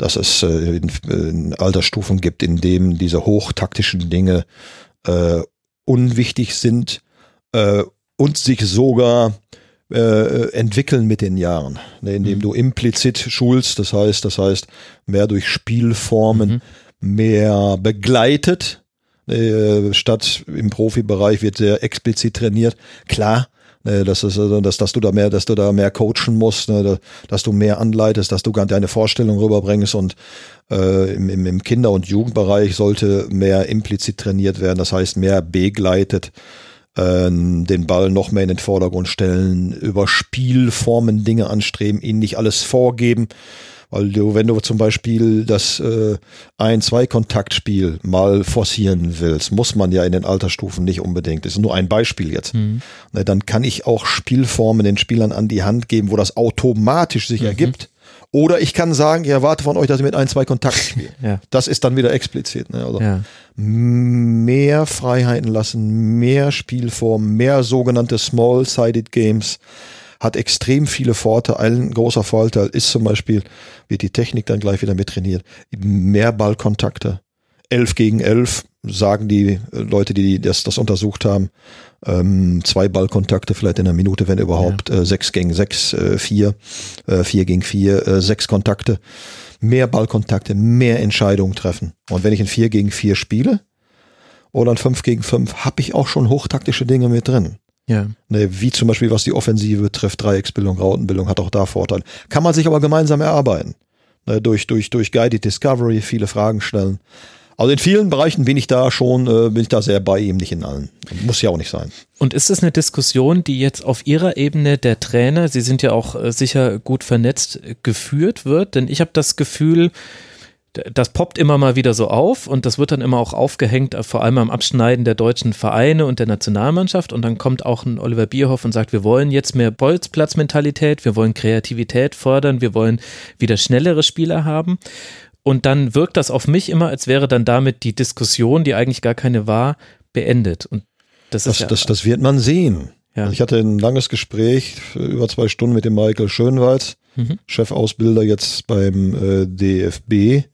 Speaker 3: dass es äh, in, in Altersstufen gibt, in denen diese hochtaktischen Dinge äh, unwichtig sind äh, und sich sogar äh, entwickeln mit den Jahren, ne, indem mhm. du implizit schulst, das heißt, das heißt mehr durch Spielformen, mhm. mehr begleitet, äh, statt im Profibereich wird sehr explizit trainiert. Klar, äh, dass, es, dass, dass du da mehr, dass du da mehr coachen musst, ne, dass du mehr anleitest, dass du deine Vorstellung rüberbringst und äh, im, im Kinder- und Jugendbereich sollte mehr implizit trainiert werden, das heißt mehr begleitet ähm, den Ball noch mehr in den Vordergrund stellen, über Spielformen Dinge anstreben, ihnen nicht alles vorgeben, Weil du, wenn du zum Beispiel das äh, Ein-Zwei-Kontaktspiel mal forcieren willst, muss man ja in den Altersstufen nicht unbedingt. Das ist nur ein Beispiel jetzt. Mhm. Na, dann kann ich auch Spielformen den Spielern an die Hand geben, wo das automatisch sich mhm. ergibt. Oder ich kann sagen, ich erwarte von euch, dass ihr mit ein, zwei Kontakt spielt. ja. Das ist dann wieder explizit. Ne? Also ja. mehr Freiheiten lassen, mehr Spielformen, mehr sogenannte Small-Sided Games hat extrem viele Vorteile. Ein großer Vorteil ist zum Beispiel, wird die Technik dann gleich wieder mit trainiert, mehr Ballkontakte. Elf gegen elf, sagen die Leute, die das, das untersucht haben. Ähm, zwei Ballkontakte vielleicht in einer Minute, wenn überhaupt. Ja. Äh, sechs gegen sechs, äh, vier, äh, vier gegen vier, äh, sechs Kontakte. Mehr Ballkontakte, mehr Entscheidungen treffen. Und wenn ich ein vier gegen vier spiele oder ein fünf gegen fünf, habe ich auch schon hochtaktische Dinge mit drin. Ja. Ne, wie zum Beispiel, was die Offensive betrifft, Dreiecksbildung, Rautenbildung, hat auch da Vorteile. Kann man sich aber gemeinsam erarbeiten. Ne, durch, durch, durch Guided Discovery, viele Fragen stellen. Also in vielen Bereichen bin ich da schon, äh, bin ich da sehr bei ihm, nicht in allen. Muss ja auch nicht sein.
Speaker 4: Und ist es eine Diskussion, die jetzt auf Ihrer Ebene der Trainer, Sie sind ja auch äh, sicher gut vernetzt, geführt wird? Denn ich habe das Gefühl, das poppt immer mal wieder so auf und das wird dann immer auch aufgehängt, äh, vor allem am Abschneiden der deutschen Vereine und der Nationalmannschaft. Und dann kommt auch ein Oliver Bierhoff und sagt, wir wollen jetzt mehr Bolzplatzmentalität, wir wollen Kreativität fördern, wir wollen wieder schnellere Spieler haben. Und dann wirkt das auf mich immer, als wäre dann damit die Diskussion, die eigentlich gar keine war, beendet. Und
Speaker 3: das, das, ja, das, das wird man sehen. Ja. Ich hatte ein langes Gespräch, über zwei Stunden mit dem Michael Schönwald, mhm. Chefausbilder jetzt beim äh, DFB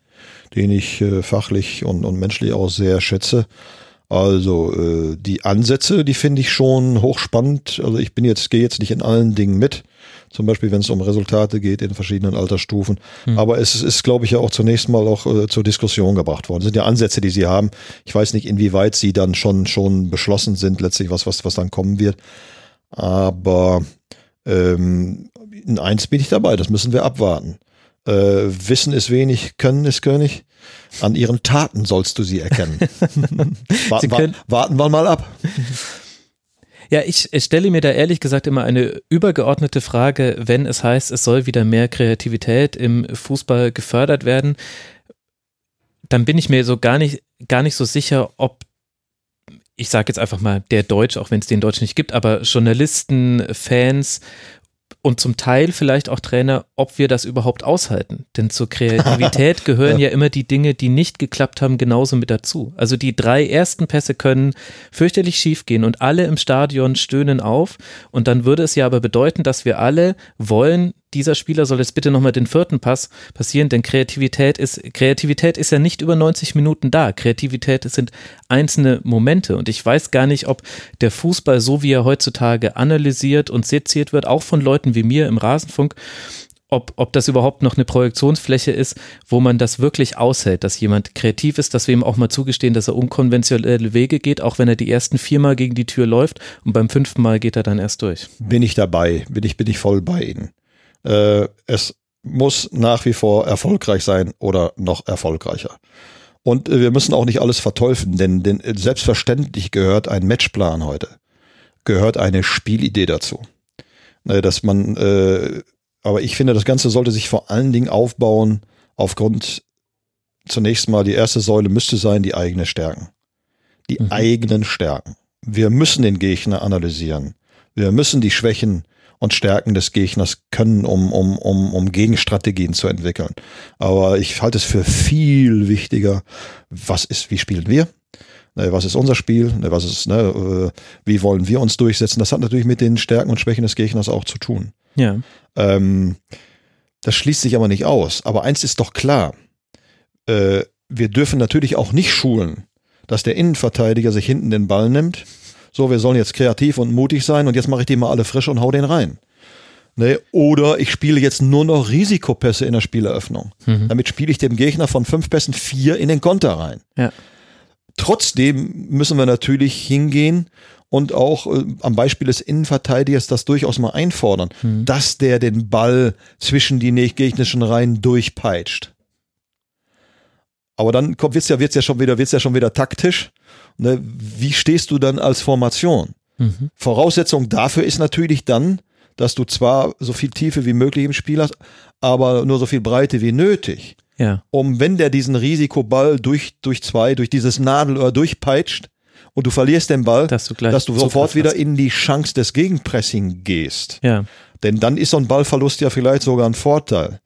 Speaker 3: den ich äh, fachlich und, und menschlich auch sehr schätze. Also äh, die Ansätze, die finde ich schon hochspannend. Also ich bin jetzt, gehe jetzt nicht in allen Dingen mit. Zum Beispiel, wenn es um Resultate geht in verschiedenen Altersstufen. Hm. Aber es ist, glaube ich, ja auch zunächst mal auch äh, zur Diskussion gebracht worden. Das sind ja Ansätze, die Sie haben. Ich weiß nicht, inwieweit sie dann schon, schon beschlossen sind, letztlich was, was, was dann kommen wird. Aber ähm, in eins bin ich dabei, das müssen wir abwarten. Äh, Wissen ist wenig, Können ist König. An ihren Taten sollst du sie erkennen. warten, wa warten wir mal ab.
Speaker 4: Ja, ich, stelle mir da ehrlich gesagt immer eine übergeordnete Frage, wenn es heißt, es soll wieder mehr Kreativität im Fußball gefördert werden. Dann bin ich mir so gar nicht, gar nicht so sicher, ob ich sage jetzt einfach mal der Deutsch, auch wenn es den Deutsch nicht gibt, aber Journalisten, Fans und zum Teil vielleicht auch Trainer, ob wir das überhaupt aushalten. Denn zur Kreativität gehören ja. ja. immer die Dinge, die nicht geklappt haben, genauso mit dazu. Also die drei ersten Pässe können fürchterlich schief gehen und alle im Stadion stöhnen auf. Und dann würde es ja aber bedeuten, dass wir alle wollen, dieser Spieler soll jetzt bitte nochmal den vierten Pass passieren, denn Kreativität ist, Kreativität ist ja nicht über 90 Minuten da. Kreativität sind einzelne Momente und ich weiß gar nicht, ob der Fußball, so wie er heutzutage analysiert und seziert wird, auch von Leuten wie mir im Rasenfunk, ob, ob das überhaupt noch eine Projektionsfläche ist, wo man das wirklich aushält, dass jemand kreativ ist, dass wir ihm auch mal zugestehen, dass er unkonventionelle Wege geht, auch wenn er die ersten viermal gegen die Tür läuft und beim fünften Mal geht er dann erst durch.
Speaker 3: Bin ich dabei, bin ich, bin ich voll bei Ihnen. Äh, es muss nach wie vor erfolgreich sein oder noch erfolgreicher. Und äh, wir müssen auch nicht alles verteufeln, denn, denn selbstverständlich gehört ein Matchplan heute, gehört eine Spielidee dazu. Äh, dass man, äh, aber ich finde, das Ganze sollte sich vor allen Dingen aufbauen aufgrund zunächst mal die erste Säule müsste sein, die eigene Stärken. Die mhm. eigenen Stärken. Wir müssen den Gegner analysieren. Wir müssen die Schwächen und Stärken des Gegners können, um, um, um, um Gegenstrategien zu entwickeln. Aber ich halte es für viel wichtiger, was ist, wie spielen wir? Ne, was ist unser Spiel? Ne, was ist, ne, äh, wie wollen wir uns durchsetzen? Das hat natürlich mit den Stärken und Schwächen des Gegners auch zu tun.
Speaker 4: Ja.
Speaker 3: Ähm, das schließt sich aber nicht aus. Aber eins ist doch klar. Äh, wir dürfen natürlich auch nicht schulen, dass der Innenverteidiger sich hinten den Ball nimmt so, wir sollen jetzt kreativ und mutig sein und jetzt mache ich die mal alle frisch und hau den rein. Ne? Oder ich spiele jetzt nur noch Risikopässe in der Spieleröffnung. Mhm. Damit spiele ich dem Gegner von fünf Pässen vier in den Konter rein.
Speaker 4: Ja.
Speaker 3: Trotzdem müssen wir natürlich hingehen und auch äh, am Beispiel des Innenverteidigers das durchaus mal einfordern, mhm. dass der den Ball zwischen die gegnerischen Reihen durchpeitscht. Aber dann wird es ja, wird's ja schon wieder, wird's ja schon wieder taktisch. Ne? Wie stehst du dann als Formation? Mhm. Voraussetzung dafür ist natürlich dann, dass du zwar so viel Tiefe wie möglich im Spiel hast, aber nur so viel Breite wie nötig.
Speaker 4: Ja.
Speaker 3: Um, wenn der diesen Risikoball durch, durch zwei, durch dieses Nadelöhr durchpeitscht und du verlierst den Ball,
Speaker 4: Dass du
Speaker 3: dass du sofort wieder in die Chance des Gegenpressing gehst.
Speaker 4: Ja.
Speaker 3: Denn dann ist so ein Ballverlust ja vielleicht sogar ein Vorteil.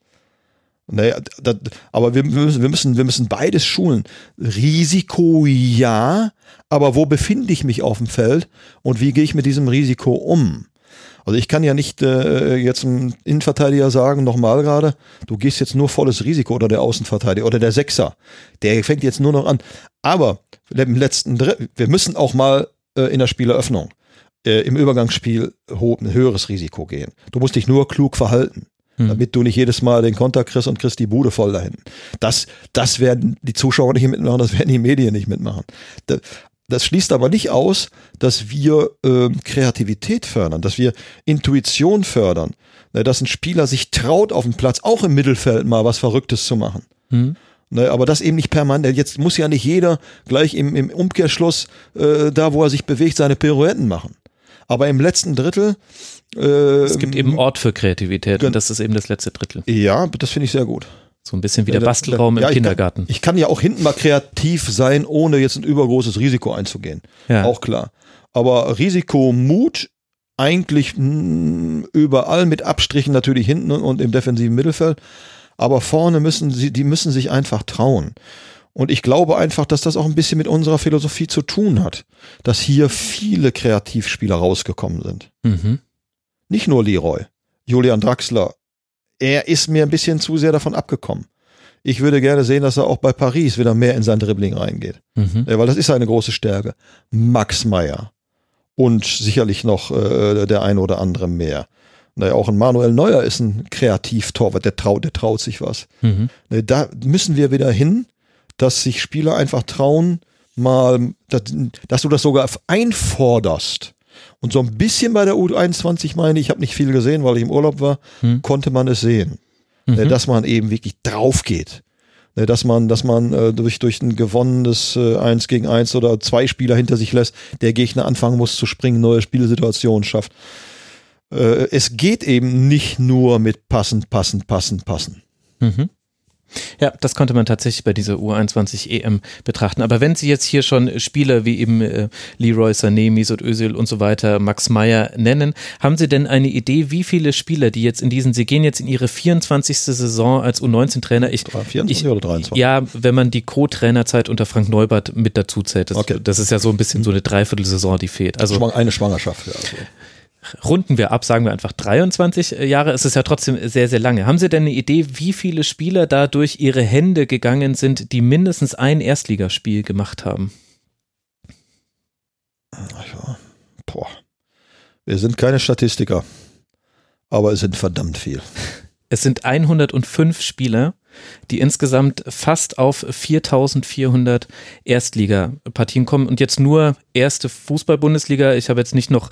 Speaker 3: Naja, das, aber wir müssen, wir, müssen, wir müssen beides schulen. Risiko ja, aber wo befinde ich mich auf dem Feld und wie gehe ich mit diesem Risiko um? Also ich kann ja nicht äh, jetzt einem Innenverteidiger sagen, nochmal gerade, du gehst jetzt nur volles Risiko oder der Außenverteidiger oder der Sechser. Der fängt jetzt nur noch an. Aber im letzten Drittel, wir müssen auch mal äh, in der Spieleröffnung äh, im Übergangsspiel ein höheres Risiko gehen. Du musst dich nur klug verhalten,
Speaker 4: Hm.
Speaker 3: damit du nicht jedes Mal den Konter kriegst und kriegst die Bude voll da hinten. Das, das werden die Zuschauer nicht mitmachen, das werden die Medien nicht mitmachen. Da, das schließt aber nicht aus, dass wir ähm, Kreativität fördern, dass wir Intuition fördern, ne, dass ein Spieler sich traut, auf dem Platz auch im Mittelfeld mal was Verrücktes zu machen.
Speaker 4: Hm.
Speaker 3: Ne, aber das eben nicht permanent. Jetzt muss ja nicht jeder gleich im, im Umkehrschluss, äh, da wo er sich bewegt, seine Pirouetten machen. Aber im letzten Drittel. Äh,
Speaker 4: Es gibt eben Ort für Kreativität und das ist eben das letzte Drittel.
Speaker 3: Ja, das finde ich sehr gut.
Speaker 4: So ein bisschen wie der
Speaker 3: Ja,
Speaker 4: Bastelraum
Speaker 3: ja,
Speaker 4: im
Speaker 3: ich
Speaker 4: Kindergarten.
Speaker 3: Kann, ich kann ja auch hinten mal kreativ sein, ohne jetzt ein übergroßes Risiko einzugehen.
Speaker 4: Ja.
Speaker 3: Auch klar. Aber Risiko, Mut, eigentlich mh, überall mit Abstrichen natürlich hinten und im defensiven Mittelfeld. Aber vorne müssen sie, die müssen sich einfach trauen. Und ich glaube einfach, dass das auch ein bisschen mit unserer Philosophie zu tun hat, dass hier viele Kreativspieler rausgekommen sind.
Speaker 4: Mhm.
Speaker 3: Nicht nur Leroy, Julian Draxler. Er ist mir ein bisschen zu sehr davon abgekommen. Ich würde gerne sehen, dass er auch bei Paris wieder mehr in sein Dribbling reingeht.
Speaker 4: Mhm.
Speaker 3: Ja, weil das ist seine große Stärke. Max Meyer. Und sicherlich noch äh, der eine oder andere mehr. Naja, auch ein Manuel Neuer ist ein Kreativtorwart, der traut, der traut sich was.
Speaker 4: Mhm.
Speaker 3: Ne, Da müssen wir wieder hin, dass sich Spieler einfach trauen, mal, dass, dass du das sogar einforderst. Und so ein bisschen bei der U21 meine ich, ich habe nicht viel gesehen, weil ich im Urlaub war,
Speaker 4: Hm.
Speaker 3: konnte man es sehen. Ne,
Speaker 4: Mhm.
Speaker 3: Dass man eben wirklich drauf geht. Ne, Dass man, dass man äh, durch, durch ein gewonnenes äh, 1 gegen 1 oder zwei Spieler hinter sich lässt, der Gegner anfangen muss zu springen, neue Spielsituationen schafft. Äh, es geht eben nicht nur mit passen, passen, passen, passen.
Speaker 4: Mhm. Ja, das konnte man tatsächlich bei dieser U21 EM E betrachten. Aber wenn Sie jetzt hier schon Spieler wie eben äh, Leroy Sané, Mesut Özil und so weiter, Max Meyer nennen, haben Sie denn eine Idee, wie viele Spieler, die jetzt in diesen, Sie gehen jetzt in Ihre 24. Saison als U19-Trainer, ich,
Speaker 3: 24
Speaker 4: ich,
Speaker 3: oder 23?
Speaker 4: ja, wenn man die Co-Trainerzeit unter Frank Neubert mit dazu zählt, das,
Speaker 3: Okay.
Speaker 4: das ist ja so ein bisschen so eine Dreiviertelsaison, die fehlt. Also
Speaker 3: eine Schwangerschaft. Ja, also.
Speaker 4: Runden wir ab, sagen wir einfach 23 Jahre, es ist ja trotzdem sehr, sehr lange. Haben Sie denn eine Idee, wie viele Spieler da durch Ihre Hände gegangen sind, die mindestens ein Erstligaspiel gemacht haben?
Speaker 3: Ja, boah. Wir sind keine Statistiker, aber es sind verdammt viel.
Speaker 4: Es sind 105 Spieler, die insgesamt fast auf 4400 Erstligapartien kommen und jetzt nur erste Fußball-Bundesliga. Ich habe jetzt nicht noch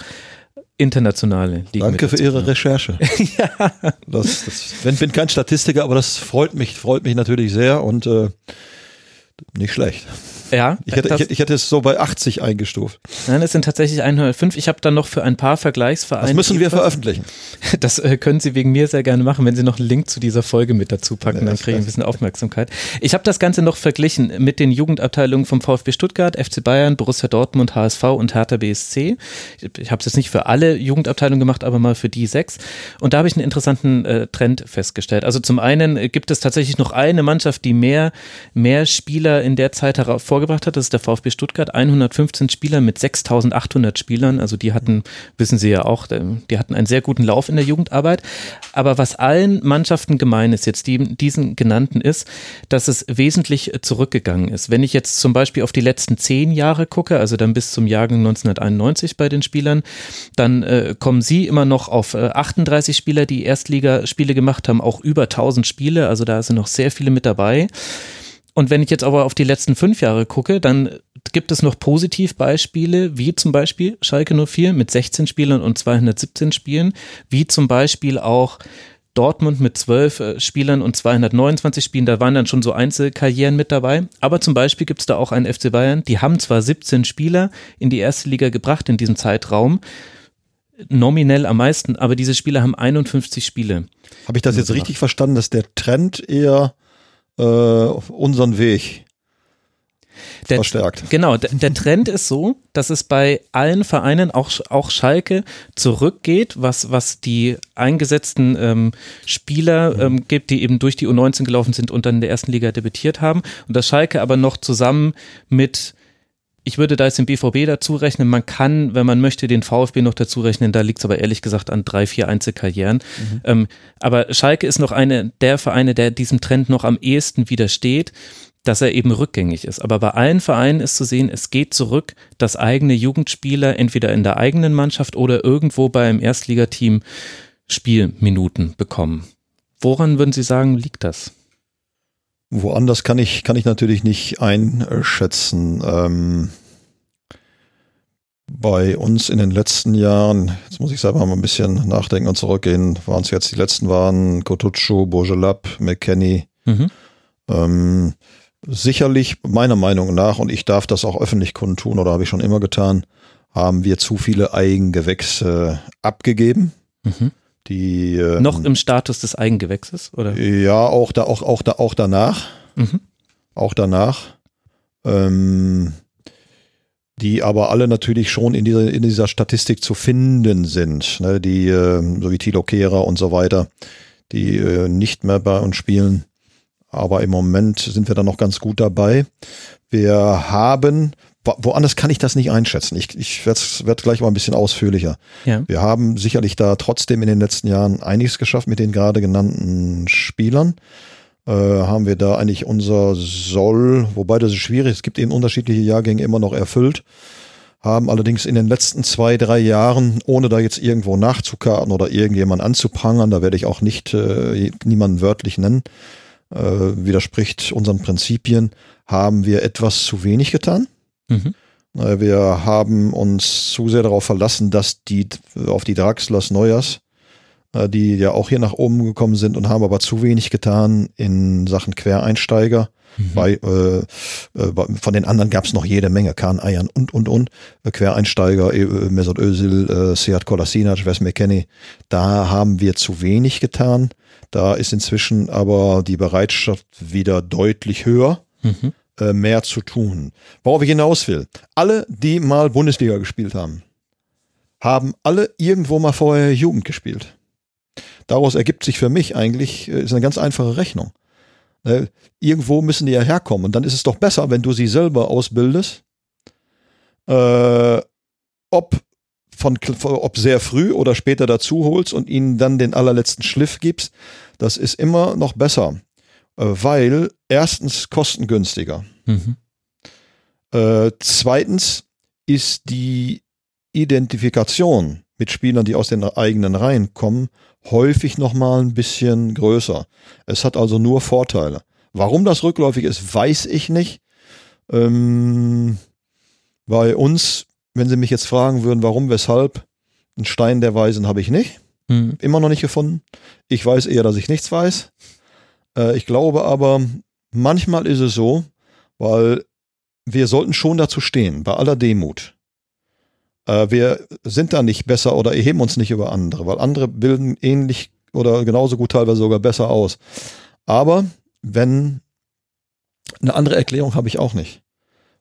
Speaker 4: internationale Ligen.
Speaker 3: Danke für Ihre. Recherche.
Speaker 4: ja.
Speaker 3: Das, das, bin, bin kein Statistiker, aber das freut mich, freut mich natürlich sehr und äh, nicht schlecht.
Speaker 4: Ja,
Speaker 3: Ich hätte, ich, hätte- ich hätte es so bei 80 eingestuft.
Speaker 4: Nein, es sind tatsächlich 105. Ich habe dann noch für ein paar Vergleichsvereine.
Speaker 3: Das müssen wir veröffentlichen.
Speaker 4: Das äh, können Sie wegen mir sehr gerne machen, wenn Sie noch einen Link zu dieser Folge mit dazu packen,
Speaker 3: Ja,
Speaker 4: dann kriege ich ein bisschen Aufmerksamkeit. Ich habe das Ganze noch verglichen mit den Jugendabteilungen vom VfB Stuttgart, FC Bayern, Borussia Dortmund, HSV und Hertha BSC. Ich, habe es jetzt nicht für alle Jugendabteilungen gemacht, aber mal für die sechs. Und da habe ich einen interessanten äh, Trend festgestellt. Also zum einen äh, gibt es tatsächlich noch eine Mannschaft, die mehr, mehr Spieler in der Zeit hervorgebracht hat. Das ist der VfB Stuttgart. 115 Spieler mit 6800 Spielern. Also die hatten, wissen Sie ja auch, äh, die hatten einen sehr guten Lauf in der Jugendarbeit. Aber was allen Mannschaften gemein ist, jetzt die, diesen genannten, ist, dass es wesentlich zurückgegangen ist. Wenn ich jetzt zum Beispiel auf die letzten zehn Jahre gucke, also dann bis zum Jahrgang 1991 bei den Spielern, dann äh, kommen Sie immer noch auf äh, 38 Spieler, die Erstligaspiele gemacht haben, auch über 1000 Spiele. Also da sind noch sehr viele mit dabei. Und wenn ich jetzt aber auf die letzten fünf Jahre gucke, dann gibt es noch Positivbeispiele, wie zum Beispiel Schalke 04 mit 16 Spielern und 217 Spielen, wie zum Beispiel auch Dortmund mit 12 äh, Spielern und 229 Spielen, da waren dann schon so Einzelkarrieren mit dabei. Aber zum Beispiel gibt es da auch einen FC Bayern, die haben zwar 17 Spieler in die erste Liga gebracht in diesem Zeitraum, nominell am meisten, aber diese Spieler haben 51 Spiele.
Speaker 3: Habe ich das jetzt richtig verstanden, dass der Trend eher äh, unseren Weg
Speaker 4: der,
Speaker 3: verstärkt.
Speaker 4: Genau, der, der, Trend ist so, dass es bei allen Vereinen, auch, auch Schalke, zurückgeht, was, was die eingesetzten ähm, Spieler mhm. ähm, gibt, die eben durch die U19 gelaufen sind und dann in der ersten Liga debütiert haben. Und dass Schalke aber noch zusammen mit ich würde da jetzt den BVB dazu rechnen. Man kann, wenn man möchte, den VfB noch dazu rechnen. Da liegt es aber ehrlich gesagt an drei, vier Einzelkarrieren. Mhm. Ähm, aber Schalke ist noch eine der Vereine, der diesem Trend noch am ehesten widersteht dass er eben rückgängig ist. Aber bei allen Vereinen ist zu sehen, es geht zurück, dass eigene Jugendspieler entweder in der eigenen Mannschaft oder irgendwo beim Erstligateam Spielminuten bekommen. Woran würden Sie sagen, liegt das?
Speaker 3: Woanders kann ich, kann ich natürlich nicht einschätzen. Ähm, bei uns in den letzten Jahren, jetzt muss ich selber mal ein bisschen nachdenken und zurückgehen, waren es jetzt die letzten waren Kotuccio, Bourgelab, McKenny. Mhm. Ähm, sicherlich meiner Meinung nach, und ich darf das auch öffentlich kundtun oder habe ich schon immer getan, haben wir zu viele Eigengewächse abgegeben. Mhm. Die,
Speaker 4: ähm, Noch im Status des Eigengewächses, oder?
Speaker 3: Ja, auch da, auch, auch da, auch danach. Mhm. Auch danach. Ähm, die aber alle natürlich schon in dieser, in dieser Statistik zu finden sind. Ne? Die, äh, so wie Tilo Kehrer und so weiter, die äh, nicht mehr bei uns spielen. Aber im Moment sind wir da noch ganz gut dabei. Wir haben, woanders kann ich das nicht einschätzen. Ich, ich werde werd gleich mal ein bisschen ausführlicher. Ja. Wir haben sicherlich da trotzdem in den letzten Jahren einiges geschafft mit den gerade genannten Spielern. Äh, haben wir da eigentlich unser Soll, wobei das ist schwierig, es gibt eben unterschiedliche Jahrgänge immer noch erfüllt haben allerdings in den letzten zwei, drei Jahren, ohne da jetzt irgendwo nachzukarten oder irgendjemand anzuprangern, da werde ich auch nicht äh, niemanden wörtlich nennen, äh, widerspricht unseren Prinzipien, haben wir etwas zu wenig getan. Mhm. Äh, wir haben uns zu sehr darauf verlassen, dass die auf die Draxlers Neujahrs, äh, die ja auch hier nach oben gekommen sind und haben aber zu wenig getan in Sachen Quereinsteiger. Mhm. Bei, äh, äh, von den anderen gab es noch jede Menge, Kahn, Eiern und, und, und. Quereinsteiger, Mesut Özil, äh, Seat Kolasinac, Wes McKenney. Da haben wir zu wenig getan. Da ist inzwischen aber die Bereitschaft wieder deutlich höher, mhm. Äh, mehr zu tun. Worauf ich hinaus will, alle, die mal Bundesliga gespielt haben, haben alle irgendwo mal vorher Jugend gespielt. Daraus ergibt sich für mich eigentlich, äh, ist eine ganz einfache Rechnung. Äh, irgendwo müssen die ja herkommen. Und dann ist es doch besser, wenn du sie selber ausbildest. Äh, ob von, ob sehr früh oder später dazu holst und ihnen dann den allerletzten Schliff gibst, das ist immer noch besser, weil erstens kostengünstiger. Mhm. Äh, zweitens ist die Identifikation mit Spielern, die aus den eigenen Reihen kommen, häufig noch mal ein bisschen größer. Es hat also nur Vorteile. Warum das rückläufig ist, weiß ich nicht. Ähm, bei uns wenn Sie mich jetzt fragen würden, warum, weshalb, einen Stein der Weisen habe ich nicht. Mhm. Immer noch nicht gefunden. Ich weiß eher, dass ich nichts weiß. Äh, ich glaube aber, manchmal ist es so, weil wir sollten schon dazu stehen, bei aller Demut. Äh, wir sind da nicht besser oder erheben uns nicht über andere, weil andere bilden ähnlich oder genauso gut teilweise sogar besser aus. Aber wenn eine andere Erklärung habe ich auch nicht.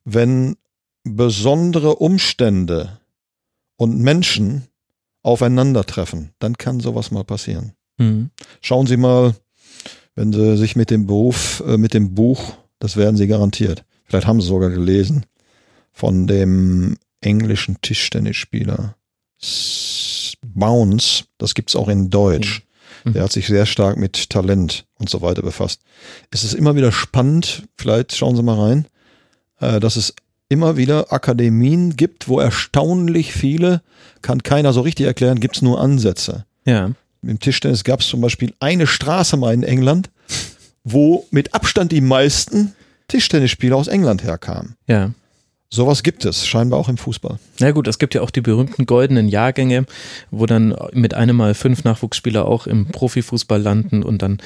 Speaker 3: Wenn besondere Umstände und Menschen aufeinandertreffen, dann kann sowas mal passieren. Mhm. Schauen Sie mal, wenn Sie sich mit dem Beruf, äh, mit dem Buch, das werden Sie garantiert, vielleicht haben Sie sogar gelesen, von dem englischen Tischtennisspieler Bounce, das gibt es auch in Deutsch. Mhm. Der hat sich sehr stark mit Talent und so weiter befasst. Es ist immer wieder spannend, vielleicht schauen Sie mal rein, äh, dass es immer wieder Akademien gibt, wo erstaunlich viele, kann keiner so richtig erklären, gibt es nur Ansätze.
Speaker 4: Ja.
Speaker 3: Im Tischtennis gab es zum Beispiel eine Straße mal in England, wo mit Abstand die meisten Tischtennisspieler aus England herkamen.
Speaker 4: Ja.
Speaker 3: Sowas gibt es scheinbar auch im Fußball.
Speaker 4: Na gut, es gibt ja auch die berühmten goldenen Jahrgänge, wo dann mit einem Mal fünf Nachwuchsspieler auch im Profifußball landen und dann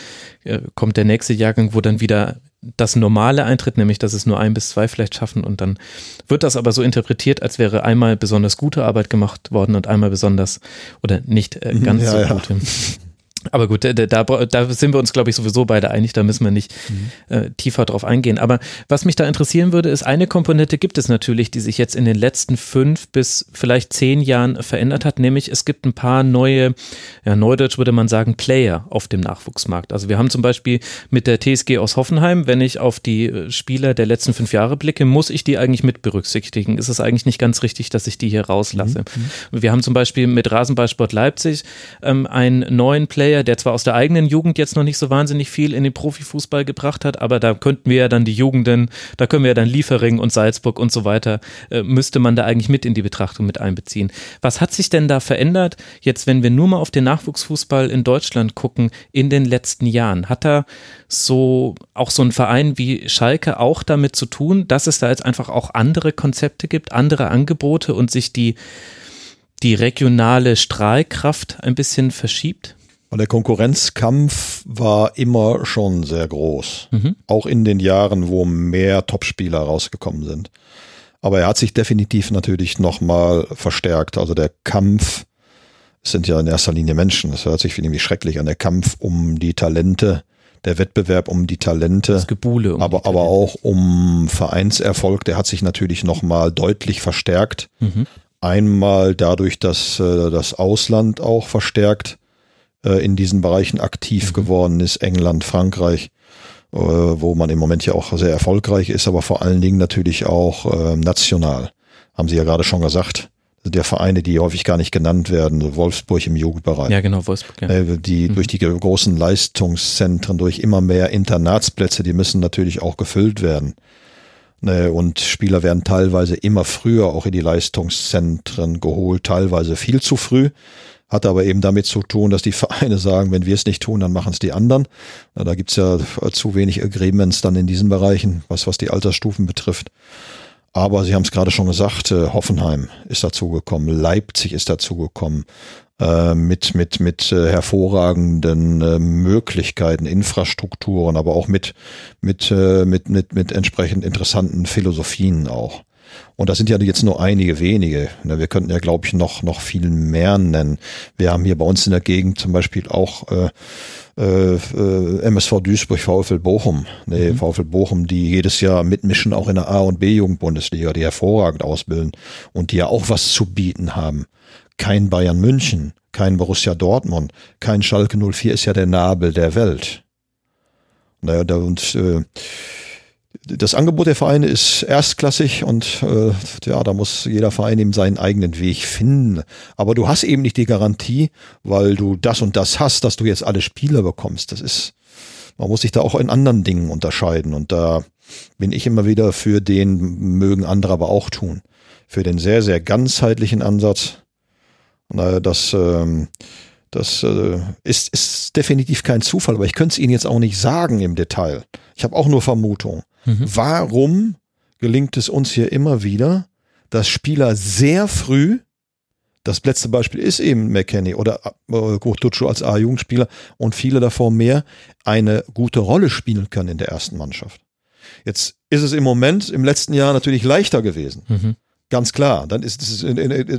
Speaker 4: äh, kommt der nächste Jahrgang, wo dann wieder das Normale eintritt, nämlich dass es nur ein bis zwei vielleicht schaffen und dann wird das aber so interpretiert, als wäre einmal besonders gute Arbeit gemacht worden und einmal besonders oder nicht äh, ganz ja, so ja. gute. Aber gut, da, da, da sind wir uns, glaube ich, sowieso beide einig, da müssen wir nicht mhm. äh, tiefer drauf eingehen. Aber was mich da interessieren würde, ist, eine Komponente gibt es natürlich, die sich jetzt in den letzten fünf bis vielleicht zehn Jahren verändert hat, nämlich es gibt ein paar neue, ja, neudeutsch würde man sagen, Player auf dem Nachwuchsmarkt. Also wir haben zum Beispiel mit der TSG aus Hoffenheim, wenn ich auf die äh, Spieler der letzten fünf Jahre blicke, muss ich die eigentlich mit berücksichtigen. Ist es eigentlich nicht ganz richtig, dass ich die hier rauslasse. Mhm. mhm. Wir haben zum Beispiel mit Rasenballsport Leipzig ähm, einen neuen Player, Player, der zwar aus der eigenen Jugend jetzt noch nicht so wahnsinnig viel in den Profifußball gebracht hat, aber da könnten wir ja dann die Jugenden, da können wir ja dann Liefering und Salzburg und so weiter, äh, müsste man da eigentlich mit in die Betrachtung mit einbeziehen. Was hat sich denn da verändert, jetzt wenn wir nur mal auf den Nachwuchsfußball in Deutschland gucken, in den letzten Jahren? Hat da so auch so ein Verein wie Schalke auch damit zu tun, dass es da jetzt einfach auch andere Konzepte gibt, andere Angebote und sich die die regionale Strahlkraft ein bisschen verschiebt?
Speaker 3: Und der Konkurrenzkampf war immer schon sehr groß. Mhm. Auch in den Jahren, wo mehr Topspieler rausgekommen sind. Aber er hat sich definitiv natürlich nochmal verstärkt. Also der Kampf, es sind ja in erster Linie Menschen, das hört sich irgendwie schrecklich an, der Kampf um die Talente, der Wettbewerb um die Talente,
Speaker 4: das Gebuhle
Speaker 3: um aber, aber auch um Vereinserfolg, der hat sich natürlich nochmal deutlich verstärkt. Mhm. Einmal dadurch, dass äh, das Ausland auch verstärkt äh, in diesen Bereichen aktiv mhm. geworden ist, England, Frankreich, äh, wo man im Moment ja auch sehr erfolgreich ist, aber vor allen Dingen natürlich auch äh, national. Haben Sie ja gerade schon gesagt. Der Vereine, die häufig gar nicht genannt werden, Wolfsburg im Jugendbereich.
Speaker 4: Ja, genau, Wolfsburg. Ja.
Speaker 3: Äh, die mhm. durch die großen Leistungszentren, durch immer mehr Internatsplätze, die müssen natürlich auch gefüllt werden. Ne, und Spieler werden teilweise immer früher auch in die Leistungszentren geholt, teilweise viel zu früh. Hat aber eben damit zu tun, dass die Vereine sagen, wenn wir es nicht tun, dann machen es die anderen. Da gibt's ja zu wenig Agreements dann in diesen Bereichen, was, was die Altersstufen betrifft. Aber Sie haben es gerade schon gesagt, äh, Hoffenheim ist dazugekommen, Leipzig ist dazugekommen, äh, mit, mit, mit äh, hervorragenden äh, Möglichkeiten, Infrastrukturen, aber auch mit, mit, äh, mit, mit, mit entsprechend interessanten Philosophien auch. Und das sind ja jetzt nur einige wenige. Wir könnten ja, glaube ich, noch, noch viel mehr nennen. Wir haben hier bei uns in der Gegend zum Beispiel auch äh, äh, MSV Duisburg, VfL Bochum. Nee, mhm. VfL Bochum, die jedes Jahr mitmischen, auch in der A- und B-Jugendbundesliga, die hervorragend ausbilden und die ja auch was zu bieten haben. Kein Bayern München, kein Borussia Dortmund, kein Schalke 04 ist ja der Nabel der Welt. Naja, und äh, das Angebot der Vereine ist erstklassig und äh, ja, da muss jeder Verein eben seinen eigenen Weg finden. Aber du hast eben nicht die Garantie, weil du das und das hast, dass du jetzt alle Spieler bekommst. Das ist, man muss sich da auch in anderen Dingen unterscheiden. Und da bin ich immer wieder für den, mögen andere aber auch tun, für den sehr, sehr ganzheitlichen Ansatz. Das, ähm, das äh, ist, ist definitiv kein Zufall, aber ich könnte es Ihnen jetzt auch nicht sagen im Detail. Ich habe auch nur Vermutungen. Mhm. Warum gelingt es uns hier immer wieder, dass Spieler sehr früh, das letzte Beispiel ist eben McKenny oder äh, Tuccio als A-Jugendspieler und viele davor mehr, eine gute Rolle spielen können in der ersten Mannschaft. Jetzt ist es im Moment, im letzten Jahr natürlich leichter gewesen. Mhm. Ganz klar. Dann ist es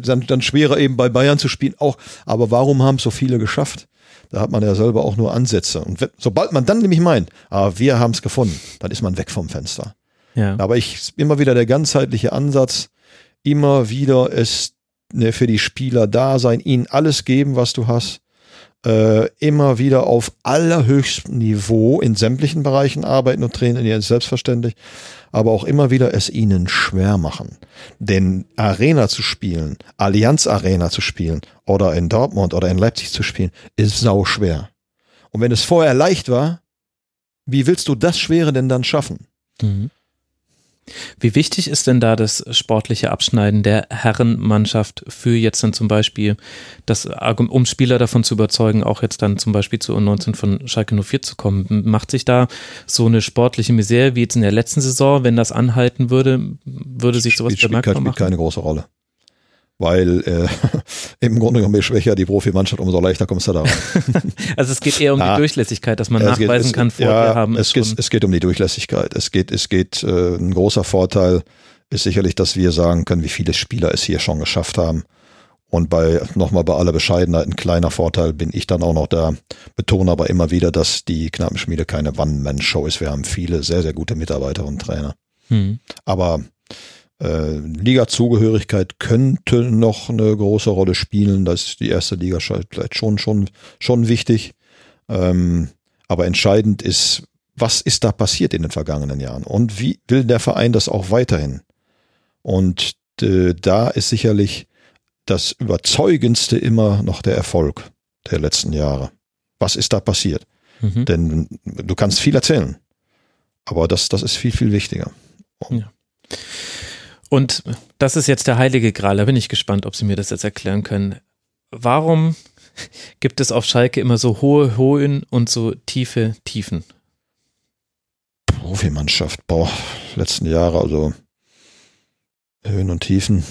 Speaker 3: dann, dann schwerer eben bei Bayern zu spielen auch. Aber warum haben so viele geschafft? Da hat man ja selber auch nur Ansätze. Und sobald man dann nämlich meint, ah, wir haben es gefunden, dann ist man weg vom Fenster. Ja. Aber ich immer wieder der ganzheitliche Ansatz, immer wieder es ne, für die Spieler da sein, ihnen alles geben, was du hast. Äh, immer wieder auf allerhöchstem Niveau in sämtlichen Bereichen arbeiten und trainieren, selbstverständlich aber auch immer wieder es ihnen schwer machen. Denn Arena zu spielen, Allianz Arena zu spielen oder in Dortmund oder in Leipzig zu spielen, ist sau schwer. Und wenn es vorher leicht war, wie willst du das Schwere denn dann schaffen? Mhm.
Speaker 4: Wie wichtig ist denn da das sportliche Abschneiden der Herrenmannschaft für jetzt dann zum Beispiel, das, um Spieler davon zu überzeugen, auch jetzt dann zum Beispiel zu U19 von Schalke 04 zu kommen? Macht sich da so eine sportliche Misere wie jetzt in der letzten Saison, wenn das anhalten würde, würde sich sowas
Speaker 3: spielt, bemerkbar spielt, machen? Spielt keine große Rolle weil äh, Im Grunde genommen, je schwächer die Profimannschaft, umso leichter kommst du da rein.
Speaker 4: also es geht eher um
Speaker 3: Ja.
Speaker 4: die Durchlässigkeit, dass man
Speaker 3: es geht-
Speaker 4: nachweisen
Speaker 3: es-
Speaker 4: kann, Vorteil
Speaker 3: ja,
Speaker 4: haben.
Speaker 3: Es geht, es geht um die Durchlässigkeit. Es geht, es geht, äh, ein großer Vorteil ist sicherlich, dass wir sagen können, wie viele Spieler es hier schon geschafft haben. Und bei, nochmal bei aller Bescheidenheit, ein kleiner Vorteil bin ich dann auch noch da, betone aber immer wieder, dass die Knappenschmiede keine One-Man-Show ist. Wir haben viele sehr, sehr gute Mitarbeiter und Trainer.
Speaker 4: Hm.
Speaker 3: Aber äh, Liga-Zugehörigkeit könnte noch eine große Rolle spielen. Das ist die erste Liga vielleicht schon, schon, schon wichtig. Ähm, aber entscheidend ist, was ist da passiert in den vergangenen Jahren und wie will der Verein das auch weiterhin? Und äh, da ist sicherlich das Überzeugendste immer noch der Erfolg der letzten Jahre. Was ist da passiert?
Speaker 4: Mhm.
Speaker 3: Denn du kannst viel erzählen, aber das, das ist viel, viel wichtiger.
Speaker 4: Und das ist jetzt der heilige Gral. Da bin ich gespannt, ob Sie mir das jetzt erklären können. Warum gibt es auf Schalke immer so hohe Höhen und so tiefe Tiefen?
Speaker 3: Profimannschaft, boah, letzten Jahre, also Höhen und Tiefen.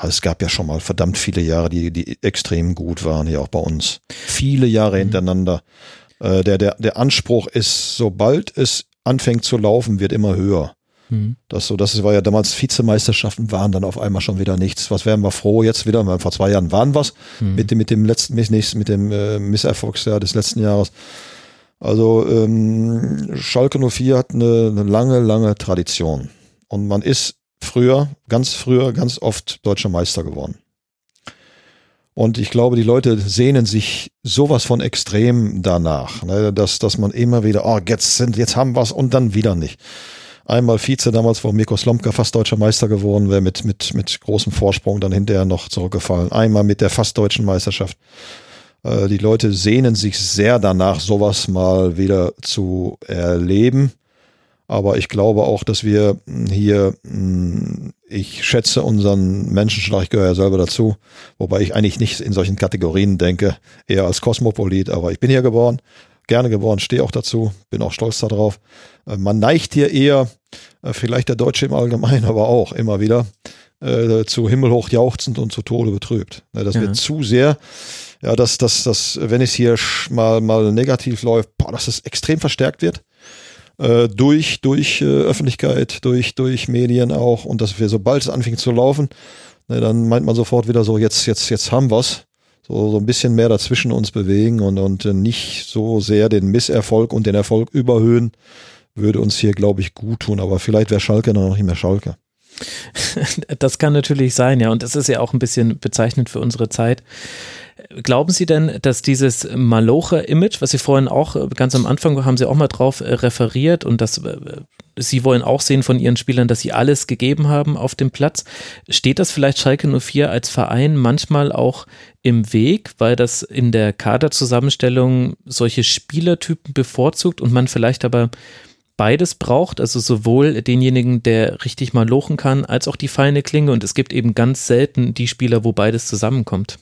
Speaker 3: Es gab ja schon mal verdammt viele Jahre, die, die extrem gut waren, hier auch bei uns. Viele Jahre
Speaker 4: Mhm.
Speaker 3: hintereinander. Äh, Der, der, der Anspruch ist, sobald es anfängt zu laufen, wird immer höher.
Speaker 4: Hm.
Speaker 3: Das so, das war ja damals Vizemeisterschaften waren dann auf einmal schon wieder nichts. Was wären wir froh jetzt wieder? Weil Vor zwei Jahren waren was
Speaker 4: Hm.
Speaker 3: mit dem mit dem letzten mit, mit dem äh, Misserfolgsjahr des letzten Jahres. Also ähm, Schalke 04 hat eine, eine lange lange Tradition und man ist früher ganz früher ganz oft deutscher Meister geworden. Und ich glaube, die Leute sehnen sich sowas von extrem danach, ne, dass, dass man immer wieder, oh, jetzt sind, jetzt haben wir's und dann wieder nicht. Einmal Vize damals, wo Mirko Slomka fast deutscher Meister geworden wäre, mit, mit, mit großem Vorsprung dann hinterher noch zurückgefallen. Einmal mit der fast deutschen Meisterschaft. Äh, die Leute sehnen sich sehr danach, sowas mal wieder zu erleben. Aber ich glaube auch, dass wir mh, hier, mh, ich schätze unseren Menschenschlag, ich gehöre ja selber dazu, wobei ich eigentlich nicht in solchen Kategorien denke, eher als Kosmopolit, aber ich bin hier geboren, gerne geboren, stehe auch dazu, bin auch stolz darauf. Äh, Man neigt hier eher, äh, vielleicht der Deutsche im Allgemeinen, aber auch immer wieder, äh, zu himmelhoch jauchzend und zu Tode betrübt. Ne, Das
Speaker 4: Ja.
Speaker 3: wird zu sehr, ja, dass, dass, dass, wenn es hier mal, mal negativ läuft, boah, dass es extrem verstärkt wird äh, durch, durch äh, Öffentlichkeit, durch, durch Medien auch und dass wir, sobald es anfing zu laufen, ne, dann meint man sofort wieder so, jetzt, jetzt, jetzt haben wir's. So, so ein bisschen mehr dazwischen uns bewegen und, und äh, nicht so sehr den Misserfolg und den Erfolg überhöhen, würde uns hier, glaube ich, gut tun. Aber vielleicht wäre Schalke dann noch nicht mehr Schalke.
Speaker 4: Das kann natürlich sein, ja. Und das ist ja auch ein bisschen bezeichnend für unsere Zeit. Glauben Sie denn, dass dieses Malocher-Image, was Sie vorhin auch äh, ganz am Anfang haben Sie auch mal drauf äh, referiert und das äh, Sie wollen auch sehen von Ihren Spielern, dass sie alles gegeben haben auf dem Platz. Steht das vielleicht Schalke 04 als Verein manchmal auch im Weg, weil das in der Kaderzusammenstellung solche Spielertypen bevorzugt und man vielleicht aber beides braucht, also sowohl denjenigen, der richtig mal lochen kann, als auch die feine Klinge. Und es gibt eben ganz selten die Spieler, wo beides zusammenkommt.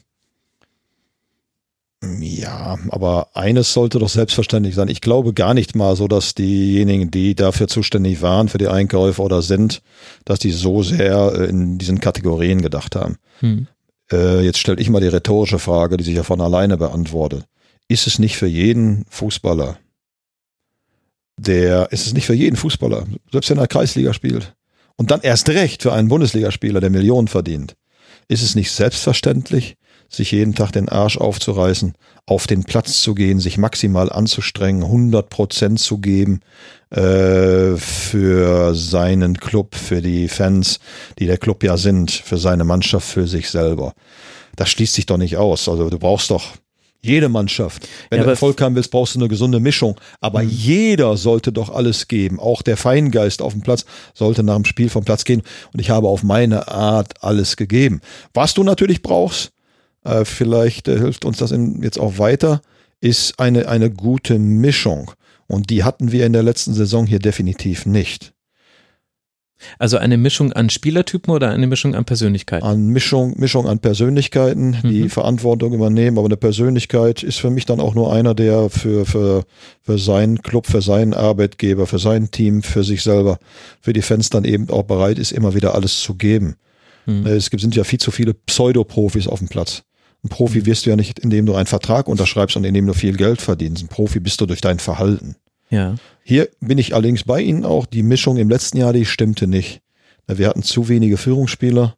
Speaker 3: Ja, aber eines sollte doch selbstverständlich sein. Ich glaube gar nicht mal so, dass diejenigen, die dafür zuständig waren, für die Einkäufe oder sind, dass die so sehr äh, in diesen Kategorien gedacht haben.
Speaker 4: Hm.
Speaker 3: Äh, jetzt stelle ich mal die rhetorische Frage, die sich ja von alleine beantwortet. Ist es nicht für jeden Fußballer, der, ist es nicht für jeden Fußballer, selbst wenn er Kreisliga spielt, und dann erst recht für einen Bundesligaspieler, der Millionen verdient, ist es nicht selbstverständlich, sich jeden Tag den Arsch aufzureißen, auf den Platz zu gehen, sich maximal anzustrengen, 100 Prozent zu geben äh, für seinen Club, für die Fans, die der Club ja sind, für seine Mannschaft, für sich selber. Das schließt sich doch nicht aus. Also du brauchst doch jede Mannschaft. Wenn
Speaker 4: Ja,
Speaker 3: du Erfolg haben willst, brauchst du eine gesunde Mischung. Aber jeder sollte doch alles geben. Auch der Feingeist auf dem Platz sollte nach dem Spiel vom Platz gehen. Und ich habe auf meine Art alles gegeben. Was du natürlich brauchst, äh, vielleicht äh, hilft uns das in, jetzt auch weiter, ist eine, eine gute Mischung. Und die hatten wir in der letzten Saison hier definitiv nicht.
Speaker 4: Also eine Mischung an Spielertypen oder eine Mischung an Persönlichkeiten?
Speaker 3: An Mischung, Mischung an Persönlichkeiten, die
Speaker 4: Mhm.
Speaker 3: Verantwortung übernehmen. Aber eine Persönlichkeit ist für mich dann auch nur einer, der für, für, für seinen Club, für seinen Arbeitgeber, für sein Team, für sich selber, für die Fans dann eben auch bereit ist, immer wieder alles zu geben. Hm. Es gibt, sind ja viel zu viele Pseudoprofis auf dem Platz. Ein Profi wirst du ja nicht, indem du einen Vertrag unterschreibst und indem du viel Geld verdienst. Ein Profi bist du durch dein Verhalten.
Speaker 4: Ja.
Speaker 3: Hier bin ich allerdings bei Ihnen auch. Die Mischung im letzten Jahr, die stimmte nicht. Wir hatten zu wenige Führungsspieler.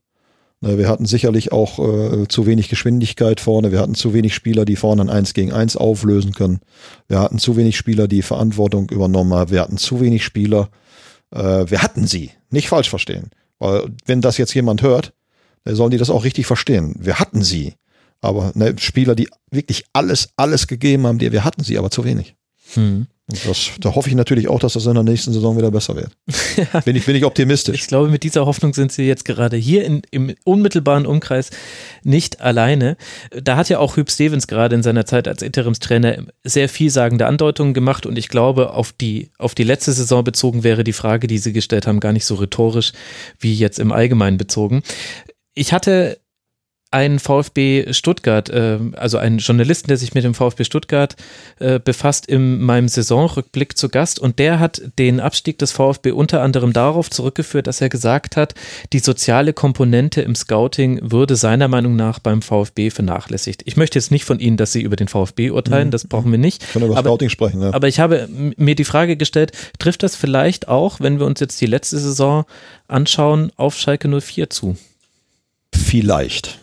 Speaker 3: Wir hatten sicherlich auch äh, zu wenig Geschwindigkeit vorne. Wir hatten zu wenig Spieler, die vorne ein 1 gegen 1 auflösen können. Wir hatten zu wenig Spieler, die Verantwortung übernommen haben. Wir hatten zu wenig Spieler. Äh, wir hatten sie. Nicht falsch verstehen. Weil wenn das jetzt jemand hört, dann sollen die das auch richtig verstehen. Wir hatten sie. Aber ne, Spieler, die wirklich alles, alles gegeben haben, die, wir hatten sie, aber zu wenig. Hm. Und das, da hoffe ich natürlich auch, dass das in der nächsten Saison wieder besser wird. ja. bin, ich, bin ich optimistisch.
Speaker 4: Ich glaube, mit dieser Hoffnung sind Sie jetzt gerade hier in, im unmittelbaren Umkreis nicht alleine. Da hat ja auch Hüb Stevens gerade in seiner Zeit als Interimstrainer sehr vielsagende Andeutungen gemacht und ich glaube, auf die, auf die letzte Saison bezogen wäre die Frage, die Sie gestellt haben, gar nicht so rhetorisch wie jetzt im Allgemeinen bezogen. Ich hatte einen VfB Stuttgart, äh, also einen Journalisten, der sich mit dem VfB Stuttgart äh, befasst, in meinem Saisonrückblick zu Gast und der hat den Abstieg des VfB unter anderem darauf zurückgeführt, dass er gesagt hat, die soziale Komponente im Scouting würde seiner Meinung nach beim VfB vernachlässigt. Ich möchte jetzt nicht von Ihnen, dass Sie über den VfB urteilen, mhm. das brauchen wir nicht.
Speaker 3: Können über aber, Scouting sprechen, ja.
Speaker 4: Aber ich habe mir die Frage gestellt, trifft das vielleicht auch, wenn wir uns jetzt die letzte Saison anschauen, auf Schalke 04 zu?
Speaker 3: Vielleicht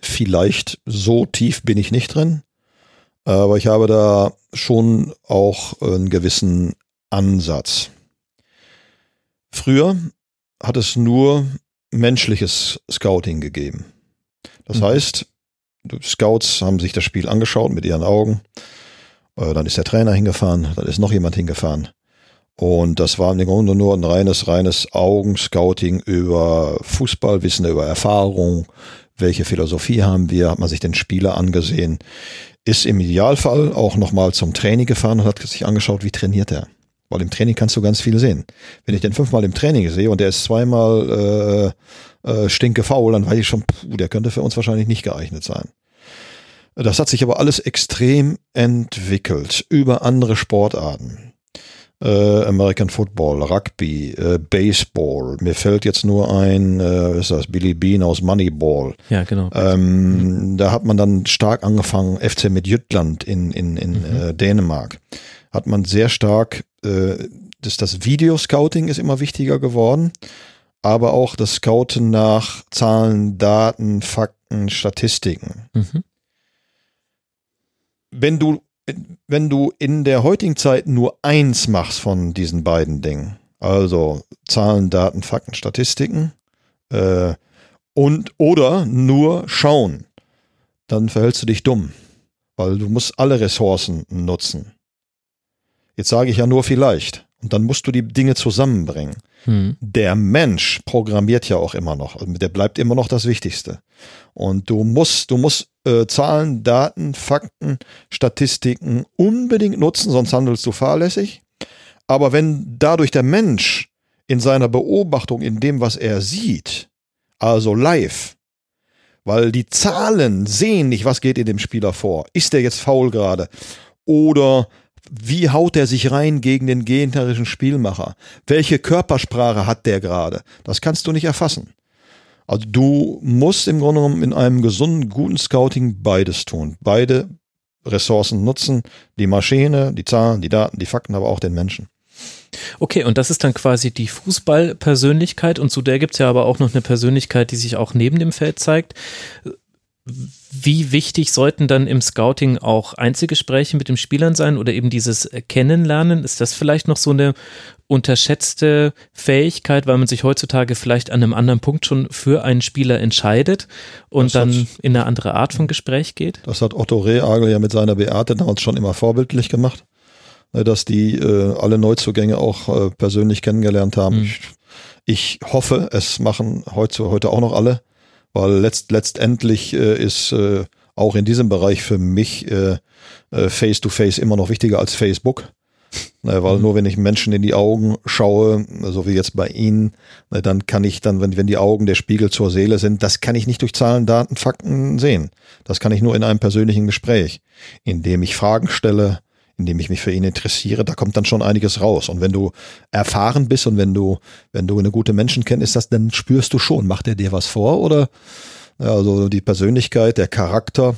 Speaker 3: vielleicht so tief bin ich nicht drin, aber ich habe da schon auch einen gewissen Ansatz. Früher hat es nur menschliches Scouting gegeben. Das mhm. heißt, Scouts haben sich das Spiel angeschaut mit ihren Augen. Äh, dann ist der Trainer hingefahren, dann ist noch jemand hingefahren. Und das war im Grunde nur ein reines, reines Augenscouting über Fußballwissen, über Erfahrung, welche Philosophie haben wir, hat man sich den Spieler angesehen, ist im Idealfall auch nochmal zum Training gefahren und hat sich angeschaut, wie trainiert er. Weil im Training kannst du ganz viel sehen. Wenn ich den fünfmal im Training sehe und der ist zweimal äh, äh, stinke faul, dann weiß ich schon, puh, der könnte für uns wahrscheinlich nicht geeignet sein. Das hat sich aber alles extrem entwickelt über andere Sportarten äh, American Football, Rugby, äh, Baseball. Mir fällt jetzt nur ein, äh, ist das Billy Bean aus Moneyball.
Speaker 4: Ja, genau.
Speaker 3: Ähm, mhm. Da hat man dann stark angefangen, FC Midtjylland in, in, in mhm. äh, Dänemark. Hat man sehr stark, äh, das, das Videoscouting ist immer wichtiger geworden, aber auch das Scouten nach Zahlen, Daten, Fakten, Statistiken. Mhm. Wenn du wenn du in der heutigen Zeit nur eins machst von diesen beiden Dingen, also Zahlen, Daten, Fakten, Statistiken, äh, und oder nur schauen, dann verhältst du dich dumm, weil du musst alle Ressourcen nutzen. Jetzt sage ich ja nur vielleicht. Und dann musst du die Dinge zusammenbringen. Hm. Der Mensch programmiert ja auch immer noch. Also der bleibt immer noch das Wichtigste. Und du musst, du musst äh, Zahlen, Daten, Fakten, Statistiken unbedingt nutzen, sonst handelst du fahrlässig. Aber wenn dadurch der Mensch in seiner Beobachtung, in dem, was er sieht, also live, weil die Zahlen sehen nicht, was geht in dem Spieler vor. Ist der jetzt faul gerade? Oder wie haut er sich rein gegen den gegnerischen Spielmacher? Welche Körpersprache hat der gerade? Das kannst du nicht erfassen. Also du musst im Grunde genommen in einem gesunden, guten Scouting beides tun. Beide Ressourcen nutzen, die Maschine, die Zahlen, die Daten, die Fakten, aber auch den Menschen.
Speaker 4: Okay, und das ist dann quasi die Fußballpersönlichkeit und zu der gibt es ja aber auch noch eine Persönlichkeit, die sich auch neben dem Feld zeigt. Wie wichtig sollten dann im Scouting auch Einzelgespräche mit den Spielern sein oder eben dieses Kennenlernen? Ist das vielleicht noch so eine unterschätzte Fähigkeit, weil man sich heutzutage vielleicht an einem anderen Punkt schon für einen Spieler entscheidet und das dann hat, in eine andere Art von Gespräch geht?
Speaker 3: Das hat Otto Rehagel ja mit seiner Beate damals schon immer vorbildlich gemacht, ne, dass die äh, alle Neuzugänge auch äh, persönlich kennengelernt haben. Mhm. Ich, ich hoffe, es machen heute, heute auch noch alle weil letzt, letztendlich äh, ist äh, auch in diesem Bereich für mich äh, äh, Face-to-Face immer noch wichtiger als Facebook. Ne, weil mhm. nur wenn ich Menschen in die Augen schaue, so wie jetzt bei Ihnen, ne, dann kann ich dann, wenn, wenn die Augen der Spiegel zur Seele sind, das kann ich nicht durch Zahlen, Daten, Fakten sehen. Das kann ich nur in einem persönlichen Gespräch, indem ich Fragen stelle, indem ich mich für ihn interessiere, da kommt dann schon einiges raus. Und wenn du erfahren bist und wenn du, wenn du eine gute Menschenkenntnis hast, dann spürst du schon, macht er dir was vor oder also die Persönlichkeit, der Charakter,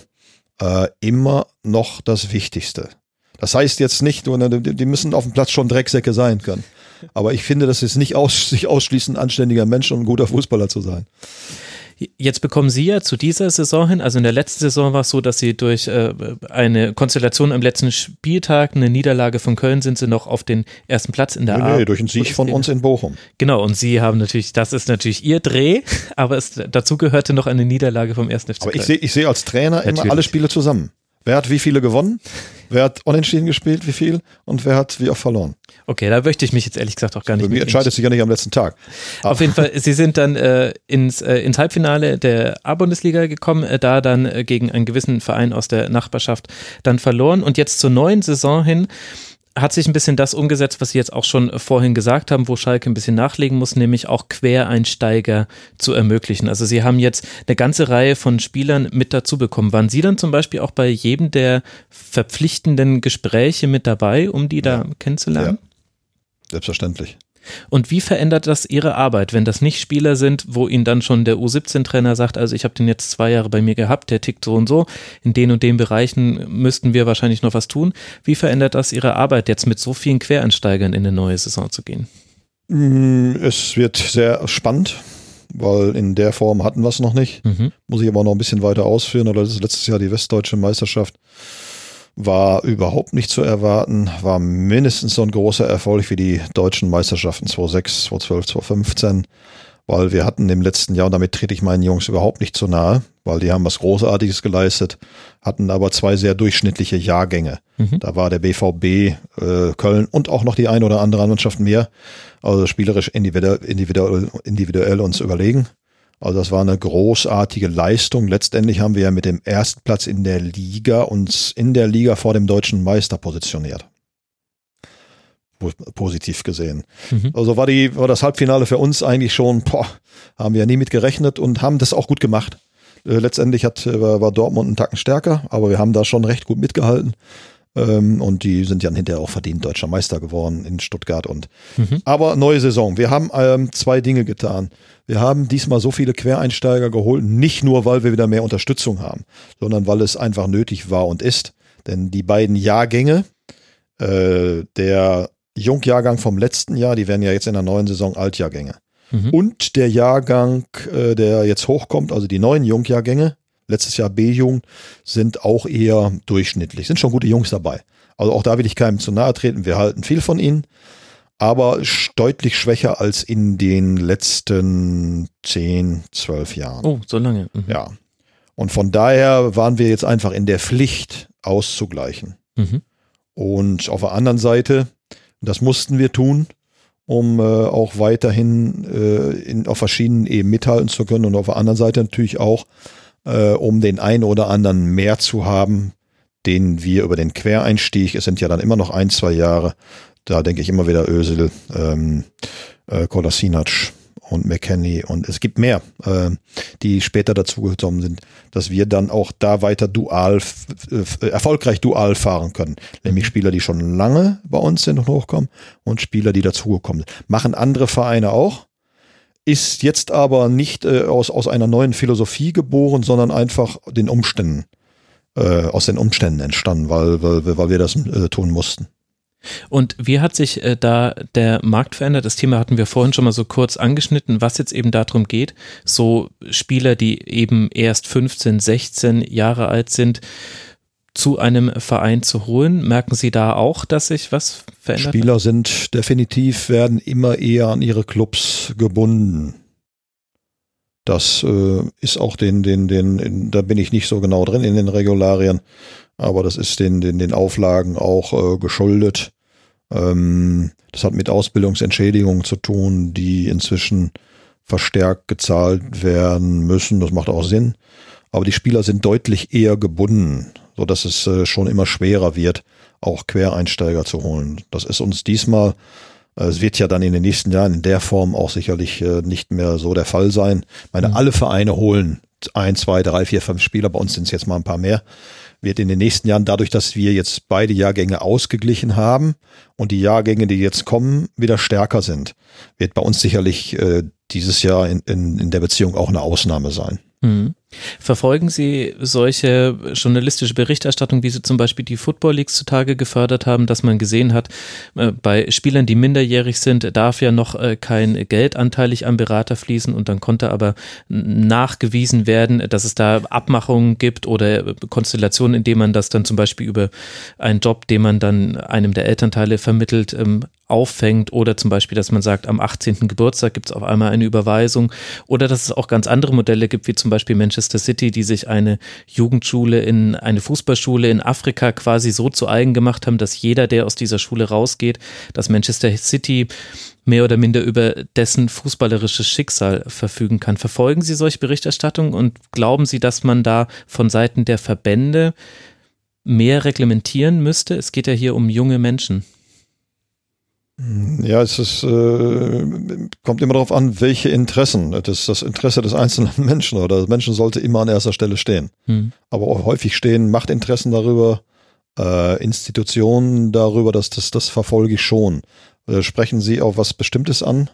Speaker 3: äh, immer noch das Wichtigste. Das heißt jetzt nicht, die müssen auf dem Platz schon Drecksäcke sein können. Aber ich finde, das ist nicht aus, sich ausschließend anständiger Mensch und ein guter Fußballer zu sein.
Speaker 4: Jetzt bekommen Sie ja zu dieser Saison hin, also in der letzten Saison war es so, dass Sie durch äh, eine Konstellation am letzten Spieltag, eine Niederlage von Köln, sind Sie noch auf den ersten Platz in der
Speaker 3: nee, A. Nee, durch einen Sieg von uns in Bochum.
Speaker 4: Genau, und Sie haben natürlich, das ist natürlich Ihr Dreh, aber es, dazu gehörte noch eine Niederlage vom ersten FC
Speaker 3: Aber ich sehe ich seh als Trainer natürlich. immer alle Spiele zusammen. Wer hat wie viele gewonnen? Wer hat unentschieden gespielt, wie viel? Und wer hat wie oft verloren?
Speaker 4: Okay, da möchte ich mich jetzt ehrlich gesagt auch gar nicht.
Speaker 3: Mir entscheidet sich ja nicht am letzten Tag.
Speaker 4: Auf jeden Fall, Sie sind dann äh, ins, äh, ins Halbfinale der A-Bundesliga gekommen, äh, da dann äh, gegen einen gewissen Verein aus der Nachbarschaft dann verloren und jetzt zur neuen Saison hin hat sich ein bisschen das umgesetzt, was Sie jetzt auch schon vorhin gesagt haben, wo Schalke ein bisschen nachlegen muss, nämlich auch Quereinsteiger zu ermöglichen. Also Sie haben jetzt eine ganze Reihe von Spielern mit dazu bekommen. Waren Sie dann zum Beispiel auch bei jedem der verpflichtenden Gespräche mit dabei, um die da kennenzulernen? Ja.
Speaker 3: Selbstverständlich.
Speaker 4: Und wie verändert das Ihre Arbeit, wenn das nicht Spieler sind, wo Ihnen dann schon der U17-Trainer sagt, also ich habe den jetzt zwei Jahre bei mir gehabt, der tickt so und so, in den und den Bereichen müssten wir wahrscheinlich noch was tun. Wie verändert das Ihre Arbeit, jetzt mit so vielen Quereinsteigern in eine neue Saison zu gehen?
Speaker 3: Mm, es wird sehr spannend, weil in der Form hatten wir es noch nicht. Mhm. Muss ich aber noch ein bisschen weiter ausführen, oder das ist letztes Jahr die Westdeutsche Meisterschaft war überhaupt nicht zu erwarten, war mindestens so ein großer Erfolg wie die deutschen Meisterschaften 2006, 2012, 2015, weil wir hatten im letzten Jahr, und damit trete ich meinen Jungs überhaupt nicht zu nahe, weil die haben was Großartiges geleistet, hatten aber zwei sehr durchschnittliche Jahrgänge. Mhm. Da war der BVB äh, Köln und auch noch die ein oder andere Mannschaft mehr, also spielerisch individuell, individuell, individuell uns überlegen. Also das war eine großartige Leistung. Letztendlich haben wir ja mit dem ersten Platz in der Liga uns in der Liga vor dem deutschen Meister positioniert. Positiv gesehen. Mhm. Also war die, war das Halbfinale für uns eigentlich schon, boah, haben wir ja nie mit gerechnet und haben das auch gut gemacht. Äh, letztendlich hat, äh, war Dortmund einen Tacken stärker, aber wir haben da schon recht gut mitgehalten. Ähm, und die sind ja hinterher auch verdient deutscher Meister geworden in Stuttgart. Und mhm. aber neue Saison. Wir haben ähm, zwei Dinge getan. Wir haben diesmal so viele Quereinsteiger geholt, nicht nur, weil wir wieder mehr Unterstützung haben, sondern weil es einfach nötig war und ist. Denn die beiden Jahrgänge, äh, der Jungjahrgang vom letzten Jahr, die werden ja jetzt in der neuen Saison Altjahrgänge. Mhm. Und der Jahrgang, äh, der jetzt hochkommt, also die neuen Jungjahrgänge, letztes Jahr B-Jugend, sind auch eher durchschnittlich. Sind schon gute Jungs dabei. Also auch da will ich keinem zu nahe treten. Wir halten viel von ihnen, aber deutlich schwächer als in den letzten 10, 12 Jahren.
Speaker 4: Oh, so lange.
Speaker 3: Mhm. Ja. Und von daher waren wir jetzt einfach in der Pflicht, auszugleichen. Mhm. Und auf der anderen Seite, das mussten wir tun, um äh, auch weiterhin äh, in, auf verschiedenen Ebenen mithalten zu können und auf der anderen Seite natürlich auch, äh, um den einen oder anderen mehr zu haben, den wir über den Quereinstieg, es sind ja dann immer noch ein, zwei Jahre, da denke ich immer wieder Ösel, ähm, äh, Kolasinac und McKenny und es gibt mehr, äh, die später dazugekommen sind, dass wir dann auch da weiter dual, äh, erfolgreich dual fahren können. Nämlich Spieler, die schon lange bei uns sind und hochkommen und Spieler, die dazugekommen sind. Machen andere Vereine auch ist jetzt aber nicht äh, aus, aus einer neuen Philosophie geboren, sondern einfach den Umständen, äh, aus den Umständen entstanden, weil, weil, weil wir das äh, tun mussten.
Speaker 4: Und wie hat sich äh, da der Markt verändert? Das Thema hatten wir vorhin schon mal so kurz angeschnitten, was jetzt eben darum geht, so Spieler, die eben erst 15, 16 Jahre alt sind, zu einem Verein zu holen? Merken Sie da auch, dass sich was verändert?
Speaker 3: Spieler sind definitiv, werden immer eher an ihre Clubs gebunden. Das äh, ist auch den, den, den, da bin ich nicht so genau drin in den Regularien, aber das ist den, den, den Auflagen auch äh, geschuldet. Ähm, das hat mit Ausbildungsentschädigungen zu tun, die inzwischen verstärkt gezahlt werden müssen. Das macht auch Sinn. Aber die Spieler sind deutlich eher gebunden so dass es äh, schon immer schwerer wird, auch Quereinsteiger zu holen. Das ist uns diesmal, äh, es wird ja dann in den nächsten Jahren in der Form auch sicherlich äh, nicht mehr so der Fall sein. Ich meine, mhm. alle Vereine holen ein, zwei, drei, vier, fünf Spieler, bei uns sind es jetzt mal ein paar mehr, wird in den nächsten Jahren dadurch, dass wir jetzt beide Jahrgänge ausgeglichen haben und die Jahrgänge, die jetzt kommen, wieder stärker sind, wird bei uns sicherlich äh, dieses Jahr in, in, in der Beziehung auch eine Ausnahme sein.
Speaker 4: Mhm. Verfolgen Sie solche journalistische Berichterstattung, wie sie zum Beispiel die Football Leagues zutage gefördert haben, dass man gesehen hat, äh, bei Spielern, die minderjährig sind, darf ja noch äh, kein Geld anteilig am Berater fließen und dann konnte aber nachgewiesen werden, dass es da Abmachungen gibt oder Konstellationen, in denen man das dann zum Beispiel über einen Job, den man dann einem der Elternteile vermittelt, ähm, auffängt oder zum Beispiel, dass man sagt, am 18. Geburtstag gibt es auf einmal eine Überweisung oder dass es auch ganz andere Modelle gibt, wie zum Beispiel Manchester City, die sich eine Jugendschule in eine Fußballschule in Afrika quasi so zu eigen gemacht haben, dass jeder, der aus dieser Schule rausgeht, dass Manchester City mehr oder minder über dessen fußballerisches Schicksal verfügen kann. Verfolgen Sie solche Berichterstattungen und glauben Sie, dass man da von Seiten der Verbände mehr reglementieren müsste? Es geht ja hier um junge Menschen.
Speaker 3: Ja, es ist, äh, kommt immer darauf an, welche Interessen. Das ist das Interesse des einzelnen Menschen oder des Menschen sollte immer an erster Stelle stehen. Hm. Aber auch häufig stehen Machtinteressen darüber, äh, Institutionen darüber, dass das, das verfolge ich schon. Äh, sprechen Sie auf was Bestimmtes an?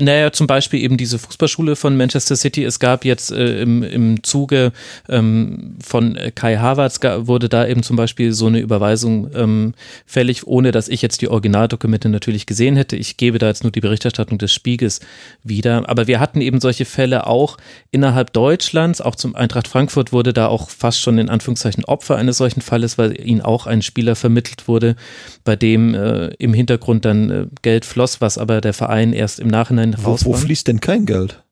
Speaker 4: Naja, zum Beispiel eben diese Fußballschule von Manchester City. Es gab jetzt äh, im, im Zuge ähm, von Kai Havertz wurde da eben zum Beispiel so eine Überweisung ähm, fällig, ohne dass ich jetzt die Originaldokumente natürlich gesehen hätte. Ich gebe da jetzt nur die Berichterstattung des Spiegels wieder. Aber wir hatten eben solche Fälle auch innerhalb Deutschlands. Auch zum Eintracht Frankfurt wurde da auch fast schon in Anführungszeichen Opfer eines solchen Falles, weil ihnen auch ein Spieler vermittelt wurde, bei dem äh, im Hintergrund dann äh, Geld floss, was aber der Verein erst im Nachhinein Verein
Speaker 3: wo, wo fließt denn kein Geld?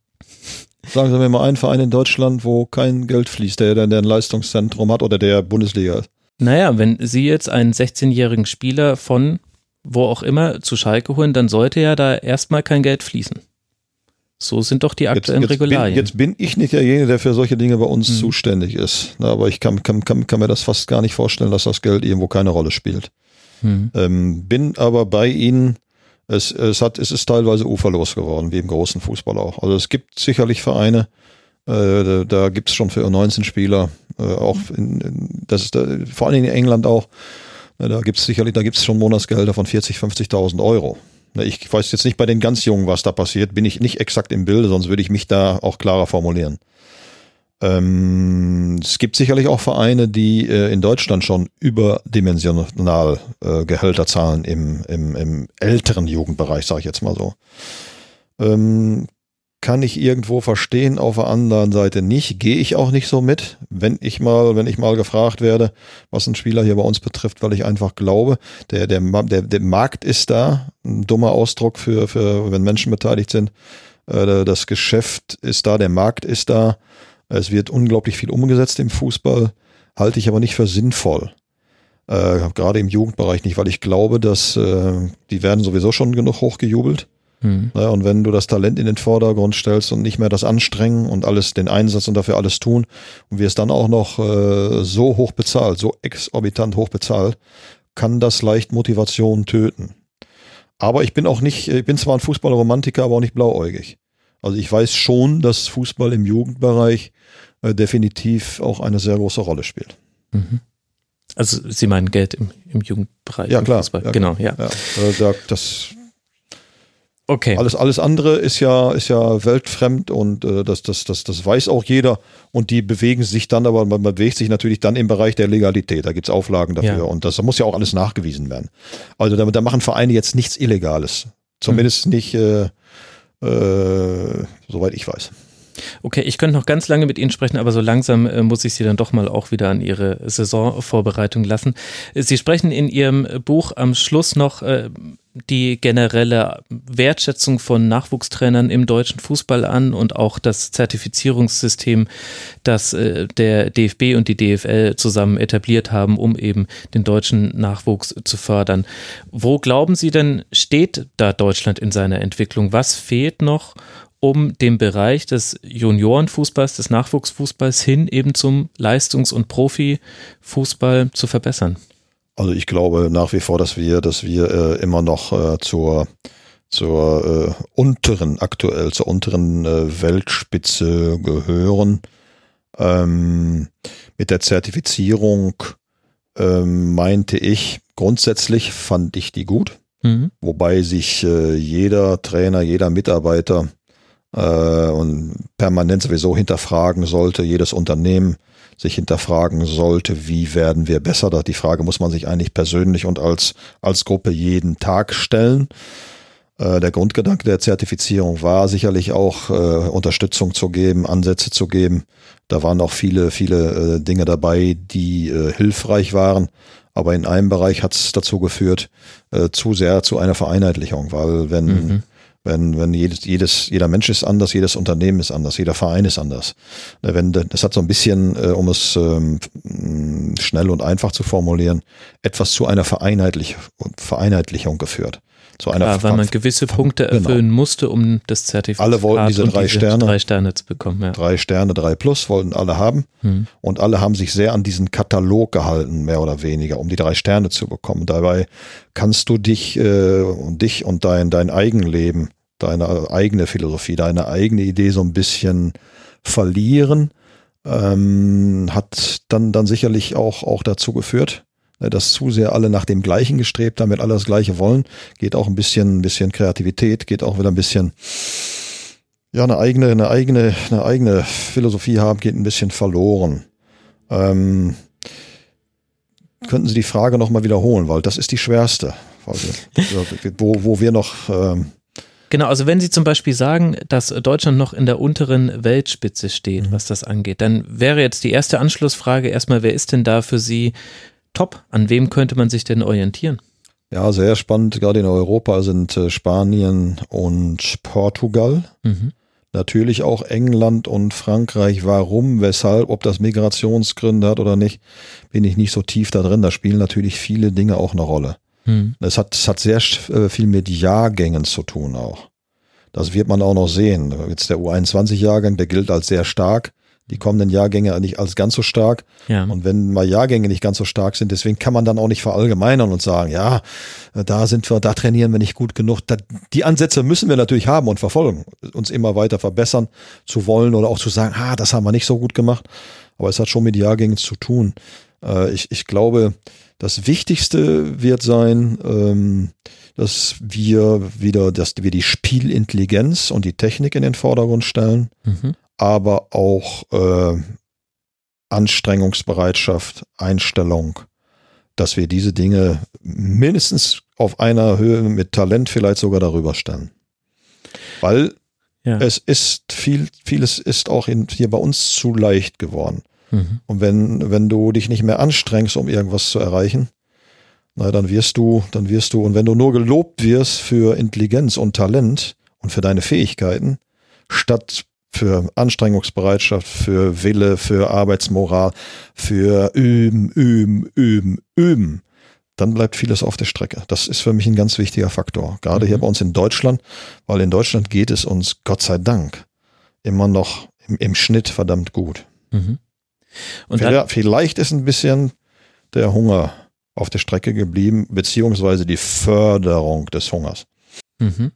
Speaker 3: Sagen Sie mir mal einen Verein in Deutschland, wo kein Geld fließt, der, der ein Leistungszentrum hat oder der Bundesliga ist.
Speaker 4: Naja, wenn Sie jetzt einen 16-jährigen Spieler von wo auch immer zu Schalke holen, dann sollte ja da erstmal kein Geld fließen. So sind doch die aktuellen
Speaker 3: jetzt, jetzt
Speaker 4: Regularien.
Speaker 3: Bin, jetzt bin ich nicht derjenige, der für solche Dinge bei uns hm. zuständig ist. aber ich kann, kann, kann, kann, mir das fast gar nicht vorstellen, dass das Geld irgendwo keine Rolle spielt. Hm. Ähm, bin aber bei Ihnen, es, es, hat, es ist teilweise uferlos geworden, wie im großen Fußball auch. Also es gibt sicherlich Vereine, äh, da, da gibt es schon für 19 Spieler, äh, auch in, in, das ist da, vor allem in England auch, äh, da gibt es sicherlich, da gibt es schon Monatsgelder von 40, 50.000 Euro. Ich weiß jetzt nicht bei den ganz Jungen, was da passiert, bin ich nicht exakt im Bilde, sonst würde ich mich da auch klarer formulieren. Ähm, es gibt sicherlich auch Vereine, die äh, in Deutschland schon überdimensional äh, Gehälter zahlen im, im, im älteren Jugendbereich, sage ich jetzt mal so. Ähm, kann ich irgendwo verstehen, auf der anderen Seite nicht, gehe ich auch nicht so mit, wenn ich mal, wenn ich mal gefragt werde, was ein Spieler hier bei uns betrifft, weil ich einfach glaube, der, der, der, der Markt ist da, ein dummer Ausdruck für, für wenn Menschen beteiligt sind, äh, das Geschäft ist da, der Markt ist da, es wird unglaublich viel umgesetzt im Fußball, halte ich aber nicht für sinnvoll. Äh, gerade im Jugendbereich nicht, weil ich glaube, dass äh, die werden sowieso schon genug hochgejubelt. Mhm. Ja, und wenn du das Talent in den Vordergrund stellst und nicht mehr das Anstrengen und alles, den Einsatz und dafür alles tun und wir es dann auch noch äh, so hoch bezahlt, so exorbitant hoch bezahlt, kann das leicht Motivation töten. Aber ich bin auch nicht, ich bin zwar ein Fußballromantiker, aber auch nicht blauäugig. Also ich weiß schon, dass Fußball im Jugendbereich äh, definitiv auch eine sehr große Rolle spielt. Mhm.
Speaker 4: Also Sie meinen Geld im, im Jugendbereich?
Speaker 3: Ja, klar.
Speaker 4: Ja, genau, ja.
Speaker 3: ja. Äh, das, okay. Alles, alles andere ist ja, ist ja weltfremd und äh, das, das, das, das weiß auch jeder. Und die bewegen sich dann, aber man bewegt sich natürlich dann im Bereich der Legalität. Da gibt es Auflagen dafür ja. und das muss ja auch alles nachgewiesen werden. Also da, da machen Vereine jetzt nichts Illegales. Zumindest mhm. nicht, äh, äh, soweit ich weiß.
Speaker 4: Okay, ich könnte noch ganz lange mit Ihnen sprechen, aber so langsam äh, muss ich Sie dann doch mal auch wieder an Ihre Saisonvorbereitung lassen. Sie sprechen in Ihrem Buch am Schluss noch äh, die generelle Wertschätzung von Nachwuchstrainern im deutschen Fußball an und auch das Zertifizierungssystem, das äh, der DFB und die DFL zusammen etabliert haben, um eben den deutschen Nachwuchs zu fördern. Wo glauben Sie denn, steht da Deutschland in seiner Entwicklung? Was fehlt noch, um den Bereich des Juniorenfußballs, des Nachwuchsfußballs hin eben zum Leistungs- und Profifußball zu verbessern?
Speaker 3: Also ich glaube nach wie vor, dass wir, dass wir äh, immer noch äh, zur zur äh, unteren, aktuell zur unteren äh, Weltspitze gehören. Ähm, mit der Zertifizierung ähm, meinte ich, grundsätzlich fand ich die gut, mhm. wobei sich äh, jeder Trainer, jeder Mitarbeiter äh, und permanent sowieso hinterfragen sollte, jedes Unternehmen sich hinterfragen sollte, wie werden wir besser. Die Frage muss man sich eigentlich persönlich und als, als Gruppe jeden Tag stellen. Äh, der Grundgedanke der Zertifizierung war sicherlich auch äh, Unterstützung zu geben, Ansätze zu geben. Da waren auch viele, viele äh, Dinge dabei, die hilfreich waren. Aber in einem Bereich hat es dazu geführt, zu sehr zu einer Vereinheitlichung, weil wenn mhm. Wenn, wenn jedes, jedes, jeder Mensch ist anders, jedes Unternehmen ist anders, jeder Verein ist anders. Ne, wenn, das hat so ein bisschen, äh, um es ähm, schnell und einfach zu formulieren, etwas zu einer Vereinheitlich Vereinheitlichung geführt. Zu einer
Speaker 4: Klar, weil man gewisse Punkte genau. erfüllen genau. musste, um das Zertifikat
Speaker 3: alle wollten diese drei diese Sterne,
Speaker 4: drei Sterne zu bekommen. Ja.
Speaker 3: Drei Sterne, drei Plus wollten alle haben hm. und alle haben sich sehr an diesen Katalog gehalten, mehr oder weniger, um die drei Sterne zu bekommen. Dabei kannst du dich äh, und dich und dein dein Eigenleben deine eigene Philosophie, deine eigene Idee so ein bisschen verlieren, ähm, hat dann, dann sicherlich auch, auch dazu geführt, ne, dass zu sehr alle nach dem Gleichen gestrebt haben, wenn alle das Gleiche wollen, geht auch ein bisschen, ein bisschen Kreativität, geht auch wieder ein bisschen, ja, eine eigene, eine eigene, eine eigene Philosophie haben, geht ein bisschen verloren. Ähm, könnten Sie die Frage nochmal wiederholen, weil das ist die schwerste, wo, wo wir noch ähm,
Speaker 4: Genau, also wenn Sie zum Beispiel sagen, dass Deutschland noch in der unteren Weltspitze steht, mhm. was das angeht, dann wäre jetzt die erste Anschlussfrage erstmal, wer ist denn da für Sie top? An wem könnte man sich denn orientieren?
Speaker 3: Ja, sehr spannend. Gerade in Europa sind äh, Spanien und Portugal. Mhm. Natürlich auch England und Frankreich. Warum, weshalb, ob das Migrationsgründe hat oder nicht, bin ich nicht so tief da drin. Da spielen natürlich viele Dinge auch eine Rolle. Hm. Es hat, es hat sehr äh, viel mit Jahrgängen zu tun auch. Das wird man auch noch sehen. Jetzt der U21-Jahrgang, der gilt als sehr stark. Die kommenden Jahrgänge nicht als ganz so stark. Ja. Und wenn mal Jahrgänge nicht ganz so stark sind, deswegen kann man dann auch nicht verallgemeinern und sagen, ja, da sind wir, da trainieren wir nicht gut genug. Da, die Ansätze müssen wir natürlich haben und verfolgen, uns immer weiter verbessern zu wollen oder auch zu sagen, ah, das haben wir nicht so gut gemacht. Aber es hat schon mit Jahrgängen zu tun. Äh, ich, ich glaube, das Wichtigste wird sein, ähm, dass wir wieder, dass wir die Spielintelligenz und die Technik in den Vordergrund stellen, mhm. aber auch äh, Anstrengungsbereitschaft, Einstellung, dass wir diese Dinge mindestens auf einer Höhe mit Talent vielleicht sogar darüber stellen. Weil ja. es ist viel, vieles ist auch in, hier bei uns zu leicht geworden. Mhm. Und wenn, wenn du dich nicht mehr anstrengst, um irgendwas zu erreichen, na, dann wirst du, dann wirst du, und wenn du nur gelobt wirst für Intelligenz und Talent und für deine Fähigkeiten, statt für Anstrengungsbereitschaft, für Wille, für Arbeitsmoral, für üben, üben, üben, üben, dann bleibt vieles auf der Strecke. Das ist für mich ein ganz wichtiger Faktor. Gerade mhm. hier bei uns in Deutschland, weil in Deutschland geht es uns Gott sei Dank immer noch im, im Schnitt verdammt gut. Mhm. Und vielleicht, vielleicht ist ein bisschen der Hunger auf der Strecke geblieben, beziehungsweise die Förderung des Hungers.
Speaker 4: Mhm.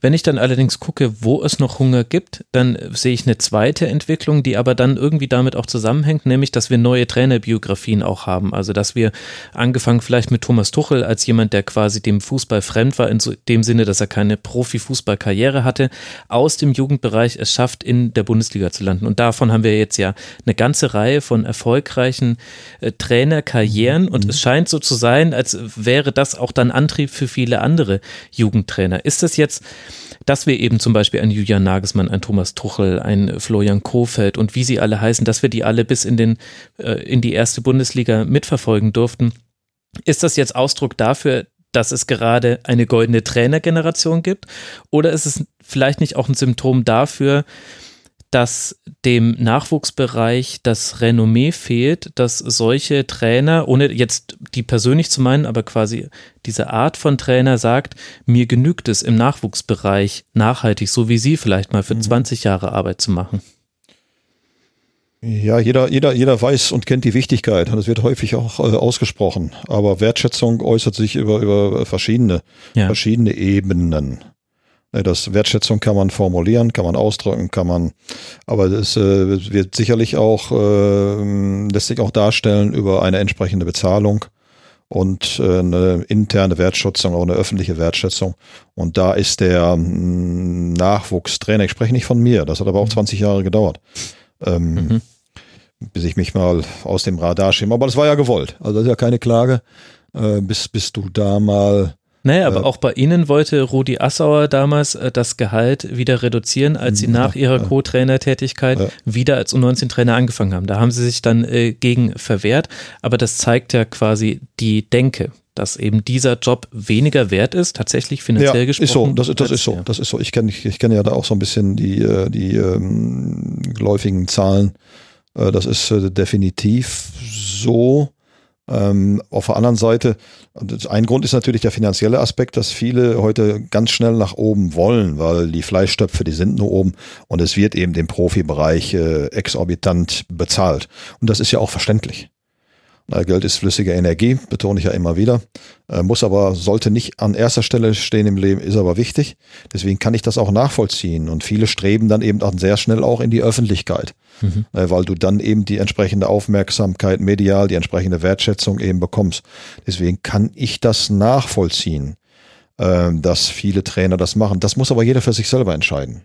Speaker 4: Wenn ich dann allerdings gucke, wo es noch Hunger gibt, dann sehe ich eine zweite Entwicklung, die aber dann irgendwie damit auch zusammenhängt, nämlich, dass wir neue Trainerbiografien auch haben. Also, dass wir angefangen vielleicht mit Thomas Tuchel als jemand, der quasi dem Fußball fremd war, in dem Sinne, dass er keine Profifußballkarriere hatte, aus dem Jugendbereich es schafft, in der Bundesliga zu landen. Und davon haben wir jetzt ja eine ganze Reihe von erfolgreichen äh, Trainerkarrieren. Und mhm. es scheint so zu sein, als wäre das auch dann Antrieb für viele andere Jugendtrainer. Ist das jetzt dass wir eben zum Beispiel ein Julian Nagelsmann, ein Thomas Tuchel, ein Florian Kofeld und wie sie alle heißen, dass wir die alle bis in den äh, in die erste Bundesliga mitverfolgen durften. Ist das jetzt Ausdruck dafür, dass es gerade eine goldene Trainergeneration gibt? Oder ist es vielleicht nicht auch ein Symptom dafür, dass dem Nachwuchsbereich das Renommee fehlt, dass solche Trainer, ohne jetzt die persönlich zu meinen, aber quasi diese Art von Trainer sagt, mir genügt es im Nachwuchsbereich nachhaltig, so wie Sie vielleicht mal für mhm. 20 Jahre Arbeit zu machen.
Speaker 3: Ja, jeder, jeder, jeder weiß und kennt die Wichtigkeit und es wird häufig auch äh, ausgesprochen. Aber Wertschätzung äußert sich über, über verschiedene, ja. verschiedene Ebenen. Das Wertschätzung kann man formulieren, kann man ausdrücken, kann man, aber es äh, wird sicherlich auch, äh, lässt sich auch darstellen über eine entsprechende Bezahlung und äh, eine interne Wertschätzung oder eine öffentliche Wertschätzung. Und da ist der mh, Nachwuchstrainer, ich spreche nicht von mir, das hat aber auch 20 Jahre gedauert. Ähm, mhm. bis ich mich mal aus dem Radar schiebe. Aber das war ja gewollt. Also das ist ja keine Klage, äh, bis, bis du da mal
Speaker 4: naja, aber äh, auch bei Ihnen wollte Rudi Assauer damals äh, das Gehalt wieder reduzieren, als Sie mhm. nach Ihrer Co-Trainertätigkeit wieder als U19-Trainer angefangen haben. Da haben Sie sich dann äh, gegen verwehrt, aber das zeigt ja quasi die Denke dass eben dieser Job weniger wert ist, tatsächlich finanziell ja, gesprochen.
Speaker 3: Ist so, das, das ist so, das ist so. Ich kenne ich kenne ja da auch so ein bisschen die, äh, die ähm, läufigen Zahlen. Äh, das ist definitiv so. Ähm, auf der anderen Seite, ein Grund ist natürlich der finanzielle Aspekt, dass viele heute ganz schnell nach oben wollen, weil die Fleischstöpfe, die sind nur oben und es wird eben im Profibereich äh, exorbitant bezahlt. Und das ist ja auch verständlich. Geld ist flüssige Energie, betone ich ja immer wieder. Äh, muss aber, sollte nicht an erster Stelle stehen im Leben, ist aber wichtig. Deswegen kann ich das auch nachvollziehen. Und viele streben dann eben auch sehr schnell auch in die Öffentlichkeit, mhm. Äh, weil du dann eben die entsprechende Aufmerksamkeit medial, die entsprechende Wertschätzung eben bekommst. Deswegen kann ich das nachvollziehen, äh, dass viele Trainer das machen. Das muss aber jeder für sich selber entscheiden.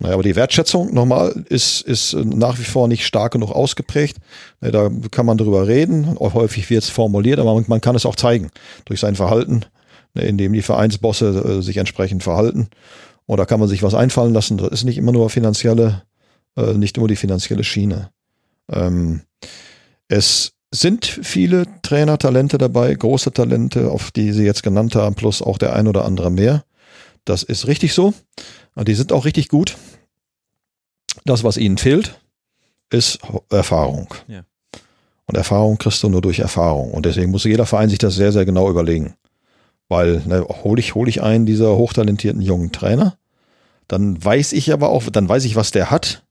Speaker 3: Naja, aber die Wertschätzung nochmal ist, ist nach wie vor nicht stark genug ausgeprägt. Da kann man drüber reden, häufig wird es formuliert, aber man kann es auch zeigen durch sein Verhalten, indem die Vereinsbosse äh, sich entsprechend verhalten. Oder kann man sich was einfallen lassen. Das ist nicht immer nur finanzielle, äh, nicht nur die finanzielle Schiene. Ähm, es sind viele Trainertalente dabei, große Talente, auf die Sie jetzt genannt haben, plus auch der ein oder andere mehr. Das ist richtig so. Die sind auch richtig gut. Das, was ihnen fehlt, ist Erfahrung. Ja. Und Erfahrung kriegst du nur durch Erfahrung. Und deswegen muss jeder Verein sich das sehr, sehr genau überlegen. Weil, ne, hole ich, hol ich einen dieser hochtalentierten jungen Trainer, dann weiß ich aber auch, dann weiß ich, was der hat,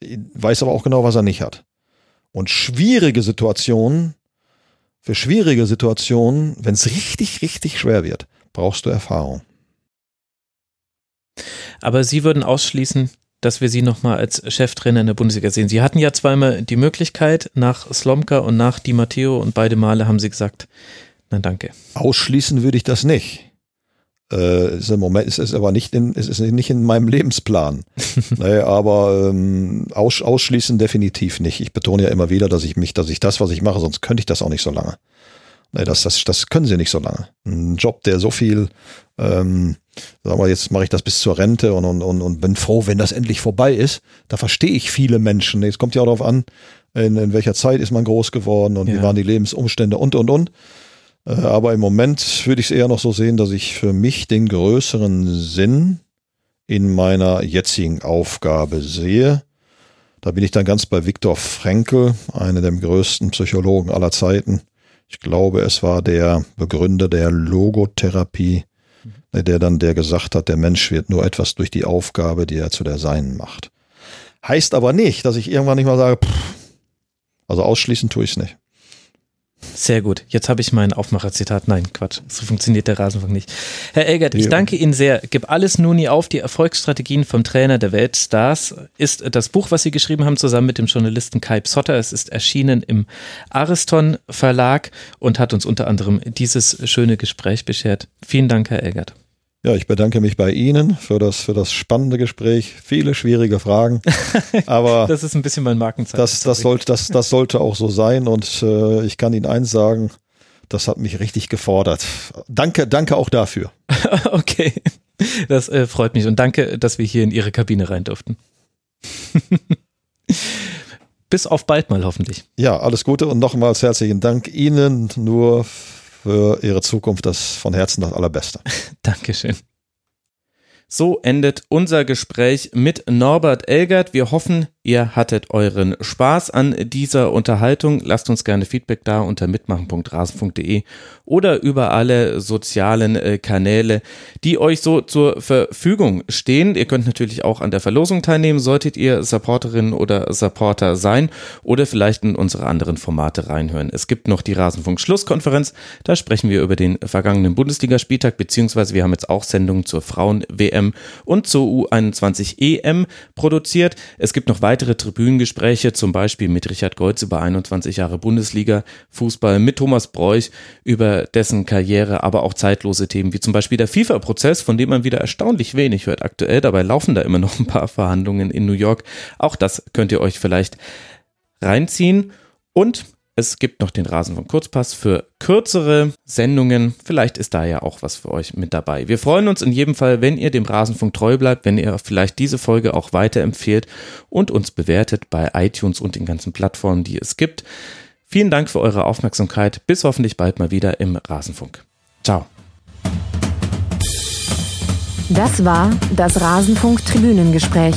Speaker 3: weiß aber auch genau, was er nicht hat. Und schwierige Situationen, für schwierige Situationen, wenn es richtig, richtig schwer wird, brauchst du Erfahrung.
Speaker 4: Aber Sie würden ausschließen, dass wir Sie nochmal als Cheftrainer in der Bundesliga sehen. Sie hatten ja zweimal die Möglichkeit nach Slomka und nach Di Matteo und beide Male haben Sie gesagt, nein, danke.
Speaker 3: Ausschließen würde ich das nicht. Äh, ist im Moment ist es aber nicht in, ist es nicht in meinem Lebensplan. naja, aber ähm, aus, ausschließen definitiv nicht. Ich betone ja immer wieder, dass ich mich, dass ich das, was ich mache, sonst könnte ich das auch nicht so lange. Das, das, das können sie nicht so lange. Ein Job, der so viel ähm, Sagen wir, jetzt mache ich das bis zur Rente und, und, und, und bin froh, wenn das endlich vorbei ist. Da verstehe ich viele Menschen. Es kommt ja auch darauf an, in, in welcher Zeit ist man groß geworden und ja. wie waren die Lebensumstände und, und, und. Äh, aber im Moment würde ich es eher noch so sehen, dass ich für mich den größeren Sinn in meiner jetzigen Aufgabe sehe. Da bin ich dann ganz bei Viktor Frankl, einer der größten Psychologen aller Zeiten. Ich glaube, es war der Begründer der Logotherapie der dann der gesagt hat, der Mensch wird nur etwas durch die Aufgabe, die er zu der Seinen macht. Heißt aber nicht, dass ich irgendwann nicht mal sage, pff, also ausschließen tue ich es nicht.
Speaker 4: Sehr gut. Jetzt habe ich mein Aufmacherzitat. Nein, Quatsch. So funktioniert der Rasenfunk nicht. Herr Elgert, ich danke Ihnen sehr. Gib alles Nuni auf. Die Erfolgsstrategien vom Trainer der Weltstars ist das Buch, was Sie geschrieben haben, zusammen mit dem Journalisten Kai Psotter. Es ist erschienen im Ariston Verlag und hat uns unter anderem dieses schöne Gespräch beschert. Vielen Dank, Herr Elgert.
Speaker 3: Ja, ich bedanke mich bei Ihnen für das, für das spannende Gespräch. Viele schwierige Fragen. Aber
Speaker 4: das ist ein bisschen mein Markenzeichen.
Speaker 3: Das, das, sollte, das, das sollte auch so sein. Und äh, ich kann Ihnen eins sagen, das hat mich richtig gefordert. Danke, danke auch dafür.
Speaker 4: okay. Das äh, freut mich. Und danke, dass wir hier in Ihre Kabine rein durften. Bis auf bald mal hoffentlich.
Speaker 3: Ja, alles Gute und nochmals herzlichen Dank Ihnen nur für Ihre Zukunft das von Herzen das Allerbeste.
Speaker 4: Dankeschön.
Speaker 6: So endet unser Gespräch mit Norbert Elgert. Wir hoffen,
Speaker 4: ihr hattet euren Spaß an dieser Unterhaltung. Lasst uns gerne Feedback da unter mitmachen.rasen.de oder über alle sozialen äh, Kanäle, die euch so zur Verfügung stehen. Ihr könnt natürlich auch an der Verlosung teilnehmen, solltet ihr Supporterin oder Supporter sein oder vielleicht in unsere anderen Formate reinhören. Es gibt noch die Rasenfunk-Schlusskonferenz, da sprechen wir über den vergangenen Bundesligaspieltag, beziehungsweise wir haben jetzt auch Sendungen zur Frauen-WM und zur U21-EM produziert. Es gibt noch weitere Tribünengespräche, zum Beispiel mit Richard Golz über 21 Jahre Bundesliga, Fußball, mit Thomas Bräuch über dessen Karriere, aber auch zeitlose Themen wie zum Beispiel der FIFA-Prozess, von dem man wieder erstaunlich wenig hört aktuell. Dabei laufen da immer noch ein paar Verhandlungen in New York. Auch das könnt ihr euch vielleicht reinziehen. Und es gibt noch den Rasen von Kurzpass für kürzere Sendungen. Vielleicht ist da ja auch was für euch mit dabei. Wir freuen uns in jedem Fall, wenn ihr dem Rasenfunk treu bleibt, wenn ihr vielleicht diese Folge auch weiterempfehlt und uns bewertet bei iTunes und den ganzen Plattformen, die es gibt. Vielen Dank für eure Aufmerksamkeit. Bis hoffentlich bald mal wieder im Rasenfunk. Ciao.
Speaker 1: Das war das Rasenfunk Tribünengespräch.